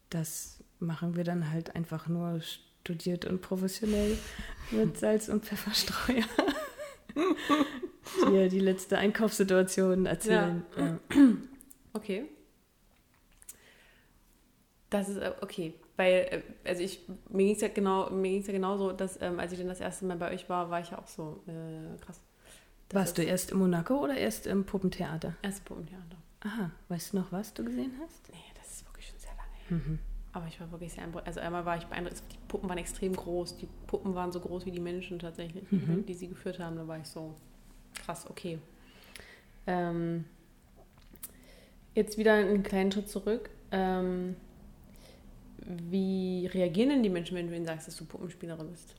das machen wir dann halt einfach nur studiert und professionell mit Salz- und Pfefferstreuer. Dir die letzte Einkaufssituation erzählen. Ja.
Okay. Das ist äh, okay. Weil, äh, also ich, mir ging es ja genau, mir ging's ja genauso, dass ähm, als ich dann das erste Mal bei euch war, war ich ja auch so äh, krass. Das
Warst du erst in Monaco oder erst im Puppentheater?
Erste Puppentheater.
Aha, weißt du noch, was du gesehen hast?
Nee, das ist wirklich schon sehr lange her. Aber ich war wirklich sehr beeindruckt. Also einmal war ich beeindruckt, die Puppen waren extrem groß. Die Puppen waren so groß wie die Menschen tatsächlich, die sie geführt haben. Da war ich so krass, okay. Ähm, jetzt wieder einen kleinen Schritt zurück. Ähm, wie reagieren denn die Menschen, wenn du ihnen sagst, dass du Puppenspielerin bist?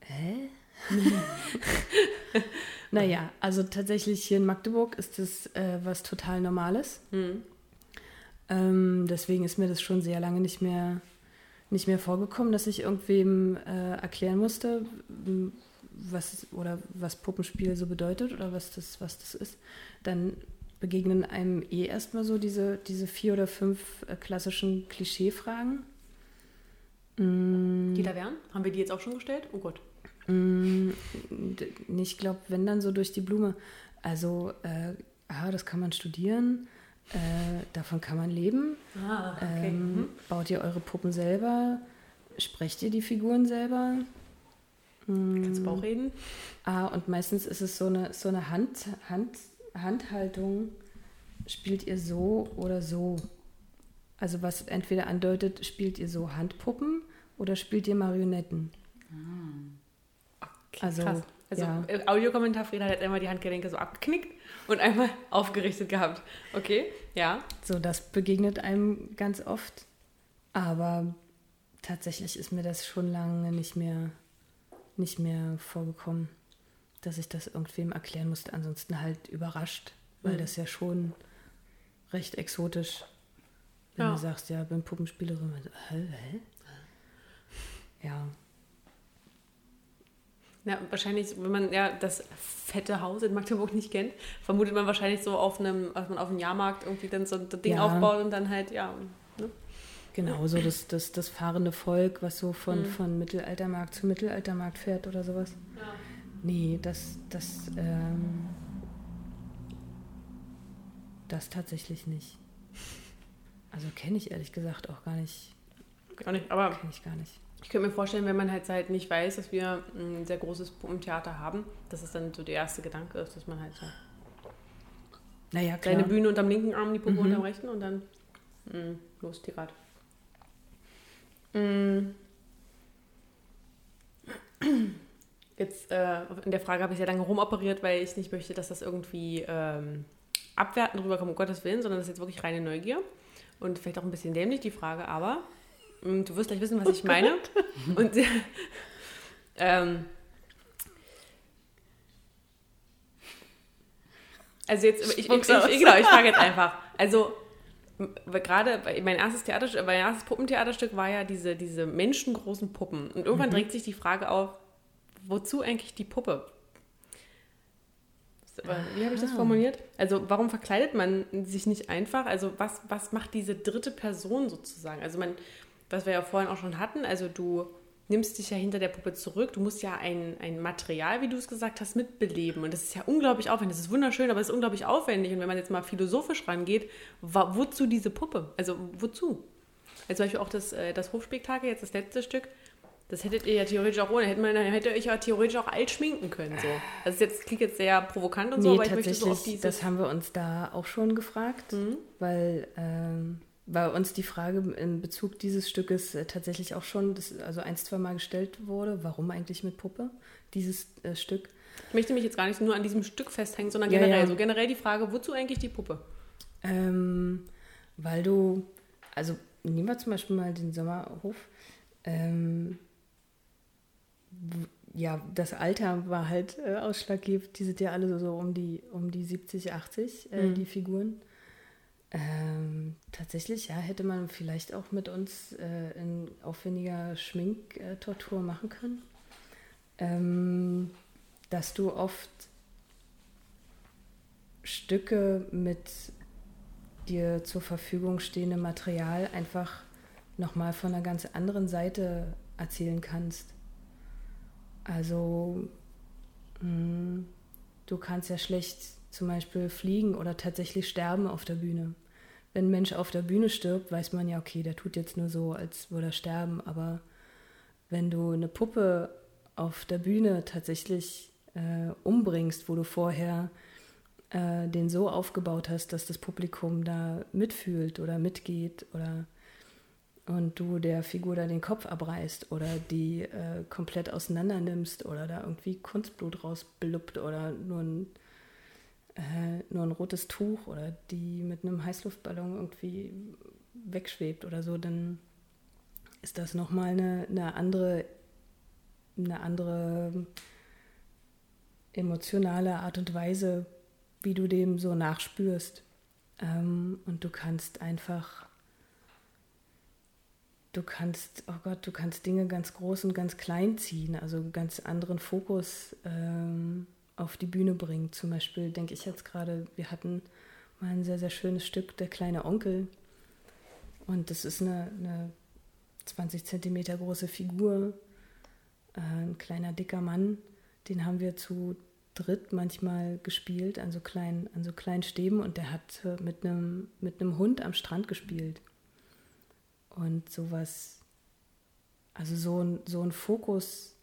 Hä? naja, also tatsächlich hier in Magdeburg ist das äh, was total Normales.
Hm.
Ähm, deswegen ist mir das schon sehr lange nicht mehr, nicht mehr vorgekommen, dass ich irgendwem äh, erklären musste, was oder was Puppenspiel so bedeutet oder was das, was das ist. Dann begegnen einem eh erstmal so diese, diese vier oder fünf äh, klassischen Klischeefragen. Mm.
Die da wären? Haben wir die jetzt auch schon gestellt? Oh Gott.
Mm, Ich glaube, wenn dann so durch die Blume. Also, äh, ah, das kann man studieren, äh, davon kann man leben.
Ah,
Ähm, Baut ihr eure Puppen selber? Sprecht ihr die Figuren selber?
Kannst du Bauch reden?
Ah, und meistens ist es so eine, so eine Hand, Hand, Handhaltung spielt ihr so oder so? Also was entweder andeutet, spielt ihr so Handpuppen oder spielt ihr Marionetten?
Okay,
Also,
krass. Also
ja.
äh, Audiokommentar, Frieda hat einmal die Handgelenke so abgeknickt und einmal aufgerichtet gehabt. Okay, ja.
So, das begegnet einem ganz oft. Aber tatsächlich ist mir das schon lange nicht mehr, nicht mehr vorgekommen, dass ich das irgendwem erklären musste. Ansonsten halt überrascht, weil
Mhm.
das ja schon recht exotisch, wenn
Ja.
du sagst, ja, bin Puppenspielerin. Also, hä, hä? Ja,
Ja, wahrscheinlich, wenn man ja das fette Haus in Magdeburg nicht kennt, vermutet man wahrscheinlich so auf einem, als man auf einem Jahrmarkt irgendwie dann so ein Ding
Ja.
aufbaut und dann halt, ja. Ne?
genau, so das, das, das fahrende Volk, was so von,
Mhm.
von Mittelaltermarkt zu Mittelaltermarkt fährt oder sowas.
Ja.
Nee, das, das, ähm, das tatsächlich nicht. Also kenne ich ehrlich gesagt auch gar nicht.
Auch nicht, aber
Kenne ich gar nicht.
ich könnte mir vorstellen, wenn man halt halt nicht weiß, dass wir ein sehr großes Puppentheater haben, dass es dann so der erste Gedanke ist, dass man halt so
Naja, klar.
kleine Bühne unterm linken Arm, die Puppe
Mhm.
unterm rechten und dann mh, los, Tirat. Mm. Jetzt äh, in der Frage habe ich sehr lange rumoperiert, weil ich nicht möchte, dass das irgendwie ähm, abwertend rüberkommt, um Gottes Willen, sondern das ist jetzt wirklich reine Neugier. Und vielleicht auch ein bisschen dämlich die Frage, aber mh, du wirst gleich wissen, was ich meine. Und ähm, also jetzt, ich, ich, ich, ich, genau, ich frage jetzt einfach. Also gerade mein erstes Theaterstück, mein erstes Puppentheaterstück war ja diese, diese menschengroßen Puppen. Und irgendwann drängt sich die Frage auf, wozu eigentlich die Puppe? Wie habe ich das
Aha.
formuliert? Also warum verkleidet man sich nicht einfach? Also was, was macht diese dritte Person sozusagen? Also man, was wir ja vorhin auch schon hatten, also du nimmst dich ja hinter der Puppe zurück, du musst ja ein, ein Material, wie du es gesagt hast, mitbeleben. Und das ist ja unglaublich aufwendig. Das ist wunderschön, aber es ist unglaublich aufwendig. Und wenn man jetzt mal philosophisch rangeht, wozu diese Puppe? Also wozu? Also zum Beispiel auch das, äh, das Hofspektakel, jetzt das letzte Stück, das hättet ihr ja theoretisch auch ohne, hätte man, hätte euch ja theoretisch auch alt schminken können. So. Das ist jetzt, klingt jetzt sehr provokant und so,
Nee,
aber ich möchte so
tatsächlich,
auf diese.
das haben wir uns da auch schon gefragt,
Mhm.
weil, ähm, weil uns die Frage in Bezug dieses Stückes äh, tatsächlich auch schon, das, also ein, zwei Mal gestellt wurde, warum eigentlich mit Puppe, dieses äh, Stück.
Ich möchte mich jetzt gar nicht nur an diesem Stück festhängen, sondern
Ja,
generell.
ja.
So generell die Frage, wozu eigentlich die Puppe?
Ähm, weil du, also nehmen wir zum Beispiel mal den Sommerhof. Ähm, ja, das Alter war halt äh, ausschlaggebend. Die sind ja alle so, so um, die, um die 70, 80, äh,
Mhm.
die Figuren. Ähm, tatsächlich, ja, hätte man vielleicht auch mit uns äh, in aufwendiger Schminktortur machen können. Ähm, dass du oft Stücke mit dir zur Verfügung stehende Material einfach nochmal von einer ganz anderen Seite erzählen kannst. Also mh, du kannst ja schlecht zum Beispiel fliegen oder tatsächlich sterben auf der Bühne. Wenn ein Mensch auf der Bühne stirbt, weiß man ja, okay, der tut jetzt nur so, als würde er sterben. Aber wenn du eine Puppe auf der Bühne tatsächlich äh, umbringst, wo du vorher äh, den so aufgebaut hast, dass das Publikum da mitfühlt oder mitgeht oder und du der Figur da den Kopf abreißt oder die äh, komplett auseinander nimmst oder da irgendwie Kunstblut rausbluppt oder nur ein, äh, nur ein rotes Tuch oder die mit einem Heißluftballon irgendwie wegschwebt oder so, dann ist das nochmal eine, eine andere, eine andere emotionale Art und Weise, wie du dem so nachspürst. Ähm, und du kannst einfach, du kannst, oh Gott, du kannst Dinge ganz groß und ganz klein ziehen, also einen ganz anderen Fokus ähm, auf die Bühne bringen. Zum Beispiel denke ich jetzt gerade, wir hatten mal ein sehr, sehr schönes Stück, Der kleine Onkel. Und das ist eine, eine 20 Zentimeter große Figur, äh, ein kleiner, dicker Mann. Den haben wir zu dritt manchmal gespielt an so kleinen, an so kleinen Stäben und der hat äh, mit einem mit einem Hund am Strand gespielt. Und sowas, also so ein, so ein Fokus,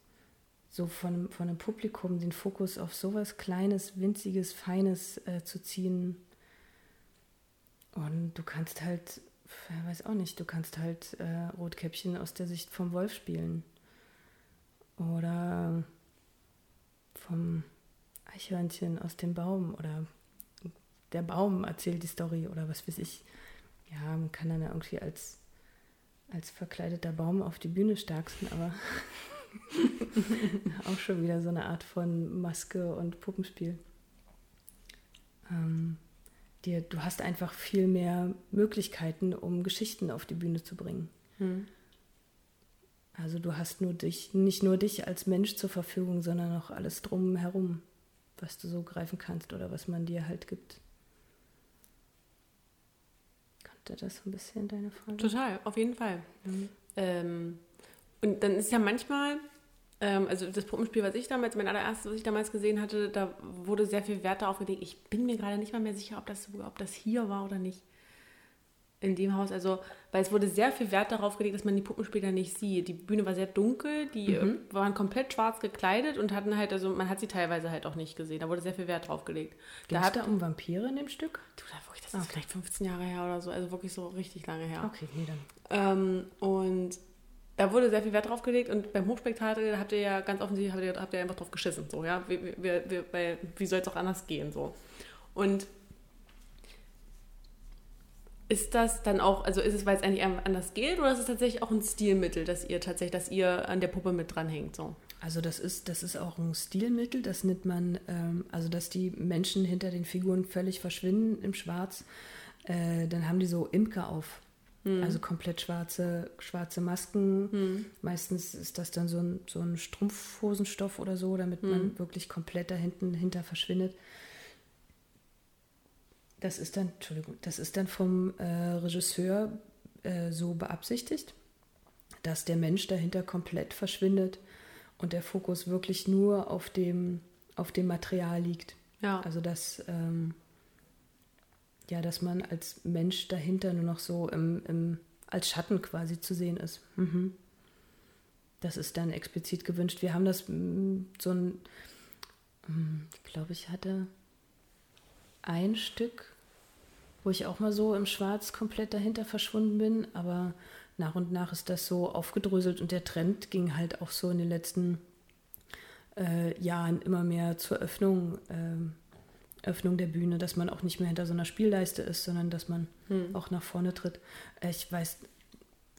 so von, von einem Publikum den Fokus auf sowas Kleines, Winziges, Feines äh, zu ziehen. Und du kannst halt, weiß auch nicht, du kannst halt äh, Rotkäppchen aus der Sicht vom Wolf spielen. Oder vom Eichhörnchen aus dem Baum. Oder der Baum erzählt die Story oder was weiß ich. Ja, man kann dann ja irgendwie als, als verkleideter Baum auf die Bühne starksten, aber auch schon wieder so eine Art von Maske und Puppenspiel. Ähm, dir, du hast einfach viel mehr Möglichkeiten, um Geschichten auf die Bühne zu bringen. Hm. Also du hast nur dich, nicht nur dich als Mensch zur Verfügung, sondern auch alles drumherum, was du so greifen kannst oder was man dir halt gibt. Kannte das so ein bisschen deine Frage?
Total, auf jeden Fall. Mhm. Ähm, und dann ist ja manchmal, ähm, also das Puppenspiel, was ich damals, mein allererstes, was ich damals gesehen hatte, da wurde sehr viel Wert darauf gelegt. Ich bin mir gerade nicht mal mehr sicher, ob das, ob das hier war oder nicht. In dem Haus, also, weil es wurde sehr viel Wert darauf gelegt, dass man die Puppenspieler nicht sieht. Die Bühne war sehr dunkel, die mhm. waren komplett schwarz gekleidet und hatten halt, also man hat sie teilweise halt auch nicht gesehen. Da wurde sehr viel Wert drauf gelegt.
Geht es da um Vampire in dem Stück?
Du, da wirklich, das okay. ist vielleicht 15 Jahre her oder so, also wirklich so richtig lange her.
Okay, nee, dann.
Ähm, und da wurde sehr viel Wert drauf gelegt und beim Hochspektakel habt ihr ja ganz offensichtlich habt ihr, habt ihr einfach drauf geschissen. So, ja? wie, wie, wie, wie soll es auch anders gehen? So. Und ist das dann auch, also ist es, weil es eigentlich anders geht oder ist es tatsächlich auch ein Stilmittel, dass ihr tatsächlich, dass ihr an der Puppe mit dranhängt? So?
Also das ist, das ist auch ein Stilmittel, das nimmt man, ähm, also dass die Menschen hinter den Figuren völlig verschwinden im Schwarz. Äh, dann haben die so Imker auf. Hm. Also komplett schwarze, schwarze Masken. Hm. Meistens ist das dann so ein, so ein Strumpfhosenstoff oder so, damit hm. man wirklich komplett da hinten hinter verschwindet. Das ist dann, Entschuldigung, das ist dann vom äh, Regisseur äh, so beabsichtigt, dass der Mensch dahinter komplett verschwindet und der Fokus wirklich nur auf dem, auf dem Material liegt. Ja. Also dass ähm, ja, dass man als Mensch dahinter nur noch so im, im, als Schatten quasi zu sehen ist. Mhm. Das ist dann explizit gewünscht. Wir haben das mm, so ein, mm, ich glaube, ich hatte ein Stück, wo ich auch mal so im Schwarz komplett dahinter verschwunden bin, aber nach und nach ist das so aufgedröselt und der Trend ging halt auch so in den letzten äh, Jahren immer mehr zur Öffnung. Äh, Öffnung der Bühne, dass man auch nicht mehr hinter so einer Spielleiste ist, sondern dass man hm. auch nach vorne tritt. Äh, ich weiß,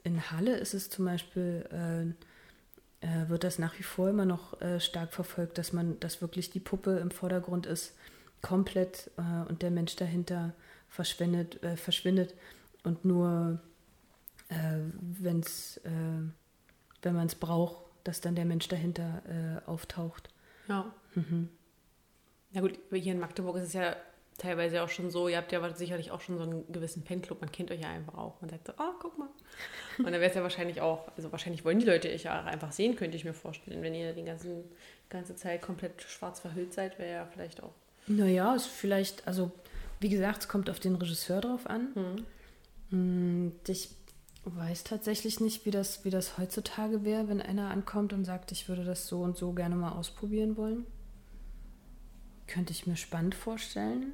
in Halle ist es zum Beispiel, äh, äh, wird das nach wie vor immer noch äh, stark verfolgt, dass man, dass wirklich die Puppe im Vordergrund ist, komplett äh, und der Mensch dahinter verschwindet, äh, verschwindet und nur wenn's, wenn man es braucht, dass dann der Mensch dahinter auftaucht.
Ja. Mhm. Na gut, hier in Magdeburg ist es ja teilweise auch schon so, ihr habt ja sicherlich auch schon so einen gewissen Fanclub, man kennt euch ja einfach auch. Man sagt so, oh, guck mal. Und dann wäre es ja wahrscheinlich auch, also wahrscheinlich wollen die Leute euch ja einfach sehen, könnte ich mir vorstellen. Wenn ihr die ganzen, ganze Zeit komplett schwarz verhüllt seid, wäre ja vielleicht auch.
Naja, ist vielleicht, also wie gesagt, es kommt auf den Regisseur drauf an. Hm. Ich weiß tatsächlich nicht, wie das, wie das heutzutage wäre, wenn einer ankommt und sagt, ich würde das so und so gerne mal ausprobieren wollen. Könnte ich mir spannend vorstellen.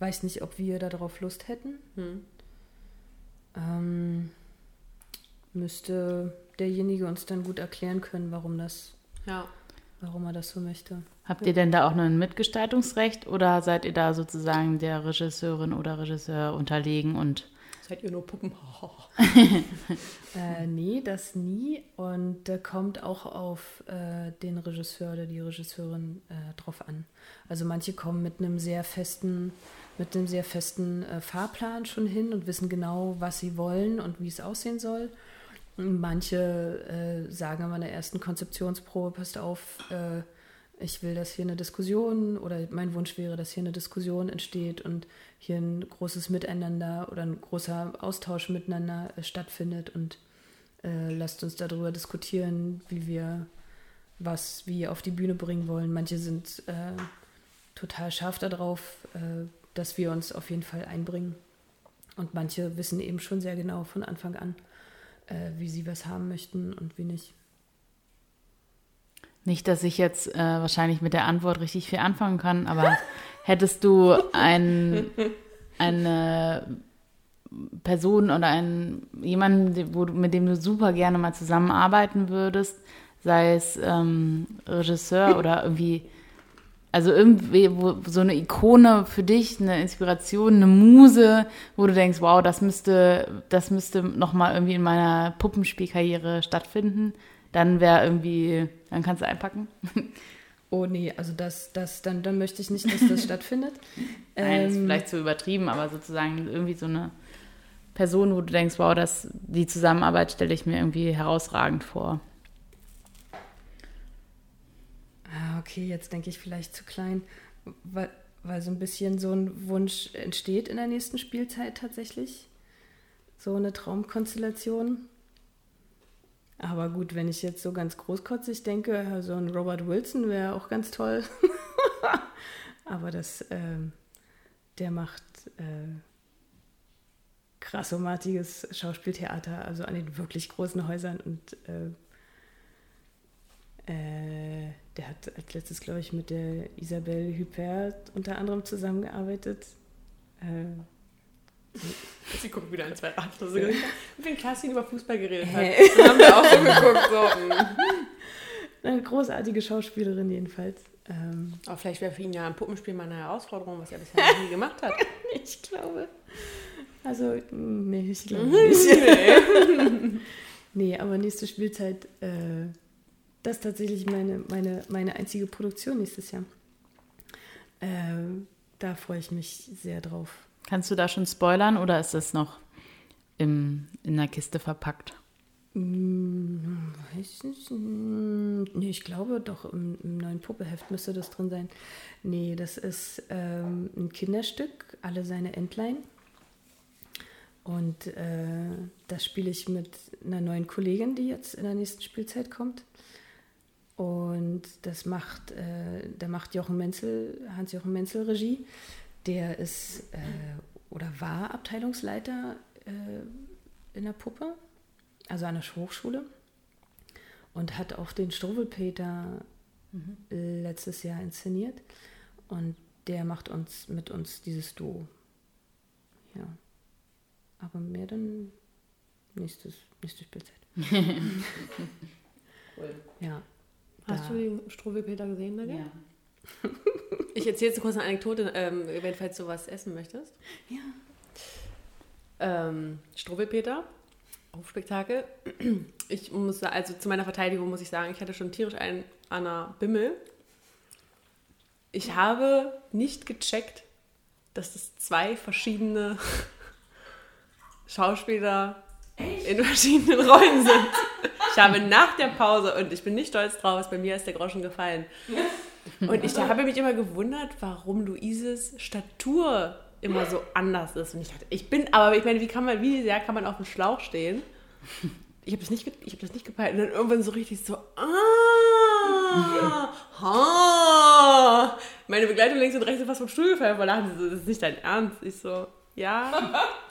Weiß nicht, ob wir darauf Lust hätten. Hm. Ähm, müsste derjenige uns dann gut erklären können, warum das, ja. warum er das so möchte.
Habt ihr denn da auch noch ein Mitgestaltungsrecht oder seid ihr da sozusagen der Regisseurin oder Regisseur unterlegen und
Seid ihr nur Puppen?
äh, nee, das nie. Und da kommt auch auf äh, den Regisseur oder die Regisseurin äh, drauf an. Also manche kommen mit einem sehr festen, mit einem sehr festen äh, Fahrplan schon hin und wissen genau, was sie wollen und wie es aussehen soll. Manche äh, sagen aber in der ersten Konzeptionsprobe, passt auf, äh, ich will, dass hier eine Diskussion oder mein Wunsch wäre, dass hier eine Diskussion entsteht und hier ein großes Miteinander oder ein großer Austausch miteinander äh, stattfindet und äh, lasst uns darüber diskutieren, wie wir was wie auf die Bühne bringen wollen. Manche sind äh, total scharf darauf, äh, dass wir uns auf jeden Fall einbringen. Und manche wissen eben schon sehr genau von Anfang an, äh, wie sie was haben möchten und wie nicht.
Nicht, dass ich jetzt äh, wahrscheinlich mit der Antwort richtig viel anfangen kann, aber hättest du ein, eine Person oder einen, jemanden, wo, mit dem du super gerne mal zusammenarbeiten würdest, sei es ähm, Regisseur oder irgendwie, also irgendwie wo, so eine Ikone für dich, eine Inspiration, eine Muse, wo du denkst, wow, das müsste, das müsste nochmal irgendwie in meiner Puppenspielkarriere stattfinden, dann wäre irgendwie, dann kannst du einpacken.
Oh nee, also das, das, dann, dann möchte ich nicht, dass das stattfindet.
Nein, ist
Ähm,
vielleicht zu übertrieben, aber sozusagen irgendwie so eine Person, wo du denkst, wow, das, die Zusammenarbeit stelle ich mir irgendwie herausragend vor.
Ah, okay, jetzt denke ich vielleicht zu klein, weil, weil so ein bisschen so ein Wunsch entsteht in der nächsten Spielzeit tatsächlich. So eine Traumkonstellation. Aber gut, wenn ich jetzt so ganz großkotzig denke, so ein Robert Wilson wäre auch ganz toll. Aber das, ähm, der macht äh, krassomatiges Schauspieltheater, also an den wirklich großen Häusern und äh, äh, der hat als letztes, glaube ich, mit der Isabelle Huppert unter anderem zusammengearbeitet.
Sie guckt wieder in zwei Ratschlüsse. Ja. Wenn Kerstin über Fußball geredet hat,
Hä?
dann haben wir auch so geguckt. So. mm.
eine großartige Schauspielerin jedenfalls. Ähm,
Aber vielleicht wäre für ihn ja ein Puppenspiel mal eine Herausforderung, was er bisher noch nie gemacht hat.
ich glaube. Also, mh, nee, ich glaube
Mhm.
nicht. nee, aber nächste Spielzeit, äh, das ist tatsächlich meine, meine, meine einzige Produktion nächstes Jahr. Äh, da freue ich mich sehr drauf.
Kannst du da schon spoilern oder ist das noch im, in der Kiste verpackt?
Hm, weiß. Hm, Nee, ich glaube doch, im, im neuen Puppeheft müsste das drin sein. Nee, das ist ähm, ein Kinderstück, alle seine Entlein. Und äh, das spiele ich mit einer neuen Kollegin, die jetzt in der nächsten Spielzeit kommt. Und das macht, äh, da macht Jochen Menzel, Hans-Jochen Menzel Regie. Der ist äh, oder war Abteilungsleiter äh, in der Puppe also an der Hochschule und hat auch den Struwelpeter letztes Jahr inszeniert und der macht uns mit uns dieses Duo. Ja. Aber mehr dann nächstes, nächste Spielzeit. Ja.
Hast
Da-
du den Struwelpeter gesehen, Nadja? Ich erzähle jetzt kurz eine Anekdote, ähm, wenn falls du was essen möchtest.
Ja.
Ähm, Struwelpeter, Hofspektakel. Ich muss, also zu meiner Verteidigung muss ich sagen, ich hatte schon tierisch einen an der Bimmel. Ich habe nicht gecheckt, dass das zwei verschiedene Schauspieler in verschiedenen Rollen sind. Ich habe nach der Pause, und ich bin nicht stolz drauf, bei mir ist der Groschen gefallen. Und ich habe mich immer gewundert, warum Luises Statur immer so anders ist. Und ich dachte, ich bin, aber ich meine, wie kann man, wie sehr kann man auf dem Schlauch stehen? Ich habe das nicht, ich habe das nicht gepeilt. Und dann irgendwann so richtig so, ah, ha. Meine Begleitung links und rechts ist fast vom Stuhl gefallen. Sie so, das ist nicht dein Ernst. Ich so, ja,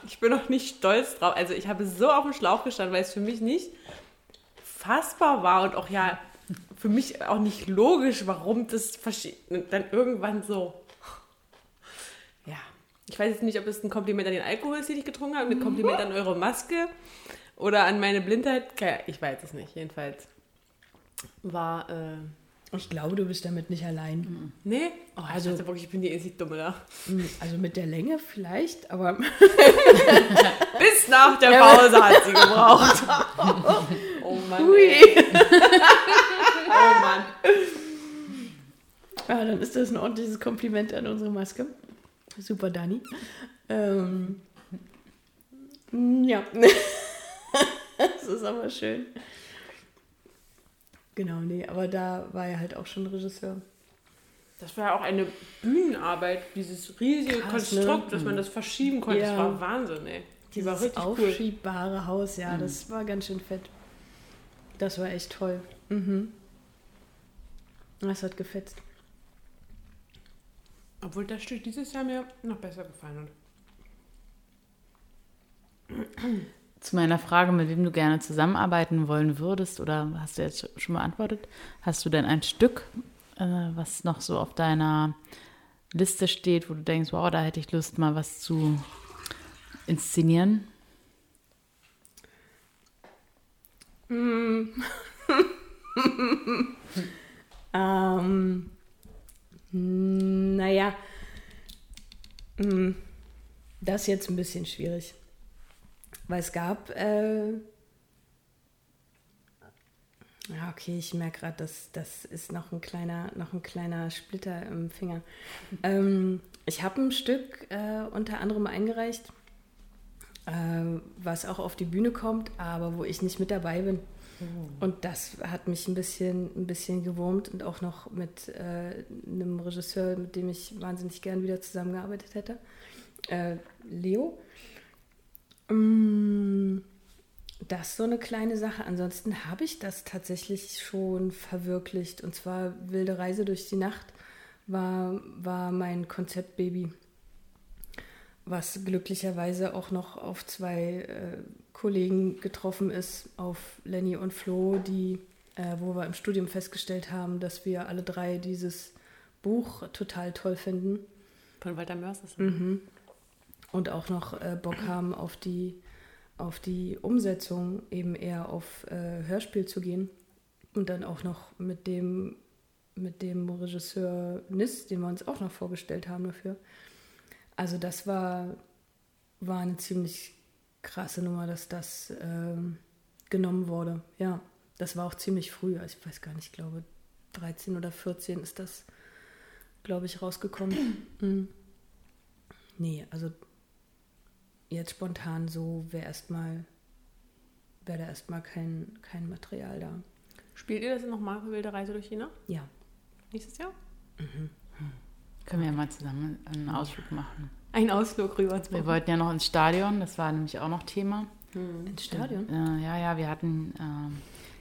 ich bin noch nicht stolz drauf. Also ich habe so auf dem Schlauch gestanden, weil es für mich nicht fassbar war und auch ja für mich auch nicht logisch, warum das dann irgendwann so. Ja, ich weiß jetzt nicht, ob es ein Kompliment an den Alkohol ist, den ich getrunken habe, ein Kompliment an eure Maske oder an meine Blindheit. Ich weiß es nicht. Jedenfalls war. Äh,
Ich glaube, du bist damit nicht allein.
nee, oh, also dachte wirklich, ich bin die einzig Dumme da.
Hm, Also mit der Länge vielleicht, aber
Bis nach der Pause hat sie gebraucht. oh Mann. Ey. Oh Mann.
Ja, dann ist das ein ordentliches Kompliment an unsere Maske. Super, Dani. Ähm, ja. das ist aber schön. Genau, nee, aber da war er halt auch schon Regisseur.
Das war ja auch eine Bühnenarbeit, dieses riesige
Krass, ne?
Konstrukt, dass man das verschieben konnte. Das
Ja.
war Wahnsinn, ey. Die war richtig cool.
aufschiebbare Haus, ja, das war ganz schön fett. Das war echt toll. Mhm. Das hat gefetzt.
Obwohl das Stück dieses Jahr mir noch besser gefallen hat.
zu meiner Frage, mit wem du gerne zusammenarbeiten wollen würdest, oder hast du jetzt schon beantwortet, hast du denn ein Stück, äh, was noch so auf deiner Liste steht, wo du denkst, wow, da hätte ich Lust, mal was zu inszenieren?
Mm. ähm, naja, mm, das ist jetzt ein bisschen schwierig. Weil es gab, äh, okay, ich merke gerade, dass das ist noch ein kleiner, noch ein kleiner Splitter im Finger. Ähm, ich habe ein Stück äh, unter anderem eingereicht, äh, was auch auf die Bühne kommt, aber wo ich nicht mit dabei bin. Oh. Und das hat mich ein bisschen, ein bisschen gewurmt und auch noch mit äh, einem Regisseur, mit dem ich wahnsinnig gern wieder zusammengearbeitet hätte, äh, Leo. Mm, das ist so eine kleine Sache. Ansonsten habe ich das tatsächlich schon verwirklicht. Und zwar Wilde Reise durch die Nacht war, war mein Konzeptbaby, was glücklicherweise auch noch auf zwei äh, Kollegen getroffen ist, auf Lenny und Flo, die, äh, wo wir im Studium festgestellt haben, dass wir alle drei dieses Buch total toll finden.
Von Walter Mörs
ist mhm und auch noch äh, Bock haben auf die, auf die Umsetzung, eben eher auf äh, Hörspiel zu gehen. Und dann auch noch mit dem, mit dem Regisseur Nis, den wir uns auch noch vorgestellt haben dafür. Also das war, war eine ziemlich krasse Nummer, dass das äh, genommen wurde. Ja, das war auch ziemlich früh. Also ich weiß gar nicht, ich glaube 13 oder 14 ist das, glaube ich, rausgekommen. mhm. Nee, also jetzt spontan so wäre erstmal, wäre da erstmal kein, kein Material da.
Spielt ihr das nochmal für Wilde Reise durch China?
Ja.
Nächstes Jahr?
Mhm. Hm. Können wir ja mal zusammen einen Ausflug machen.
Einen Ausflug rüber.
Wir wollten ja noch ins Stadion, das war nämlich auch noch Thema.
Hm. Ins Stadion?
Äh, ja, ja, wir hatten ähm,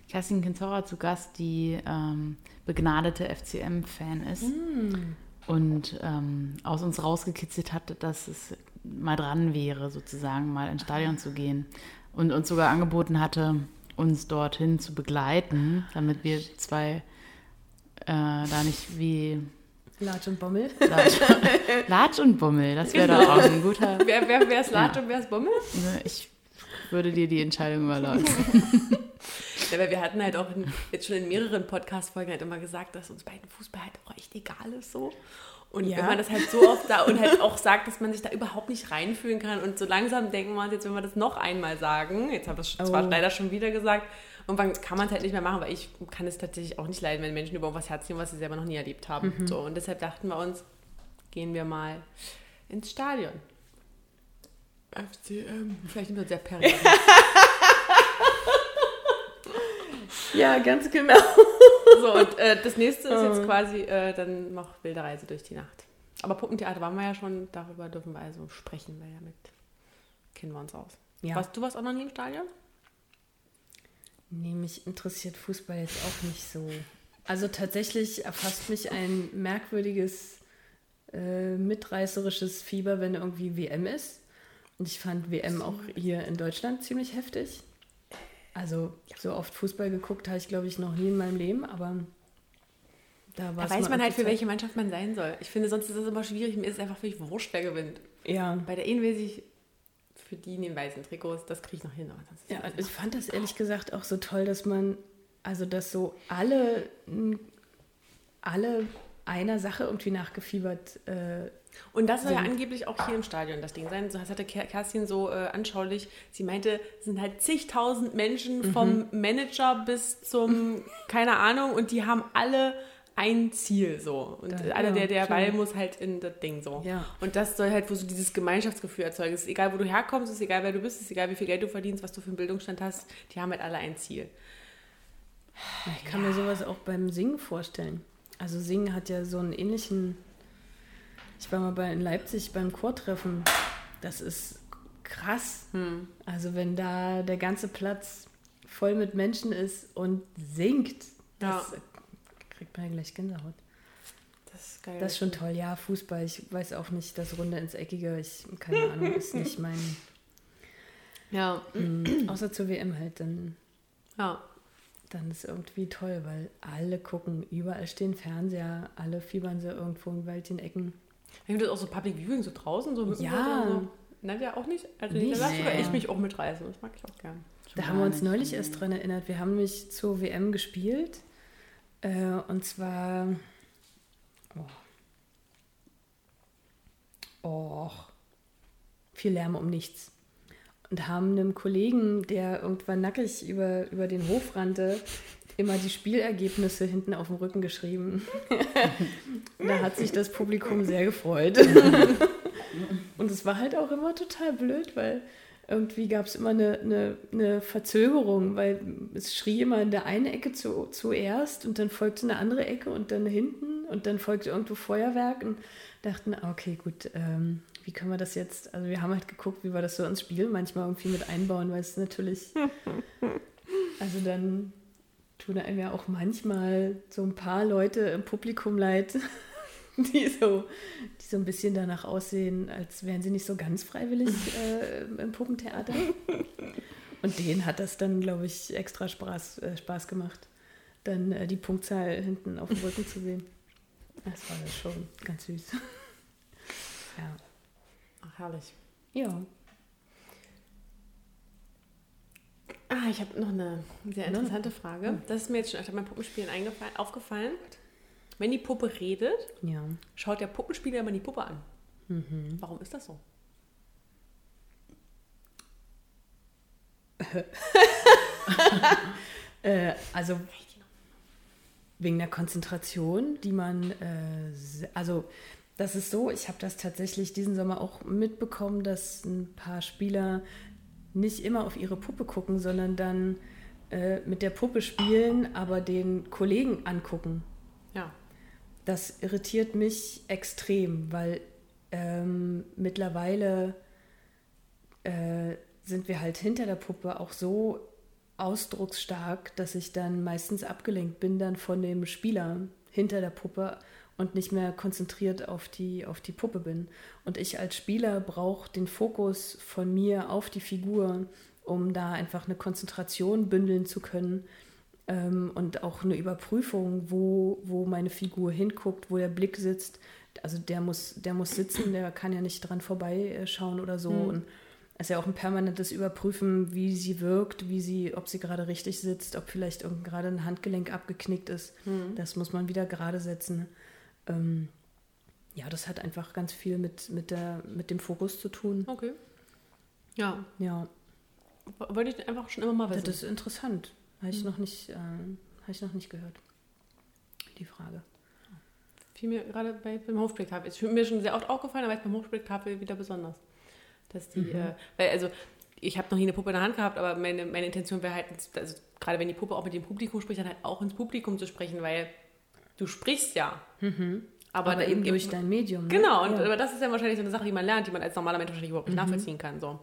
Kerstin Kinzora zu Gast, die ähm, begnadete FCM-Fan ist. Hm. Und ähm, aus uns rausgekitzelt hat, dass es mal dran wäre, sozusagen mal ins Stadion zu gehen. Und uns sogar angeboten hatte, uns dorthin zu begleiten, damit wir zwei äh, da nicht wie
Latsch und Bommel.
Latsch, Latsch und Bommel, das wäre doch auch ein guter.
Wer, wer, wer ist Latsch ja. und wer ist Bommel?
Ich würde dir die Entscheidung überlassen.
ja, weil wir hatten halt auch in, jetzt schon in mehreren Podcast-Folgen halt immer gesagt, dass uns beiden Fußball halt auch echt egal ist so. Und ja. wenn man das halt so oft da und halt auch sagt, dass man sich da überhaupt nicht reinfühlen kann und so langsam denken wir uns jetzt, wenn wir das noch einmal sagen, jetzt habe ich es oh. zwar leider schon wieder gesagt, irgendwann kann man es halt nicht mehr machen, weil ich kann es tatsächlich auch nicht leiden, wenn Menschen über was herziehen, was sie selber noch nie erlebt haben. Mhm. So, und deshalb dachten wir uns, gehen wir mal ins Stadion. FCM. Vielleicht so sehr period.
ja, ganz genau.
So, und äh, das nächste ist jetzt quasi äh, dann noch Wilde Reise durch die Nacht. Aber Puppentheater waren wir ja schon, darüber dürfen wir also sprechen, weil ja mit kennen wir uns aus. Ja. Warst du warst auch noch nie im Stadion?
Nee, mich interessiert Fußball jetzt auch nicht so. Also tatsächlich erfasst mich ein merkwürdiges, äh, mitreißerisches Fieber, wenn irgendwie WM ist. Und ich fand WM auch hier in Deutschland ziemlich heftig. Also so oft Fußball geguckt habe ich, glaube ich, noch nie in meinem Leben, aber
da, da weiß man halt, für welche Mannschaft man sein soll. Ich finde, sonst ist es immer schwierig. Mir ist es einfach völlig wurscht, wer gewinnt.
Ja.
Bei der einen weiß ich, für die in den weißen Trikots, das kriege ich noch hin.
ja, ich fand das ehrlich gesagt auch so toll, dass man, also dass so alle, alle einer Sache irgendwie nachgefiebert äh,
und das soll ja angeblich auch hier im Stadion das Ding sein. So das hatte Kerstin so äh, anschaulich. Sie meinte, es sind halt zigtausend Menschen mhm. vom Manager bis zum, keine Ahnung, und die haben alle ein Ziel so. Und da, einer, der, der klar. Ball muss halt in das Ding so.
Ja.
Und das soll halt wo so dieses Gemeinschaftsgefühl erzeugen. Es ist egal, wo du herkommst, es ist egal, wer du bist, es ist egal, wie viel Geld du verdienst, was du für einen Bildungsstand hast. Die haben halt alle ein Ziel.
Ich kann ja. mir sowas auch beim Singen vorstellen. Also Singen hat ja so einen ähnlichen ich war mal bei, in Leipzig beim Chortreffen. Das ist krass. Hm. Also wenn da der ganze Platz voll mit Menschen ist und singt, das ja. Kriegt man ja gleich Gänsehaut.
Das ist geil.
Das ist schon toll. Ja, Fußball, ich weiß auch nicht, das Runde ins Eckige, ich, keine Ahnung, ist nicht mein,
Ja.
Mhm. Außer zur WM halt, dann,
Ja.
dann ist irgendwie toll, weil alle gucken, überall stehen Fernseher, alle fiebern sie irgendwo in welchen Ecken.
Ich finde das auch so Public Viewing so draußen, so
Ja.
So. Nadja auch nicht. Also
Nicht.
da lasse sogar
Nee.
ich mich auch mitreißen. Das mag ich auch gern.
Da haben wir uns neulich erst dran erinnert. Wir haben nämlich zur WM gespielt. Äh, und zwar. Oh. Och. Viel Lärm um nichts. Und haben einem Kollegen, der irgendwann nackig über, über den Hof rannte, immer die Spielergebnisse hinten auf dem Rücken geschrieben. da hat sich das Publikum sehr gefreut. Und es war halt auch immer total blöd, weil irgendwie gab es immer eine, eine, eine Verzögerung, weil es schrie immer in der einen Ecke zu, zuerst und dann folgte eine andere Ecke und dann hinten und dann folgte irgendwo Feuerwerk und dachten, ah, okay, gut, ähm, wie können wir das jetzt, also wir haben halt geguckt, wie wir das so ins Spiel manchmal irgendwie mit einbauen, weil es natürlich, also dann tun einem ja auch manchmal so ein paar Leute im Publikum leid, die so, die so ein bisschen danach aussehen, als wären sie nicht so ganz freiwillig äh, im Puppentheater. Und denen hat das dann, glaube ich, extra Spaß, äh, Spaß gemacht, dann äh, die Punktzahl hinten auf dem Rücken zu sehen. Das war das schon ganz süß. Ja.
Ach, herrlich.
Ja.
Ah, ich habe noch eine sehr interessante Frage. Das ist mir jetzt schon öfter beim Puppenspielen aufgefallen. Wenn die Puppe redet,
Ja.
schaut der Puppenspieler immer die Puppe an.
Mhm.
Warum ist das so?
Äh, also wegen der Konzentration, die man, äh, also das ist so, ich habe das tatsächlich diesen Sommer auch mitbekommen, dass ein paar Spieler nicht immer auf ihre Puppe gucken, sondern dann äh, mit der Puppe spielen, aber den Kollegen angucken.
Ja.
Das irritiert mich extrem, weil ähm, mittlerweile äh, sind wir halt hinter der Puppe auch so ausdrucksstark, dass ich dann meistens abgelenkt bin dann von dem Spieler hinter der Puppe und nicht mehr konzentriert auf die, auf die Puppe bin. Und ich als Spieler brauche den Fokus von mir auf die Figur, um da einfach eine Konzentration bündeln zu können ähm, und auch eine Überprüfung, wo, wo meine Figur hinguckt, wo der Blick sitzt. Also der muss, der muss sitzen, der kann ja nicht dran vorbeischauen oder so. Und es ist ja auch ein permanentes Überprüfen, wie sie wirkt, wie sie, ob sie gerade richtig sitzt, ob vielleicht gerade ein Handgelenk abgeknickt ist. Das muss man wieder gerade setzen. Ähm, ja, das hat einfach ganz viel mit, mit, der, mit dem Fokus zu tun.
Okay. Ja.
Ja,
Wollte ich einfach schon immer mal wissen.
das ist interessant. Habe ich, noch nicht, äh, habe ich noch nicht gehört. Die Frage.
Fiel mir gerade bei, beim Hofspektafel. Ist mir schon sehr oft aufgefallen, aber jetzt beim Hofspektafel wieder besonders. Dass die, äh, weil also ich habe noch nie eine Puppe in der Hand gehabt, aber meine, meine Intention wäre halt, also gerade wenn die Puppe auch mit dem Publikum spricht, dann halt auch ins Publikum zu sprechen, weil du sprichst ja. Aber,
Mhm. Aber,
dann
eben durch dein Medium. ne?
Genau, und
ja.
aber das ist ja wahrscheinlich so eine Sache, die man lernt, die man als normaler Mensch wahrscheinlich überhaupt nicht nachvollziehen kann. So.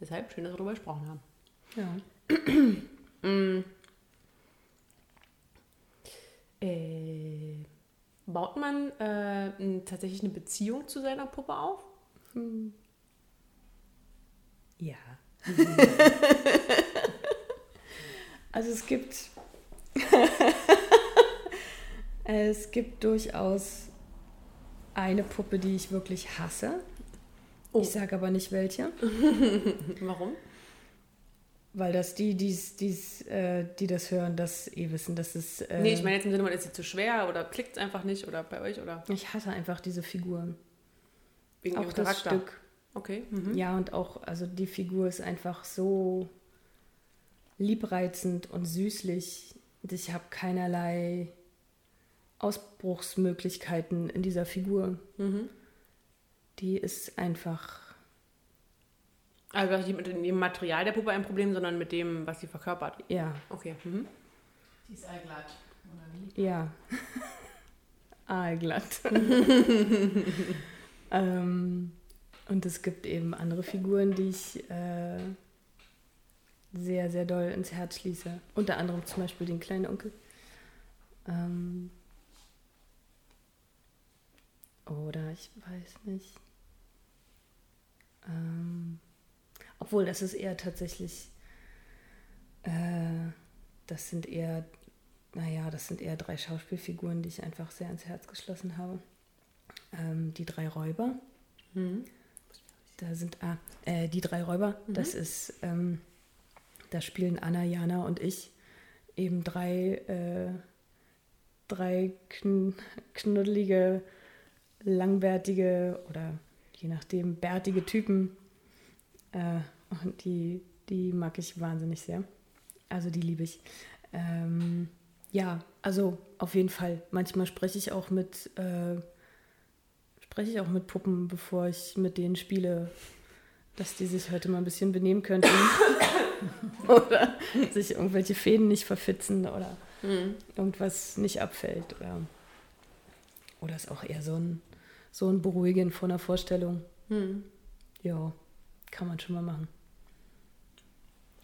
Deshalb schön, dass wir darüber gesprochen haben.
ja.
Äh, baut man äh, tatsächlich eine Beziehung zu seiner Puppe auf?
Ja. also es gibt es gibt durchaus eine Puppe, die ich wirklich hasse.
Oh.
Ich sage aber nicht welche,
Warum?
Weil das die, die's, die's, äh, die das hören, das eh wissen, dass es. Äh,
Nee, ich meine jetzt im Sinne von, ist sie zu schwer oder klickt es einfach nicht oder bei euch oder
ich hasse einfach diese Figur.
wegen
Auch das? Stück.
Okay. Mhm.
Ja, und auch, also die Figur ist einfach so liebreizend und süßlich. Und ich habe keinerlei Ausbruchsmöglichkeiten in dieser Figur.
Mhm.
Die ist einfach,
Also nicht mit dem Material der Puppe ein Problem, sondern mit dem, was sie verkörpert.
ja,
Okay. Mhm.
Die ist allglatt, oder wie?
ja, aalglatt. ähm, und es gibt eben andere Figuren, die ich äh, sehr, sehr doll ins Herz schließe. Unter anderem zum Beispiel den kleinen Onkel. Ähm, oder ich weiß nicht. Ähm, Obwohl, das ist eher tatsächlich, äh, das sind eher, naja, das sind eher drei Schauspielfiguren, die ich einfach sehr ins Herz geschlossen habe. Ähm, die drei Räuber. Mhm. Da sind, ah, äh, die drei Räuber, mhm. das ist, ähm, da spielen Anna, Jana und ich eben drei, äh, drei kn knuddelige, langbärtige oder je nachdem bärtige Typen. Äh, und die, die mag ich wahnsinnig sehr. Also die liebe ich. Ähm, ja, also auf jeden Fall. Manchmal spreche ich auch mit äh, spreche ich auch mit Puppen, bevor ich mit denen spiele, dass die sich heute mal ein bisschen benehmen könnten. oder sich irgendwelche Fäden nicht verfitzen oder mhm. irgendwas nicht abfällt. Oder, oder ist auch eher so ein, so ein Beruhigen von der Vorstellung. Mhm. Ja, kann man schon mal machen.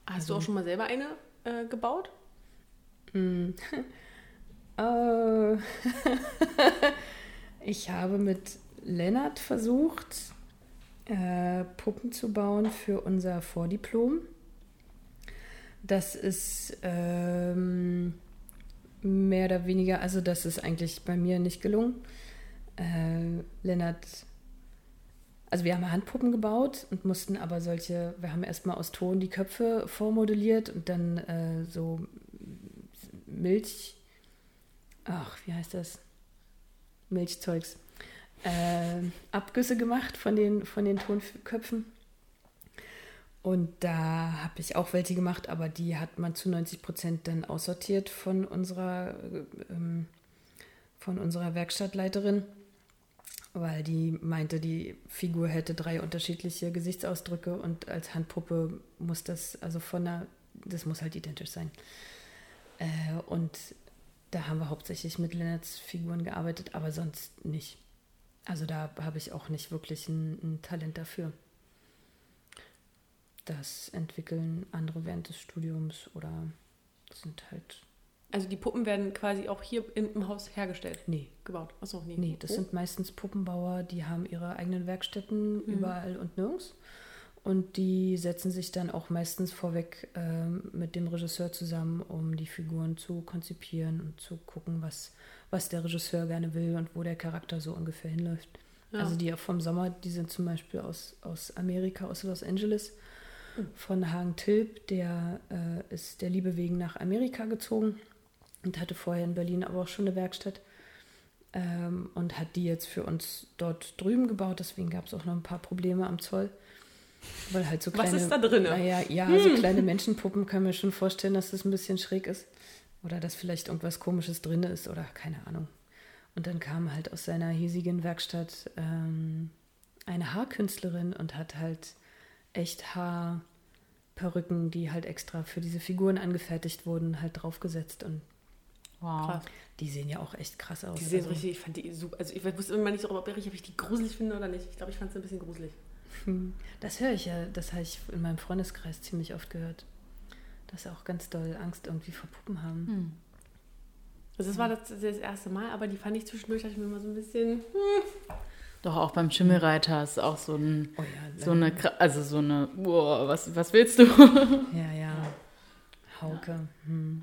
Hast also, du auch schon mal selber eine äh, gebaut? Mm.
äh, ich habe mit Lennart versucht, äh, Puppen zu bauen für unser Vordiplom. Das ist ähm, mehr oder weniger, also das ist eigentlich bei mir nicht gelungen. Äh, Lennart, also wir haben Handpuppen gebaut und mussten aber solche, wir haben erstmal aus Ton die Köpfe vormodelliert und dann äh, so Milch, ach, wie heißt das? Milchzeugs äh, Abgüsse gemacht von den, von den Tonköpfen. Und da habe ich auch welche gemacht, aber die hat man zu 90 Prozent dann aussortiert von unserer, ähm, von unserer Werkstattleiterin, weil die meinte, die Figur hätte drei unterschiedliche Gesichtsausdrücke und als Handpuppe muss das, also von der, das muss halt identisch sein. Äh, und da haben wir hauptsächlich mit Lennarts Figuren gearbeitet, aber sonst nicht. Also da habe ich auch nicht wirklich ein, ein, Talent dafür. Das entwickeln andere während des Studiums oder sind halt.
Also die Puppen werden quasi auch hier im, Haus hergestellt?
Nee.
Gebaut?
Achso, nee. Nee, das oh. sind meistens Puppenbauer, die haben ihre eigenen Werkstätten mhm. überall und nirgends. Und die setzen sich dann auch meistens vorweg äh, mit dem Regisseur zusammen, um die Figuren zu konzipieren und zu gucken, was, was der Regisseur gerne will und wo der Charakter so ungefähr hinläuft. Ja. Also die vom Sommer, die sind zum Beispiel aus, aus Amerika, aus Los Angeles, mhm. von Hagen Tilp, der äh, ist der Liebe wegen nach Amerika gezogen und hatte vorher in Berlin aber auch schon eine Werkstatt ähm, und hat die jetzt für uns dort drüben gebaut. Deswegen gab es auch noch ein paar Probleme am Zoll. Weil halt so kleine,
Was ist da drin?
Naja, ja, hm. so kleine Menschenpuppen kann mir schon vorstellen, dass das ein bisschen schräg ist. Oder dass vielleicht irgendwas Komisches drin ist oder keine Ahnung. Und dann kam halt aus seiner hiesigen Werkstatt ähm, eine Haarkünstlerin und hat halt echt Haarperücken, die halt extra für diese Figuren angefertigt wurden, halt draufgesetzt. Und wow. Krass. die sehen ja auch echt krass aus.
Die sehen also, richtig, ich fand die super. Also ich wusste immer nicht so, ob ich die gruselig finde oder nicht. Ich glaube, ich fand sie ein bisschen gruselig.
Hm. Das höre ich ja, das habe ich in meinem Freundeskreis ziemlich oft gehört dass sie auch ganz doll Angst irgendwie vor Puppen haben. Hm.
Also das war das, das, erste Mal, aber die fand ich zwischendurch, dachte ich mir immer so ein bisschen. Hm.
Doch auch beim Schimmelreiter ist auch so ein, oh ja, so eine, also so eine, boah, was, was willst du?
Ja, ja. Hauke. Hm.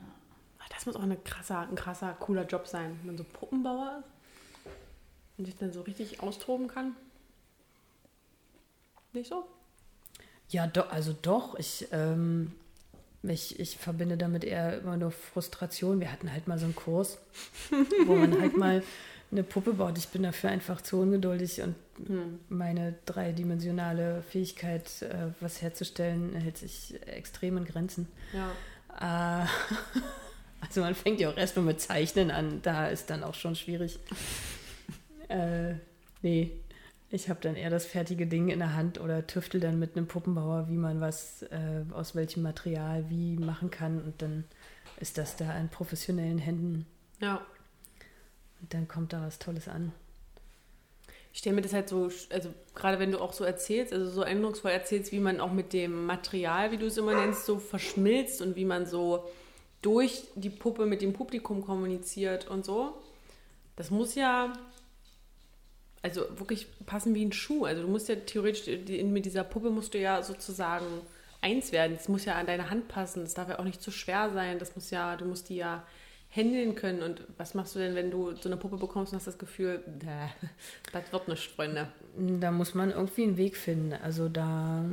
Das muss auch eine krasser, ein krasser, cooler Job sein, wenn man so Puppenbauer ist und sich dann so richtig austoben kann. Nicht so?
Ja, do, also doch. Ich, ähm, ich, ich verbinde damit eher immer nur Frustration. Wir hatten halt mal so einen Kurs, wo man halt mal eine Puppe baut. Ich bin dafür einfach zu ungeduldig und hm. meine dreidimensionale Fähigkeit, äh, was herzustellen, hält sich extrem in Grenzen. Ja. Äh, also man fängt ja auch erstmal mit Zeichnen an, da ist dann auch schon schwierig. äh, nee, ich habe dann eher das fertige Ding in der Hand oder tüftel dann mit einem Puppenbauer, wie man was äh, aus welchem Material wie machen kann. Und dann ist das da in professionellen Händen.
Ja.
Und dann kommt da was Tolles an.
Ich stelle mir das halt so, also gerade wenn du auch so erzählst, also so eindrucksvoll erzählst, wie man auch mit dem Material, wie du es immer nennst, so verschmilzt und wie man so durch die Puppe mit dem Publikum kommuniziert und so. Das muss ja also wirklich passen wie ein Schuh. Also du musst ja theoretisch, mit dieser Puppe musst du ja sozusagen eins werden. Es muss ja an deine Hand passen. Es darf ja auch nicht zu schwer sein. Das muss ja, du musst die ja händeln können. Und was machst du denn, wenn du so eine Puppe bekommst und hast das Gefühl, das wird nicht, Freunde?
Da muss man irgendwie einen Weg finden. Also da,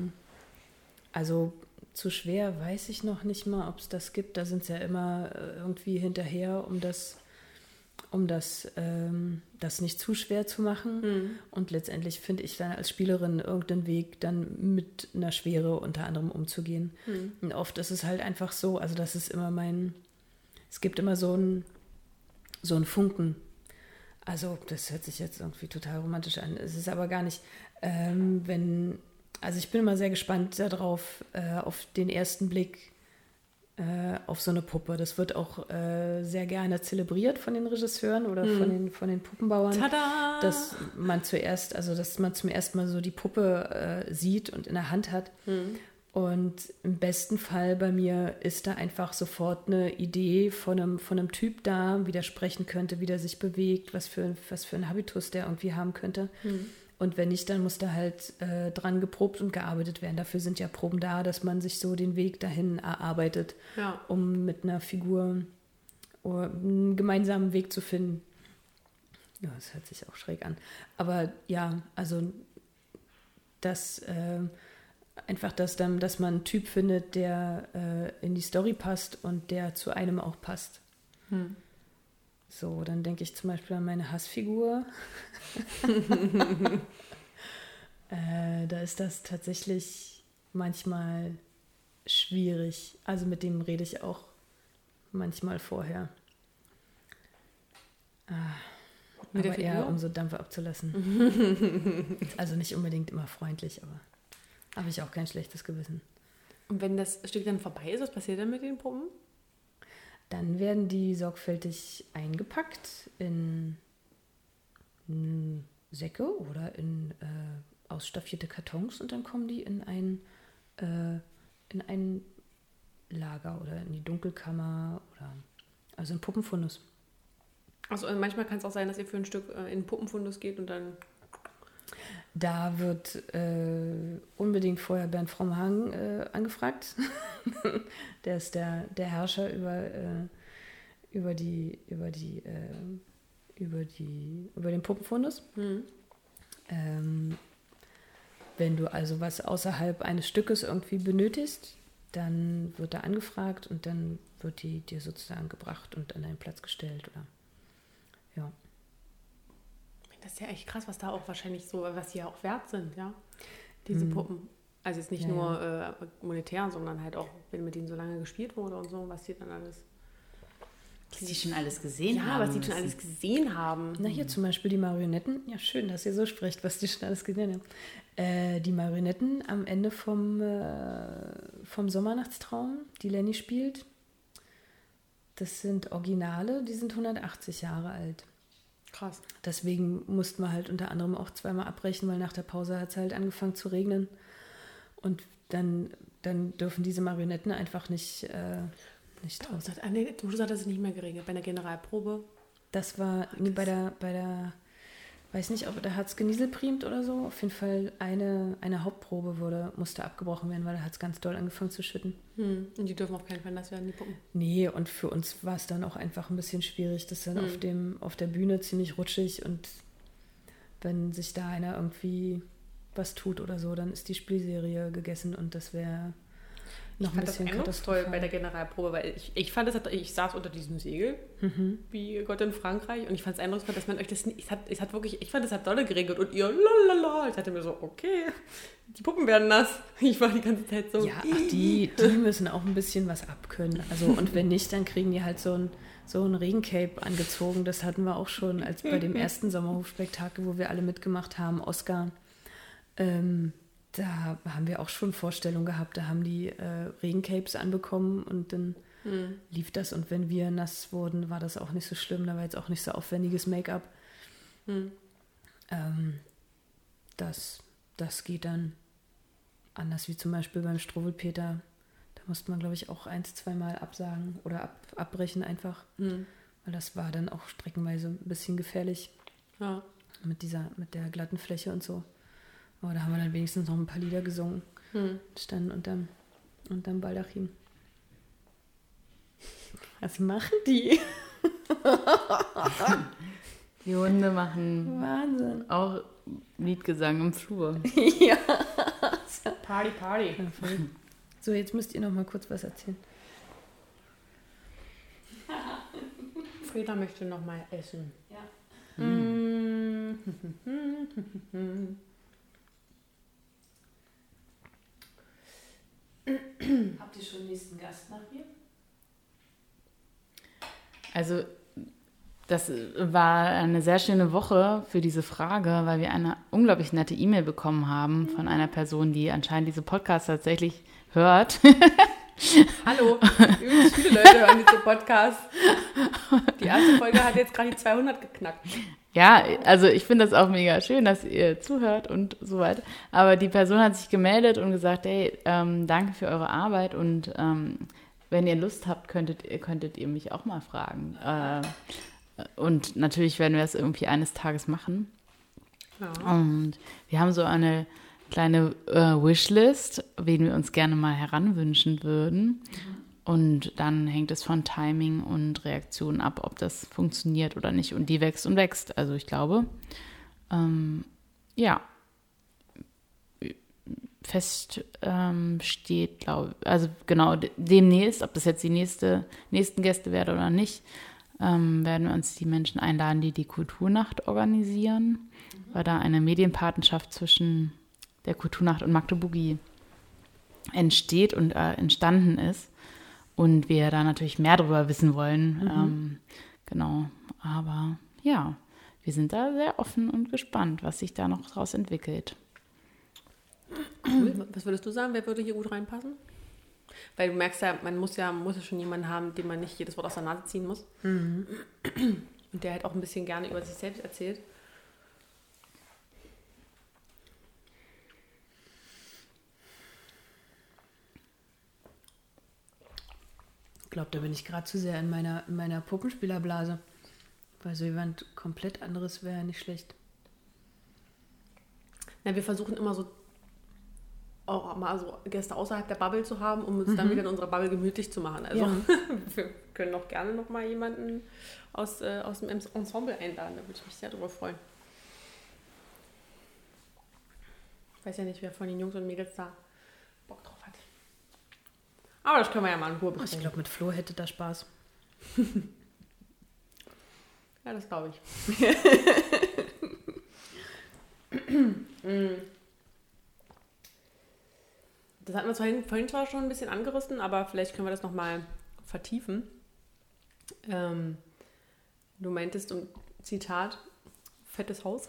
also zu schwer weiß ich noch nicht mal, ob es das gibt. Da sind sie ja immer äh, irgendwie hinterher, um das, um das, ähm, das nicht zu schwer zu machen. Mhm. Und letztendlich finde ich dann als Spielerin irgendeinen Weg, dann mit einer Schwere unter anderem umzugehen. Mhm. Und oft ist es halt einfach so, also das ist immer mein, es gibt immer so einen so einen Funken. Also das hört sich jetzt irgendwie total romantisch an. Es ist aber gar nicht, ähm, wenn also ich bin immer sehr gespannt darauf, äh, auf den ersten Blick äh, auf so eine Puppe. Das wird auch äh, sehr gerne zelebriert von den Regisseuren oder hm. von, den, von den Puppenbauern. Tada! Dass man zuerst, also dass man zum ersten Mal so die Puppe äh, sieht und in der Hand hat. Hm. Und im besten Fall bei mir ist da einfach sofort eine Idee von einem, von einem Typ da, wie der sprechen könnte, wie der sich bewegt, was für, was für ein Habitus der irgendwie haben könnte. Hm. Und wenn nicht, dann muss da halt äh, dran geprobt und gearbeitet werden. Dafür sind ja Proben da, dass man sich so den Weg dahin erarbeitet, ja. um mit einer Figur einen gemeinsamen Weg zu finden. Ja, das hört sich auch schräg an. Aber ja, also das äh, einfach, dass, dann, dass man einen Typ findet, der äh, in die Story passt und der zu einem auch passt. Hm. So, dann denke ich zum Beispiel an meine Hassfigur. äh, da ist das tatsächlich manchmal schwierig. Also mit dem rede ich auch manchmal vorher. Ah, aber eher, um so Dampfe abzulassen. also nicht unbedingt immer freundlich, aber habe ich auch kein schlechtes Gewissen.
Und wenn das Stück dann vorbei ist, was passiert dann mit den Puppen?
Dann werden die sorgfältig eingepackt in, Säcke oder in äh, ausstaffierte Kartons und dann kommen die in ein, äh, in ein Lager oder in die Dunkelkammer oder also in Puppenfundus.
Also manchmal kann es auch sein, dass ihr für ein Stück äh, in Puppenfundus geht und dann
da wird äh, unbedingt vorher Bernd Frommhagen äh, angefragt. der ist der, der Herrscher über, äh, über die, über die, äh, über die, über den Puppenfundus. Mhm. Ähm, wenn du also was außerhalb eines Stückes irgendwie benötigst, dann wird er angefragt und dann wird die dir sozusagen gebracht und an deinen Platz gestellt oder ja.
Das ist ja echt krass, was da auch wahrscheinlich so, was die ja auch wert sind, ja. Diese mhm. Puppen. Also jetzt nicht ja, nur ja. Äh, monetär, sondern halt auch, wenn mit ihnen so lange gespielt wurde und so, was die dann alles.
Was die schon alles gesehen
ja,
haben.
Ja, was die schon alles gesehen haben.
Na, hier zum Beispiel die Marionetten. Ja, schön, dass ihr so sprecht, was die schon alles gesehen haben. Äh, die Marionetten am Ende vom, äh, vom Sommernachtstraum, die Lenny spielt, das sind Originale, die sind 180 Jahre alt.
Krass.
Deswegen mussten wir halt unter anderem auch zweimal abbrechen, weil nach der Pause hat es halt angefangen zu regnen. Und dann, dann dürfen diese Marionetten einfach nicht, äh, nicht
draußen. Ah, du sagst, es nicht mehr geregelt. Bei der Generalprobe?
Das war nee, bei der, bei der weiß nicht, ob da hat es genieselprimt oder so. Auf jeden Fall eine, eine Hauptprobe wurde, musste abgebrochen werden, weil hat es ganz doll angefangen zu schütten.
Hm. Und die dürfen auf keinen Fall nass werden, die Puppen.
Nee, und für uns war es dann auch einfach ein bisschen schwierig. Das ist dann hm. auf, dem, auf der Bühne ziemlich rutschig und wenn sich da einer irgendwie was tut oder so, dann ist die Spielserie gegessen und das wäre
noch ich ein bisschen fand das toll bei der Generalprobe, weil ich, ich fand, das hat, ich saß unter diesem Segel, mhm. wie Gott in Frankreich, und ich fand es eindrucksvoll, dass man euch das nicht, ich, hat, ich hat wirklich, ich fand, das hat dolle geregelt und ihr lalala, ich dachte mir so, okay, die Puppen werden nass. Ich war die ganze Zeit so.
Ja, ach, die, die müssen auch ein bisschen was abkönnen. Also, und wenn nicht, dann kriegen die halt so ein, so ein Regencape angezogen. Das hatten wir auch schon als bei dem ersten Sommerhofspektakel, wo wir alle mitgemacht haben, Oscar. Ähm, da haben wir auch schon Vorstellungen gehabt. Da haben die äh, Regencapes anbekommen und dann mhm. lief das. Und wenn wir nass wurden, war das auch nicht so schlimm. Da war jetzt auch nicht so aufwendiges Make-up. Mhm. Ähm, das, das geht dann anders wie zum Beispiel beim Struwelpeter. Da musste man, glaube ich, auch eins, zweimal absagen oder ab, abbrechen einfach. Mhm. Weil das war dann auch streckenweise ein bisschen gefährlich. Ja. Mit dieser, mit der glatten Fläche und so. Aber da haben wir dann wenigstens noch ein paar Lieder gesungen.
Hm.
Standen unterm, unterm Baldachin. Was machen die?
Die Hunde machen
Wahnsinn.
auch Liedgesang im Flur.
ja.
Party, Party.
So, jetzt müsst ihr noch mal kurz was erzählen.
Frieda möchte noch mal essen.
Ja.
Mm.
Habt ihr schon nächsten Gast nach mir?
Also das war eine sehr schöne Woche für diese Frage, weil wir eine unglaublich nette E-Mail bekommen haben von einer Person, die anscheinend diese Podcast tatsächlich hört.
Hallo, übrigens viele Leute hören diese Podcast. Die erste Folge hat jetzt gerade die 200 geknackt.
Ja, also ich finde das auch mega schön, dass ihr zuhört und so weiter. Aber die Person hat sich gemeldet und gesagt, hey, ähm, danke für eure Arbeit und ähm, wenn ihr Lust habt, könntet, ihr- könntet ihr mich auch mal fragen. Äh, und natürlich werden wir es irgendwie eines Tages machen.
Ja.
Und wir haben so eine kleine äh, Wishlist, wen wir uns gerne mal heranwünschen würden. Und dann hängt es von Timing und Reaktion ab, ob das funktioniert oder nicht. Und die wächst und wächst. Also ich glaube, ähm, ja, fest ähm, steht, glaube also genau de- demnächst, ob das jetzt die nächste, nächsten Gäste werden oder nicht, ähm, werden wir uns die Menschen einladen, die die Kulturnacht organisieren, weil da eine Medienpartnerschaft zwischen der Kulturnacht und Magdeburgi entsteht und äh, entstanden ist und wir da natürlich mehr darüber wissen wollen. Ähm, genau, aber ja, wir sind da sehr offen und gespannt, was sich da noch draus entwickelt.
Cool. Was würdest du sagen, wer würde hier gut reinpassen? Weil du merkst ja, man muss ja, muss ja schon jemanden haben, dem man nicht jedes Wort aus der Nase ziehen muss. Und der halt auch ein bisschen gerne über sich selbst erzählt.
Glaube, da bin ich gerade zu sehr in meiner, in meiner Puppenspielerblase. Weil so jemand komplett anderes wäre nicht schlecht.
Na, wir versuchen immer so auch mal so Gäste außerhalb der Bubble zu haben, um uns dann wieder in unserer Bubble gemütlich zu machen. Also
Ja.
wir können auch gerne noch mal jemanden aus, äh, aus dem Ensemble einladen. Da würde ich mich sehr drüber freuen. Ich weiß ja nicht, wer von den Jungs und Mädels da. Aber das können wir ja mal in Ruhe
Ich
besprechen.
glaube, mit Flo hätte da Spaß.
Ja, das glaube ich. Das hatten wir vorhin, vorhin zwar schon ein bisschen angerissen, aber vielleicht können wir das nochmal vertiefen. Ähm, du meintest, um Zitat, fettes Haus.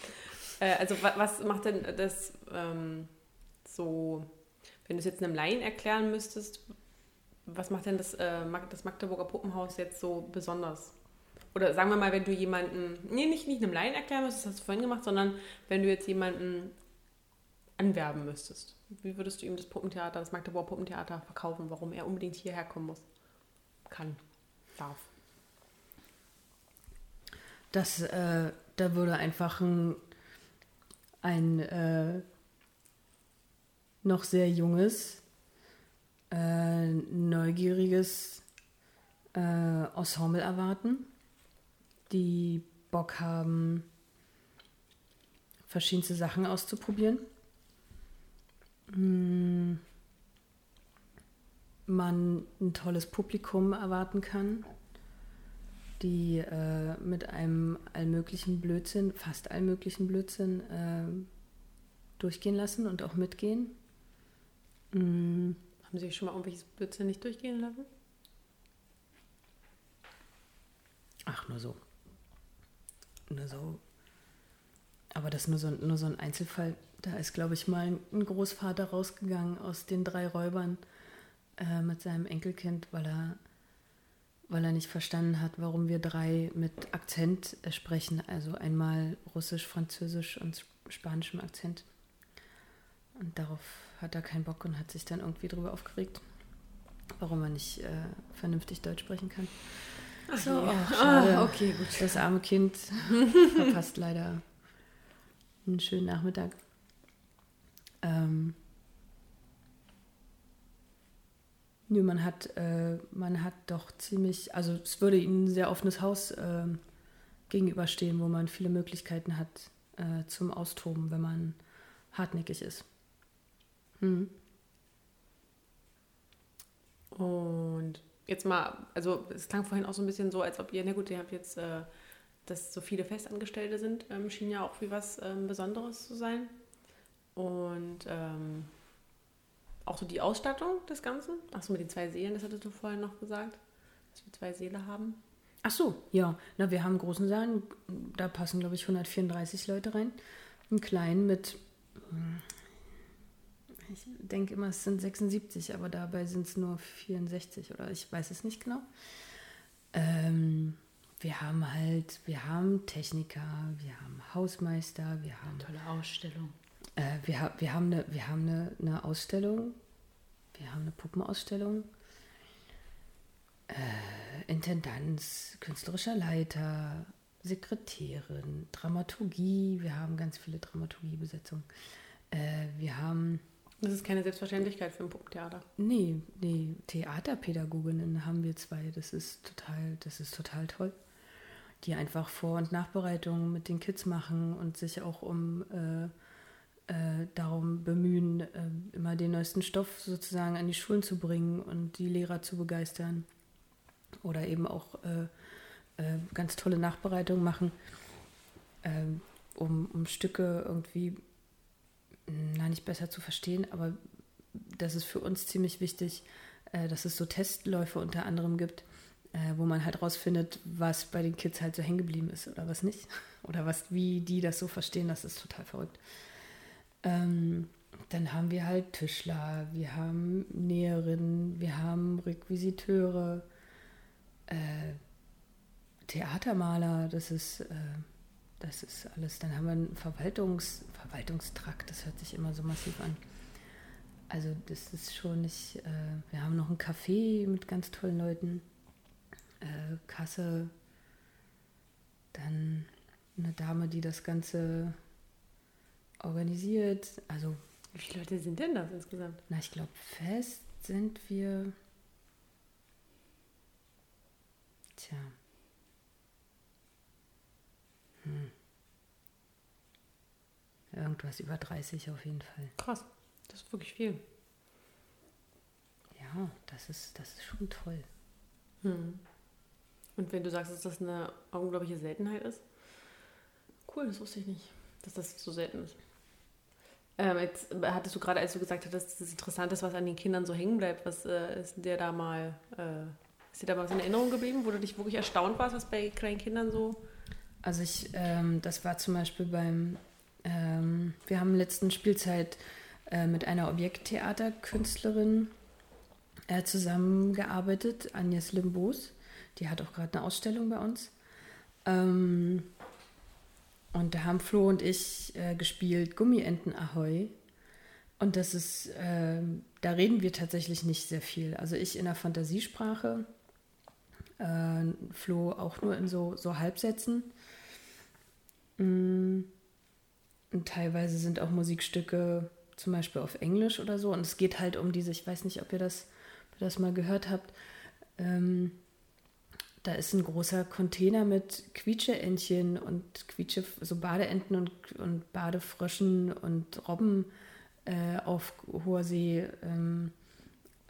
äh, also wa was macht denn das ähm, so, wenn du es jetzt einem Laien erklären müsstest, was macht denn das, äh, das Magdeburger Puppenhaus jetzt so besonders? Oder sagen wir mal, wenn du jemanden, nee, nicht, nicht einem Laien erklären müsstest, das hast du vorhin gemacht, sondern wenn du jetzt jemanden anwerben müsstest. Wie würdest du ihm das Puppentheater, das Magdeburger Puppentheater verkaufen, warum er unbedingt hierher kommen muss? Kann, darf.
Das, äh, da würde einfach ein, ein äh, noch sehr junges, äh, neugieriges äh, Ensemble erwarten, die Bock haben, verschiedenste Sachen auszuprobieren. Mm, Man ein tolles Publikum erwarten kann die äh, mit einem allmöglichen Blödsinn, fast allmöglichen Blödsinn äh, durchgehen lassen und auch mitgehen. Mm,
Haben Sie schon mal irgendwelches Blödsinn nicht durchgehen lassen?
Ach, nur so. Nur so. Aber das ist nur so, nur so ein Einzelfall. Da ist, glaube ich, mal ein Großvater rausgegangen aus den drei Räubern äh, mit seinem Enkelkind, weil er, weil er nicht verstanden hat, warum wir drei mit Akzent äh, sprechen. Also einmal Russisch, Französisch und Sp- Spanischem Akzent. Und darauf hat er keinen Bock und hat sich dann irgendwie drüber aufgeregt, warum er nicht äh, vernünftig Deutsch sprechen kann. So, oh, schade.
Ah, okay, gut.
Das arme Kind verpasst leider einen schönen Nachmittag. Ähm, nö, man hat, äh, man hat doch ziemlich, also es würde ihnen ein sehr offenes Haus äh, gegenüberstehen, wo man viele Möglichkeiten hat äh, zum Austoben, wenn man hartnäckig ist. Hm.
Und jetzt mal, also es klang vorhin auch so ein bisschen so, als ob ihr, na gut, ihr habt jetzt, äh, dass so viele Festangestellte sind, ähm, schien ja auch wie was ähm, Besonderes zu sein. Und ähm, auch so die Ausstattung des Ganzen. Achso, mit den zwei Seelen, das hattest du vorhin noch gesagt, dass wir zwei Seele haben.
Ach so, ja. Na, wir haben einen großen Saal, da passen, glaube ich, 134 Leute rein. Einen kleinen mit, hm, ich denke immer, es sind 76, aber dabei sind es nur 64 oder ich weiß es nicht genau. Ähm, wir haben halt, wir haben Techniker, wir haben Hausmeister, wir haben.
Tolle Ausstellung.
Äh, wir, wir haben, eine, wir haben eine, eine Ausstellung, wir haben eine Puppenausstellung, äh, Intendanz, künstlerischer Leiter, Sekretärin, Dramaturgie, wir haben ganz viele Dramaturgiebesetzungen. Äh, wir haben.
Das ist keine Selbstverständlichkeit für ein Puppentheater.
Nee, nee, Theaterpädagoginnen haben wir zwei. Das ist total, das ist total toll. Die einfach Vor- und Nachbereitungen mit den Kids machen und sich auch um äh, äh, darum bemühen, äh, immer den neuesten Stoff sozusagen an die Schulen zu bringen und die Lehrer zu begeistern. Oder eben auch äh, äh ganz tolle Nachbereitungen machen, ähm, um, um Stücke irgendwie na, nicht besser zu verstehen, aber das ist für uns ziemlich wichtig, äh, dass es so Testläufe unter anderem gibt, äh, wo man halt rausfindet, was bei den Kids halt so hängen geblieben ist oder was nicht. Oder was, wie die das so verstehen, das ist total verrückt. Ähm, dann haben wir halt Tischler, wir haben Näherinnen, wir haben Requisiteure, äh, Theatermaler, das ist, äh, das ist alles. Dann haben wir einen Verwaltungs, Verwaltungstrakt, das hört sich immer so massiv an. Also das ist schon nicht, äh, wir haben noch ein Café mit ganz tollen Leuten, äh, Kasse, dann eine Dame, die das Ganze organisiert. Also
wie viele Leute sind denn das insgesamt?
Na, ich glaube, fest sind wir. Tja. Hm. Irgendwas über 30 auf jeden Fall.
Krass, das ist wirklich viel.
Ja, das ist, das ist schon toll.
Hm. Und wenn du sagst, dass das eine unglaubliche Seltenheit ist, cool, das wusste ich nicht, dass das so selten ist. Ähm, jetzt hattest du gerade, als du gesagt hattest, dass es interessant ist, was an den Kindern so hängen bleibt, was äh, ist dir da mal, äh, ist dir da was in Erinnerung geblieben, wo du dich wirklich erstaunt warst, was bei kleinen Kindern so
also ich, ähm, das war zum Beispiel beim, ähm, wir haben letzten Spielzeit äh, mit einer Objekttheaterkünstlerin äh, zusammengearbeitet, Agnes Limbos. Die hat auch gerade eine Ausstellung bei uns. Ähm, und da haben Flo und ich äh, gespielt Gummienten Ahoi. Und das ist, äh, da reden wir tatsächlich nicht sehr viel. Also ich in der Fantasiesprache, äh, Flo auch nur in so, so Halbsätzen. Mm. Und teilweise sind auch Musikstücke zum Beispiel auf Englisch oder so. Und es geht halt um diese, ich weiß nicht, ob ihr das, ob ihr das mal gehört habt. Ähm, da ist ein großer Container mit Quietscheentchen und Quietsche, so Badeenten und, und Badefröschen und Robben äh, auf hoher See ähm,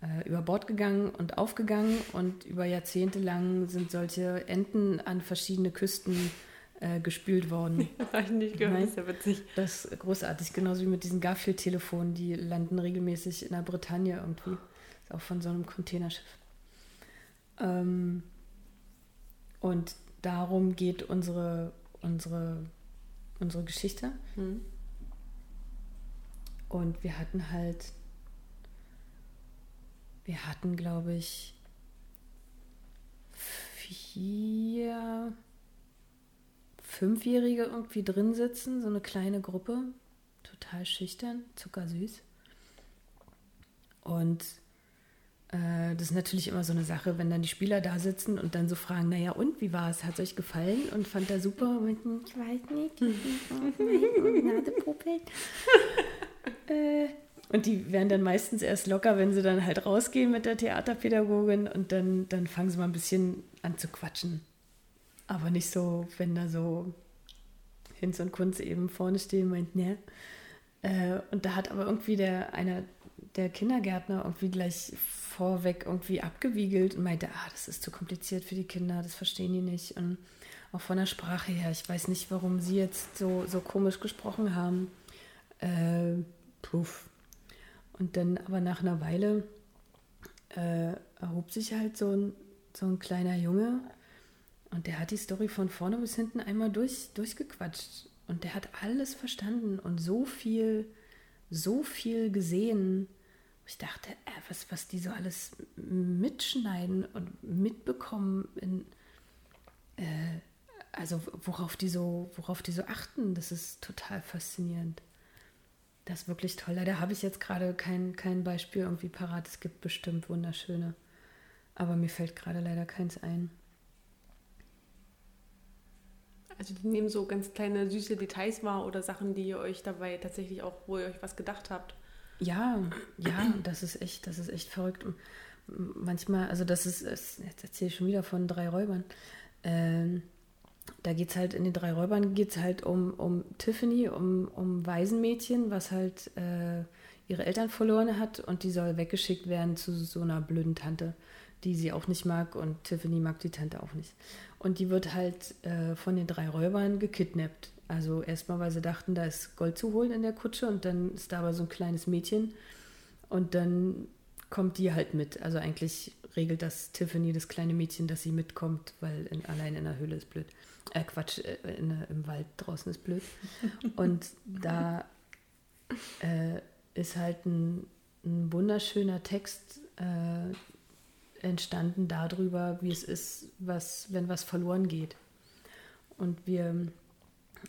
äh, über Bord gegangen und aufgegangen. Und über Jahrzehnte lang sind solche Enten an verschiedene Küsten äh, gespült worden.
Habe ich nicht gehört,
Nein.
ist ja witzig.
Das ist großartig, genauso wie mit diesen Garfield-Telefonen, die landen regelmäßig in der Bretagne irgendwie. Ist auch von so einem Containerschiff. Ähm, und darum geht unsere, unsere, unsere Geschichte.
Hm.
Und wir hatten halt, wir hatten, glaube ich, vier Fünfjährige irgendwie drin sitzen, so eine kleine Gruppe, total schüchtern, zuckersüß. Und äh, das ist natürlich immer so eine Sache, wenn dann die Spieler da sitzen und dann so fragen, naja und, wie war es? Hat es euch gefallen? Und fand er super? Und ich weiß nicht, Nasepuppeln. äh, und die werden dann meistens erst locker, wenn sie dann halt rausgehen mit der Theaterpädagogin und dann, dann fangen sie mal ein bisschen an zu quatschen. Aber nicht so, wenn da so Hinz und Kunz eben vorne stehen, meint, ne. Äh, und da hat aber irgendwie der, einer der Kindergärtner irgendwie gleich vorweg irgendwie abgewiegelt und meinte, ah, das ist zu kompliziert für die Kinder, das verstehen die nicht. Und auch von der Sprache her, ich weiß nicht, warum sie jetzt so, so komisch gesprochen haben. Äh, puff. Und dann aber nach einer Weile äh, erhob sich halt so ein, so ein kleiner Junge und der hat die Story von vorne bis hinten einmal durch, durchgequatscht. Und der hat alles verstanden und so viel, so viel gesehen. Ich dachte, äh, was, was die so alles mitschneiden und mitbekommen, in, äh, also worauf die so, worauf die so achten, das ist total faszinierend. Das ist wirklich toll. Da habe ich jetzt gerade kein, kein Beispiel irgendwie parat. Es gibt bestimmt wunderschöne. Aber mir fällt gerade leider keins ein.
Also die nehmen so ganz kleine süße Details wahr oder Sachen, die ihr euch dabei tatsächlich auch, wo ihr euch was gedacht habt.
Ja, ja, das ist echt, das ist echt verrückt. Manchmal, also das ist, jetzt erzähle ich schon wieder von drei Räubern. Ähm, da geht es halt, in den drei Räubern geht es halt um, um Tiffany, um, um Waisenmädchen, was halt äh, ihre Eltern verloren hat und die soll weggeschickt werden zu so einer blöden Tante, die sie auch nicht mag und Tiffany mag die Tante auch nicht. Und die wird halt äh, von den drei Räubern gekidnappt. Also erstmal, weil sie dachten, da ist Gold zu holen in der Kutsche und dann ist da aber so ein kleines Mädchen und dann kommt die halt mit. Also eigentlich regelt das Tiffany, das kleine Mädchen, dass sie mitkommt, weil in, allein in der Höhle ist blöd. Äh, Quatsch, äh, in, im Wald draußen ist blöd. Und da äh, ist halt ein, ein wunderschöner Text äh, entstanden darüber, wie es ist, was, wenn was verloren geht. Und wir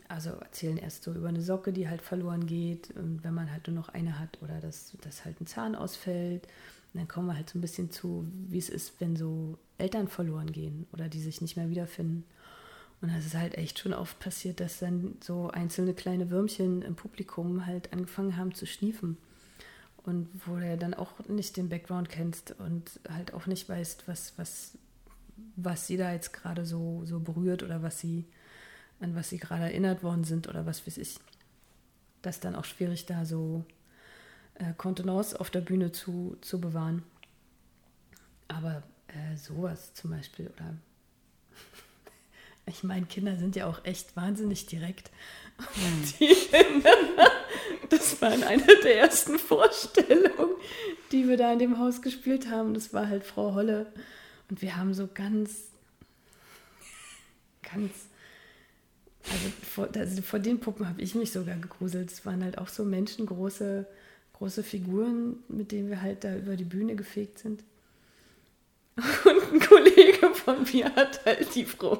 also erzählen erst so über eine Socke, die halt verloren geht, und wenn man halt nur noch eine hat oder dass, dass halt ein Zahn ausfällt. Und dann kommen wir halt so ein bisschen zu, wie es ist, wenn so Eltern verloren gehen oder die sich nicht mehr wiederfinden. Und das ist halt echt schon oft passiert, dass dann so einzelne kleine Würmchen im Publikum halt angefangen haben zu schniefen. Und wo du dann auch nicht den Background kennst und halt auch nicht weißt, was, was, was sie da jetzt gerade so, so berührt oder was sie, an was sie gerade erinnert worden sind oder was weiß ich. Das ist dann auch schwierig, da so äh, Kontenance auf der Bühne zu, zu bewahren. Aber äh, sowas zum Beispiel oder ich meine, Kinder sind ja auch echt wahnsinnig direkt. Die, das war eine der ersten Vorstellungen, die wir da in dem Haus gespielt haben. Das war halt Frau Holle. Und wir haben so ganz, ganz, also vor, also vor den Puppen habe ich mich sogar gegruselt. Es waren halt auch so menschengroße große Figuren, mit denen wir halt da über die Bühne gefegt sind. Und ein Kollege von mir hat halt die Frau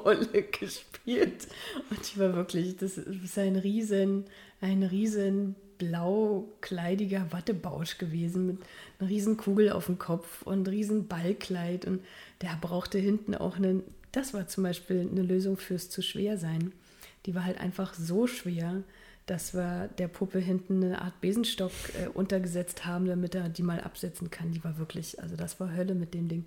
gespielt. Und die war wirklich, das ist ein riesen, ein riesen blaukleidiger Wattebausch gewesen mit einer riesen Kugel auf dem Kopf und riesen Ballkleid. Und der brauchte hinten auch einen, das war zum Beispiel eine Lösung fürs zu schwer sein. Die war halt einfach so schwer, dass wir der Puppe hinten eine Art Besenstock äh, untergesetzt haben, damit er die mal absetzen kann. Die war wirklich, also das war Hölle mit dem Ding.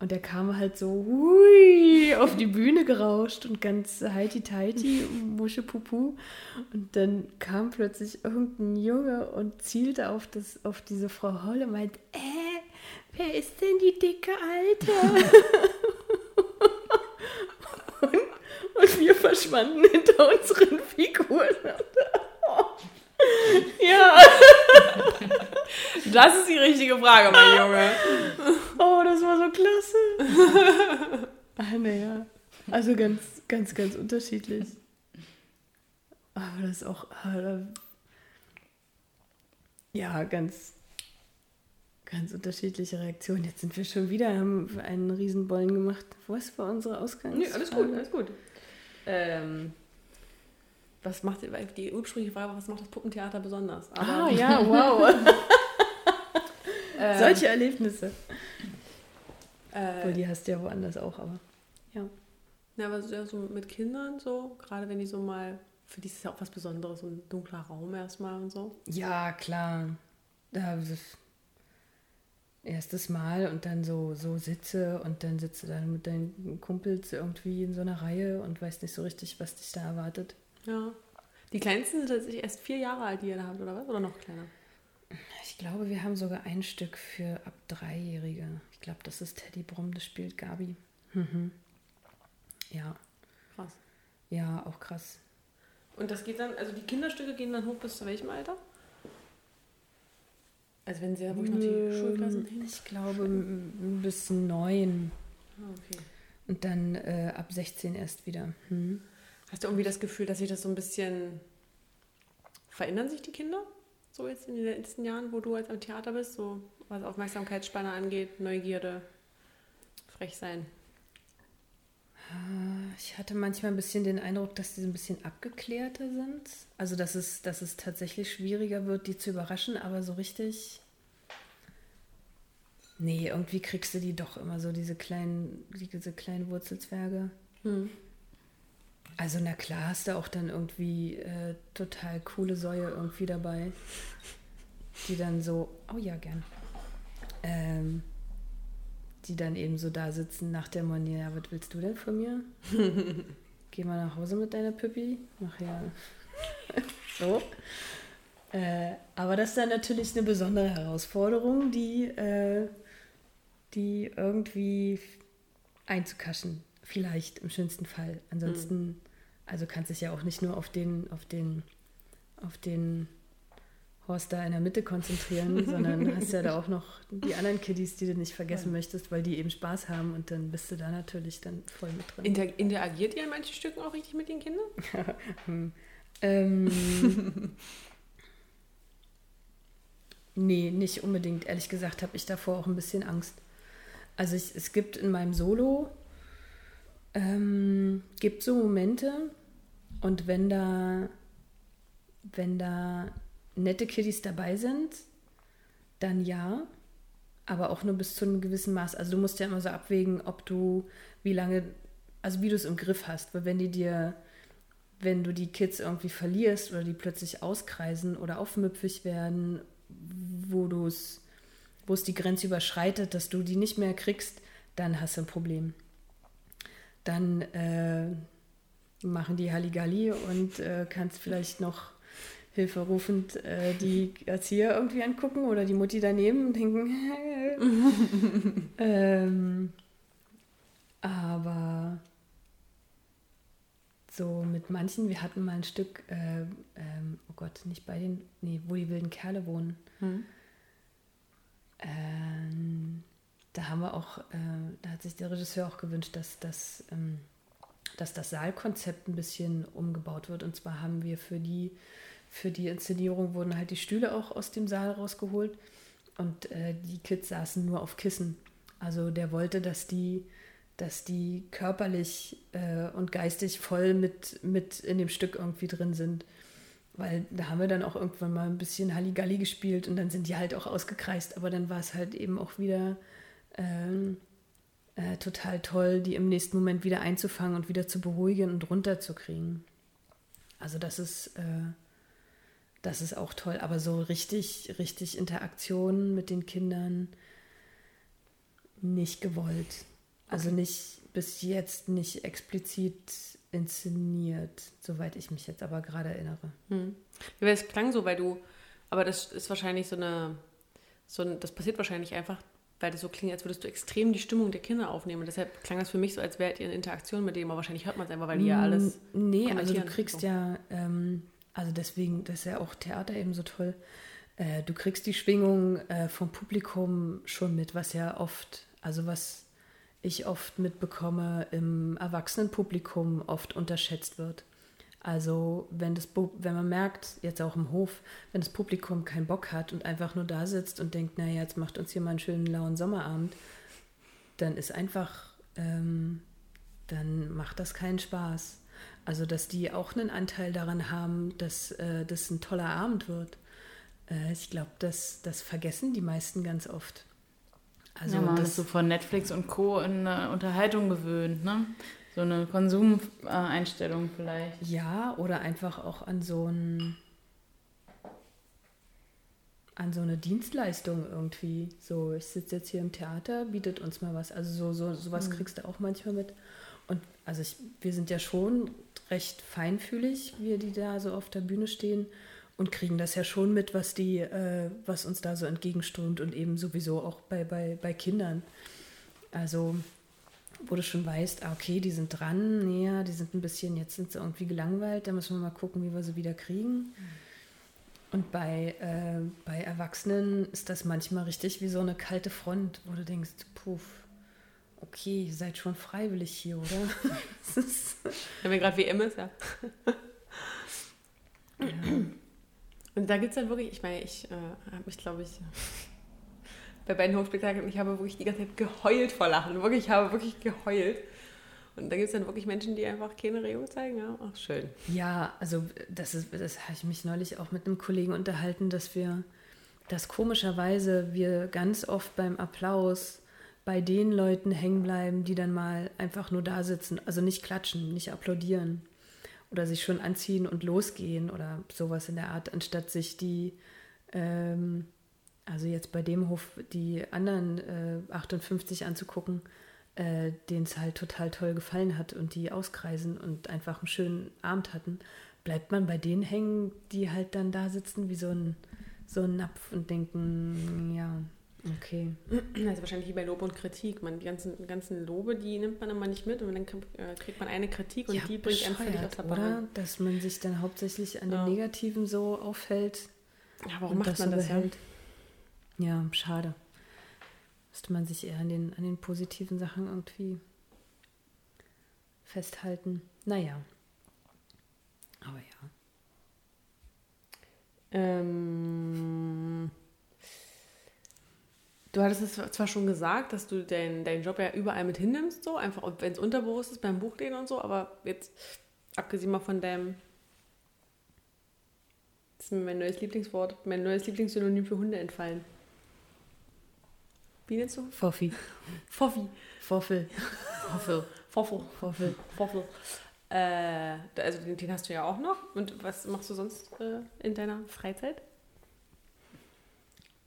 Und er kam halt so hui, auf die Bühne gerauscht und ganz heiti-teiti, Musche-Pupu. Und dann kam plötzlich irgendein Junge und zielte auf, das, auf diese Frau Holle und meint, äh, wer ist denn die dicke Alte? und, und wir verschwanden hinter unseren Figuren.
Ja. Das ist die richtige Frage, mein Junge.
Oh, das war so klasse. ah, naja. Also ganz, ganz, ganz unterschiedlich. Aber das ist auch. Ja, ganz, ganz unterschiedliche Reaktionen. Jetzt sind wir schon wieder, haben einen Riesenbollen gemacht. Was war unsere Ausgangs?
Nee, alles gut, alles gut. Ähm, was macht die ursprüngliche Frage, was macht das Puppentheater besonders?
Aber, ah, ja, wow. Ähm, Solche Erlebnisse.
Äh,
Obwohl, die hast du ja woanders auch, aber ja.
Ja, aber so, ja, so mit Kindern so, gerade wenn die so mal, für die ist es ja auch was Besonderes, so ein dunkler Raum erstmal und so.
Ja, klar. Da, das erstes Mal und dann so, so sitze und dann sitze dann mit deinen Kumpels irgendwie in so einer Reihe und weiß nicht so richtig, was dich da erwartet.
Ja. Die kleinsten sind tatsächlich erst vier Jahre alt, die ihr da habt, oder was? Oder noch kleiner?
Ich glaube, wir haben sogar ein Stück für ab Dreijährige. Ich glaube, das ist Teddy Brumm, das spielt Gabi. Mhm. Ja.
Krass.
Ja, auch krass.
Und das geht dann, also die Kinderstücke gehen dann hoch bis zu welchem Alter? Also wenn sie ja wirklich noch die Schulklassen hin?
Ich glaube bis neun.
Ah, okay.
Und dann äh, ab 16 erst wieder. Hm.
Hast du irgendwie das Gefühl, dass sich das so ein bisschen verändern sich die Kinder? So jetzt in den letzten Jahren, wo du jetzt am Theater bist, so was Aufmerksamkeitsspanne angeht, Neugierde, frech sein.
Ich hatte manchmal ein bisschen den Eindruck, dass die ein bisschen abgeklärter sind. Also, dass es, dass es tatsächlich schwieriger wird, die zu überraschen, aber so richtig. Nee, irgendwie kriegst du die doch immer so, diese kleinen, diese kleinen Wurzelzwerge.
Hm.
Also, na klar, hast du auch dann irgendwie äh, total coole Säue irgendwie dabei, die dann so, oh ja, gern. Ähm, die dann eben so da sitzen nach der Manier, ja, was willst du denn von mir? Geh mal nach Hause mit deiner Püppi. Mach ja. so. Äh, aber das ist dann natürlich eine besondere Herausforderung, die, äh, die irgendwie einzukaschen. Vielleicht im schönsten Fall. Ansonsten, mhm. also kannst du dich ja auch nicht nur auf den, auf den, auf den Horst da in der Mitte konzentrieren, sondern hast ja da auch noch die anderen Kiddies, die du nicht vergessen ja. möchtest, weil die eben Spaß haben und dann bist du da natürlich dann voll mit drin.
Inter interagiert ihr in manchen Stücken auch richtig mit den Kindern?
hm. ähm, nee, nicht unbedingt. Ehrlich gesagt habe ich davor auch ein bisschen Angst. Also ich, es gibt in meinem Solo ähm, gibt so Momente und wenn da wenn da nette Kiddies dabei sind, dann ja, aber auch nur bis zu einem gewissen Maß. Also du musst ja immer so abwägen, ob du, wie lange, also wie du es im Griff hast. Weil wenn die dir, wenn du die Kids irgendwie verlierst oder die plötzlich auskreisen oder aufmüpfig werden, wo du es, wo es die Grenze überschreitet, dass du die nicht mehr kriegst, dann hast du ein Problem. Dann äh, machen die Halligalli und äh, kannst vielleicht noch hilferufend äh, die Erzieher irgendwie angucken oder die Mutti daneben und denken, ähm, aber so mit manchen, wir hatten mal ein Stück, äh, ähm, oh Gott, nicht bei den, nee, wo die wilden Kerle wohnen. Hm. Ähm, da haben wir auch, äh, da hat sich der Regisseur auch gewünscht, dass das, ähm, dass das Saalkonzept ein bisschen umgebaut wird. Und zwar haben wir für die für die Inszenierung wurden halt die Stühle auch aus dem Saal rausgeholt und äh, die Kids saßen nur auf Kissen. Also der wollte, dass die, dass die körperlich äh, und geistig voll mit, mit in dem Stück irgendwie drin sind. Weil da haben wir dann auch irgendwann mal ein bisschen Halligalli gespielt und dann sind die halt auch ausgekreist. Aber dann war es halt eben auch wieder ähm, äh, total toll, die im nächsten Moment wieder einzufangen und wieder zu beruhigen und runterzukriegen. Also das ist äh, das ist auch toll. Aber so richtig, richtig Interaktion mit den Kindern nicht gewollt. Also okay. nicht bis jetzt nicht explizit inszeniert, soweit ich mich jetzt aber gerade erinnere.
Hm. Ja, es klang so, weil du, aber das ist wahrscheinlich so eine, so ein, das passiert wahrscheinlich einfach, weil das so klingt, als würdest du extrem die Stimmung der Kinder aufnehmen. Und deshalb klang das für mich so, als wärt ihr in Interaktion mit dem, aber wahrscheinlich hört man es einfach, weil die ja alles.
Nee, also du kriegst so. ja, ähm, also deswegen, das ist ja auch Theater eben so toll. Äh, du kriegst die Schwingung äh, vom Publikum schon mit, was ja oft, also was ich oft mitbekomme, im Erwachsenenpublikum oft unterschätzt wird. Also wenn, das, wenn man merkt, jetzt auch im Hof, wenn das Publikum keinen Bock hat und einfach nur da sitzt und denkt, naja, jetzt macht uns hier mal einen schönen lauen Sommerabend, dann ist einfach, ähm, dann macht das keinen Spaß. Also, dass die auch einen Anteil daran haben, dass äh, das ein toller Abend wird. Äh, ich glaube, das, das vergessen die meisten ganz oft.
Also ja, man das ist so von Netflix und Co. in eine Unterhaltung gewöhnt, ne? So eine Konsumeinstellung vielleicht.
Ja, oder einfach auch an so ein an so eine Dienstleistung irgendwie. So, ich sitze jetzt hier im Theater, bietet uns mal was. Also so, so sowas mhm. kriegst du auch manchmal mit. Und also ich, wir sind ja schon recht feinfühlig, wir, die da so auf der Bühne stehen und kriegen das ja schon mit, was die, äh, was uns da so entgegenströmt und eben sowieso auch bei, bei, bei Kindern. Also, wo du schon weißt, ah, okay, die sind dran, näher, die sind ein bisschen, jetzt sind sie irgendwie gelangweilt, da müssen wir mal gucken, wie wir sie wieder kriegen. Und bei, äh, bei Erwachsenen ist das manchmal richtig wie so eine kalte Front, wo du denkst, puff, okay, ihr seid schon freiwillig hier, oder?
Wenn wir gerade WM ist, ja. ja. Und da gibt es dann wirklich, ich meine, ich äh, habe mich, glaube ich, bei beiden Hochspektakeln, ich habe wirklich die ganze Zeit geheult vor Lachen. Wirklich, ich habe wirklich geheult. Und da gibt es dann wirklich Menschen, die einfach keine Regung zeigen. Ja, ach, schön.
Ja, also das, das habe ich mich neulich auch mit einem Kollegen unterhalten, dass wir, dass komischerweise wir ganz oft beim Applaus bei den Leuten hängen bleiben, die dann mal einfach nur da sitzen. Also nicht klatschen, nicht applaudieren oder sich schon anziehen und losgehen oder sowas in der Art, anstatt sich die, ähm, also jetzt bei dem Hof, die anderen äh, 58 anzugucken, äh, denen es halt total toll gefallen hat und die auskreisen und einfach einen schönen Abend hatten, bleibt man bei denen hängen, die halt dann da sitzen wie so ein, so ein Napf und denken, ja, Okay.
Also wahrscheinlich wie bei Lob und Kritik. Man, die ganzen, ganzen Lobe, die nimmt man immer nicht mit und dann äh, kriegt man eine Kritik und ja, die bringt einen völlig aus der
Bahn. Dass man sich dann hauptsächlich an ja. den Negativen so aufhält.
Ja, warum macht man so das behält.
ja? Ja, schade. Müsste man sich eher an den, an den positiven Sachen irgendwie festhalten. Naja. Aber ja.
Ähm Du hattest es zwar schon gesagt, dass du deinen dein Job ja überall mit hinnimmst, so einfach, wenn es unterbewusst ist, beim Buchlesen und so, aber jetzt, abgesehen mal von deinem, das ist mir mein neues Lieblingswort, mein neues Lieblingssynonym für Hunde entfallen. Wie nennst du?
Foffi.
Foffi.
Foffel.
Foffel. Foffel. Foffel. Foffel. Äh, also den, den, hast du ja auch noch. Und was machst du sonst äh, in deiner Freizeit?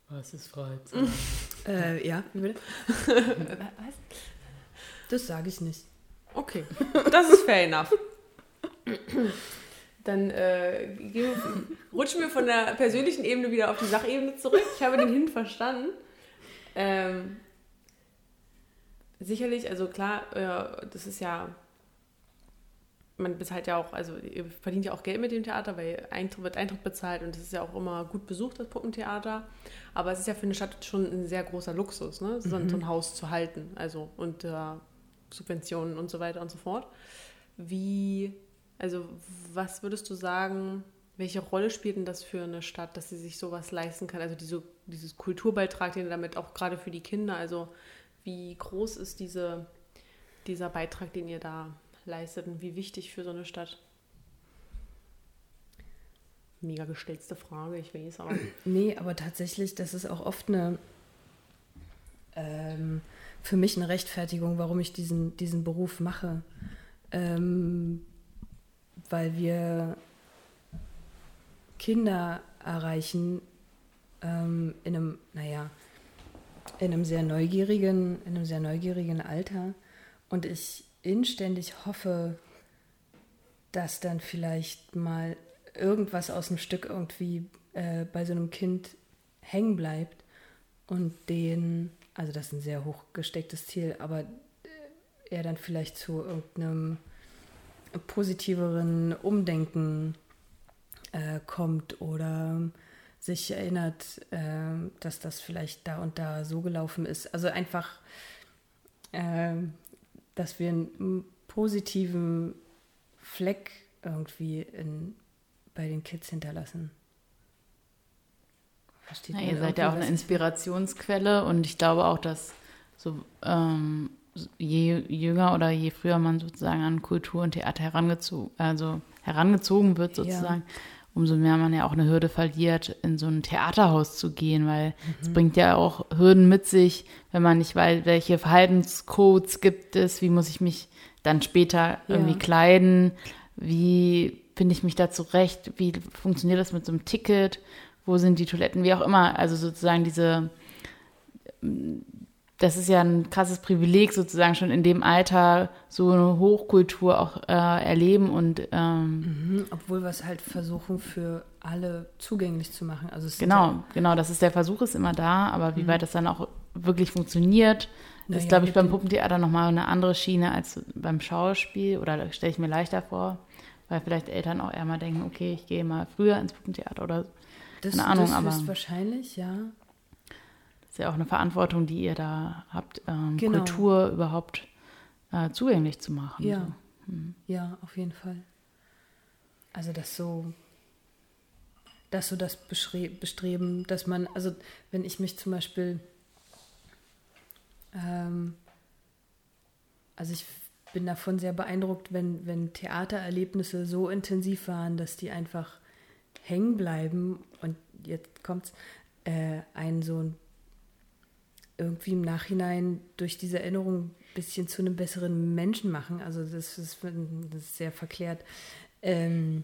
Was ist Freizeit?
äh, ja, wie bitte?
Was?
Das sage ich nicht.
Okay, das ist fair enough. Dann äh, rutschen wir von der persönlichen Ebene wieder auf die Sachebene zurück. Ich habe den Hin verstanden. Ähm, sicherlich, also klar, äh, das ist ja man bezahlt ja auch, also ihr verdient ja auch Geld mit dem Theater, weil Eintritt wird Eintritt bezahlt und es ist ja auch immer gut besucht, das Puppentheater. Aber es ist ja für eine Stadt schon ein sehr großer Luxus, ne? so, mhm. so ein Haus zu halten, also und äh, Subventionen und so weiter und so fort. Wie, also was würdest du sagen, welche Rolle spielt denn das für eine Stadt, dass sie sich sowas leisten kann? Also diese, dieses Kulturbeitrag, den damit auch gerade für die Kinder, also wie groß ist diese, dieser Beitrag, den ihr da leistet und wie wichtig für so eine Stadt? Mega gestellte Frage, ich weiß, aber.
Nee, aber tatsächlich, das ist auch oft eine, ähm, für mich eine Rechtfertigung, warum ich diesen, diesen Beruf mache. Ähm, weil wir Kinder erreichen ähm, in einem, naja, in einem sehr neugierigen, in einem sehr neugierigen Alter. Und ich inständig hoffe, dass dann vielleicht mal irgendwas aus dem Stück irgendwie äh, bei so einem Kind hängen bleibt und den, also das ist ein sehr hoch gestecktes Ziel, aber äh, er dann vielleicht zu irgendeinem positiveren Umdenken äh, kommt oder sich erinnert, äh, dass das vielleicht da und da so gelaufen ist. Also einfach äh, dass wir einen positiven Fleck irgendwie in, bei den Kids hinterlassen.
Versteht Na, ihr seid ja auch eine Inspirationsquelle und ich glaube auch, dass so ähm, je jünger oder je früher man sozusagen an Kultur und Theater herangezogen, also herangezogen wird sozusagen, ja. Umso mehr man ja auch eine Hürde verliert, in so ein Theaterhaus zu gehen, weil es bringt ja auch Hürden mit sich, wenn man nicht weiß, welche Verhaltenscodes gibt es, wie muss ich mich dann später irgendwie
Ja.
kleiden, wie finde ich mich da zurecht, wie funktioniert das mit so einem Ticket, wo sind die Toiletten, wie auch immer. Also sozusagen diese, das ist ja ein krasses Privileg, sozusagen schon in dem Alter so eine Hochkultur auch äh, erleben und ähm,
Mhm, obwohl wir es halt versuchen, für alle zugänglich zu machen. Also es sind
Genau, genau, das ist der Versuch ist immer da, aber wie weit das dann auch wirklich funktioniert,
Na
ist,
ja,
glaube ich, beim Puppentheater nochmal eine andere Schiene als beim Schauspiel oder stelle ich mir leichter vor, weil vielleicht Eltern auch eher mal denken, okay, ich gehe mal früher ins Puppentheater oder
Das,
keine Ahnung,
das
aber-
ist wahrscheinlich, ja.
Ist ja auch eine Verantwortung, die ihr da habt, ähm,
Genau.
Kultur überhaupt äh, zugänglich zu machen.
Ja.
So.
Ja, auf jeden Fall. Also das so, das so das Bestreben, dass man, also wenn ich mich zum Beispiel, ähm, also ich bin davon sehr beeindruckt, wenn, wenn Theatererlebnisse so intensiv waren, dass die einfach hängen bleiben und jetzt kommt's, äh, einen so ein irgendwie im Nachhinein durch diese Erinnerung ein bisschen zu einem besseren Menschen machen. Also das ist, das ist sehr verklärt. Ähm,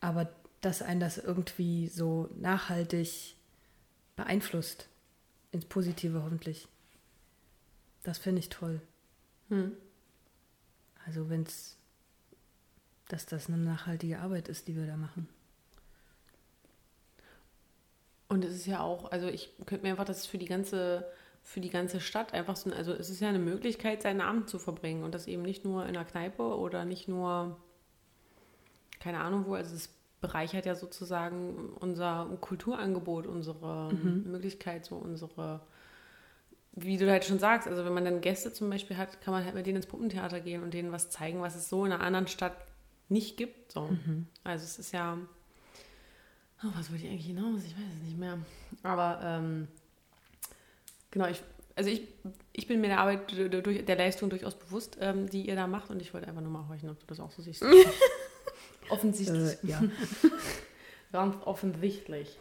aber dass einen das irgendwie so nachhaltig beeinflusst, ins Positive hoffentlich, das finde ich toll.
Hm.
Also wenn es, dass das eine nachhaltige Arbeit ist, die wir da machen.
Und es ist ja auch, also ich könnte mir einfach das für die ganze, für die ganze Stadt einfach so, also es ist ja eine Möglichkeit, seinen Abend zu verbringen und das eben nicht nur in einer Kneipe oder nicht nur, keine Ahnung wo, also es bereichert ja sozusagen unser Kulturangebot, unsere Möglichkeit, so unsere, wie du halt schon sagst, also wenn man dann Gäste zum Beispiel hat, kann man halt mit denen ins Puppentheater gehen und denen was zeigen, was es so in einer anderen Stadt nicht gibt. So. Also es ist ja, Oh, was wollte ich eigentlich hinaus? Ich weiß es nicht mehr. Aber ähm, genau, ich, also ich, ich bin mir der Arbeit, durch, der Leistung durchaus bewusst, ähm, die ihr da macht. Und ich wollte einfach nur mal horchen, ob du das auch so siehst. Offensichtlich.
Äh, ja.
Ganz offensichtlich.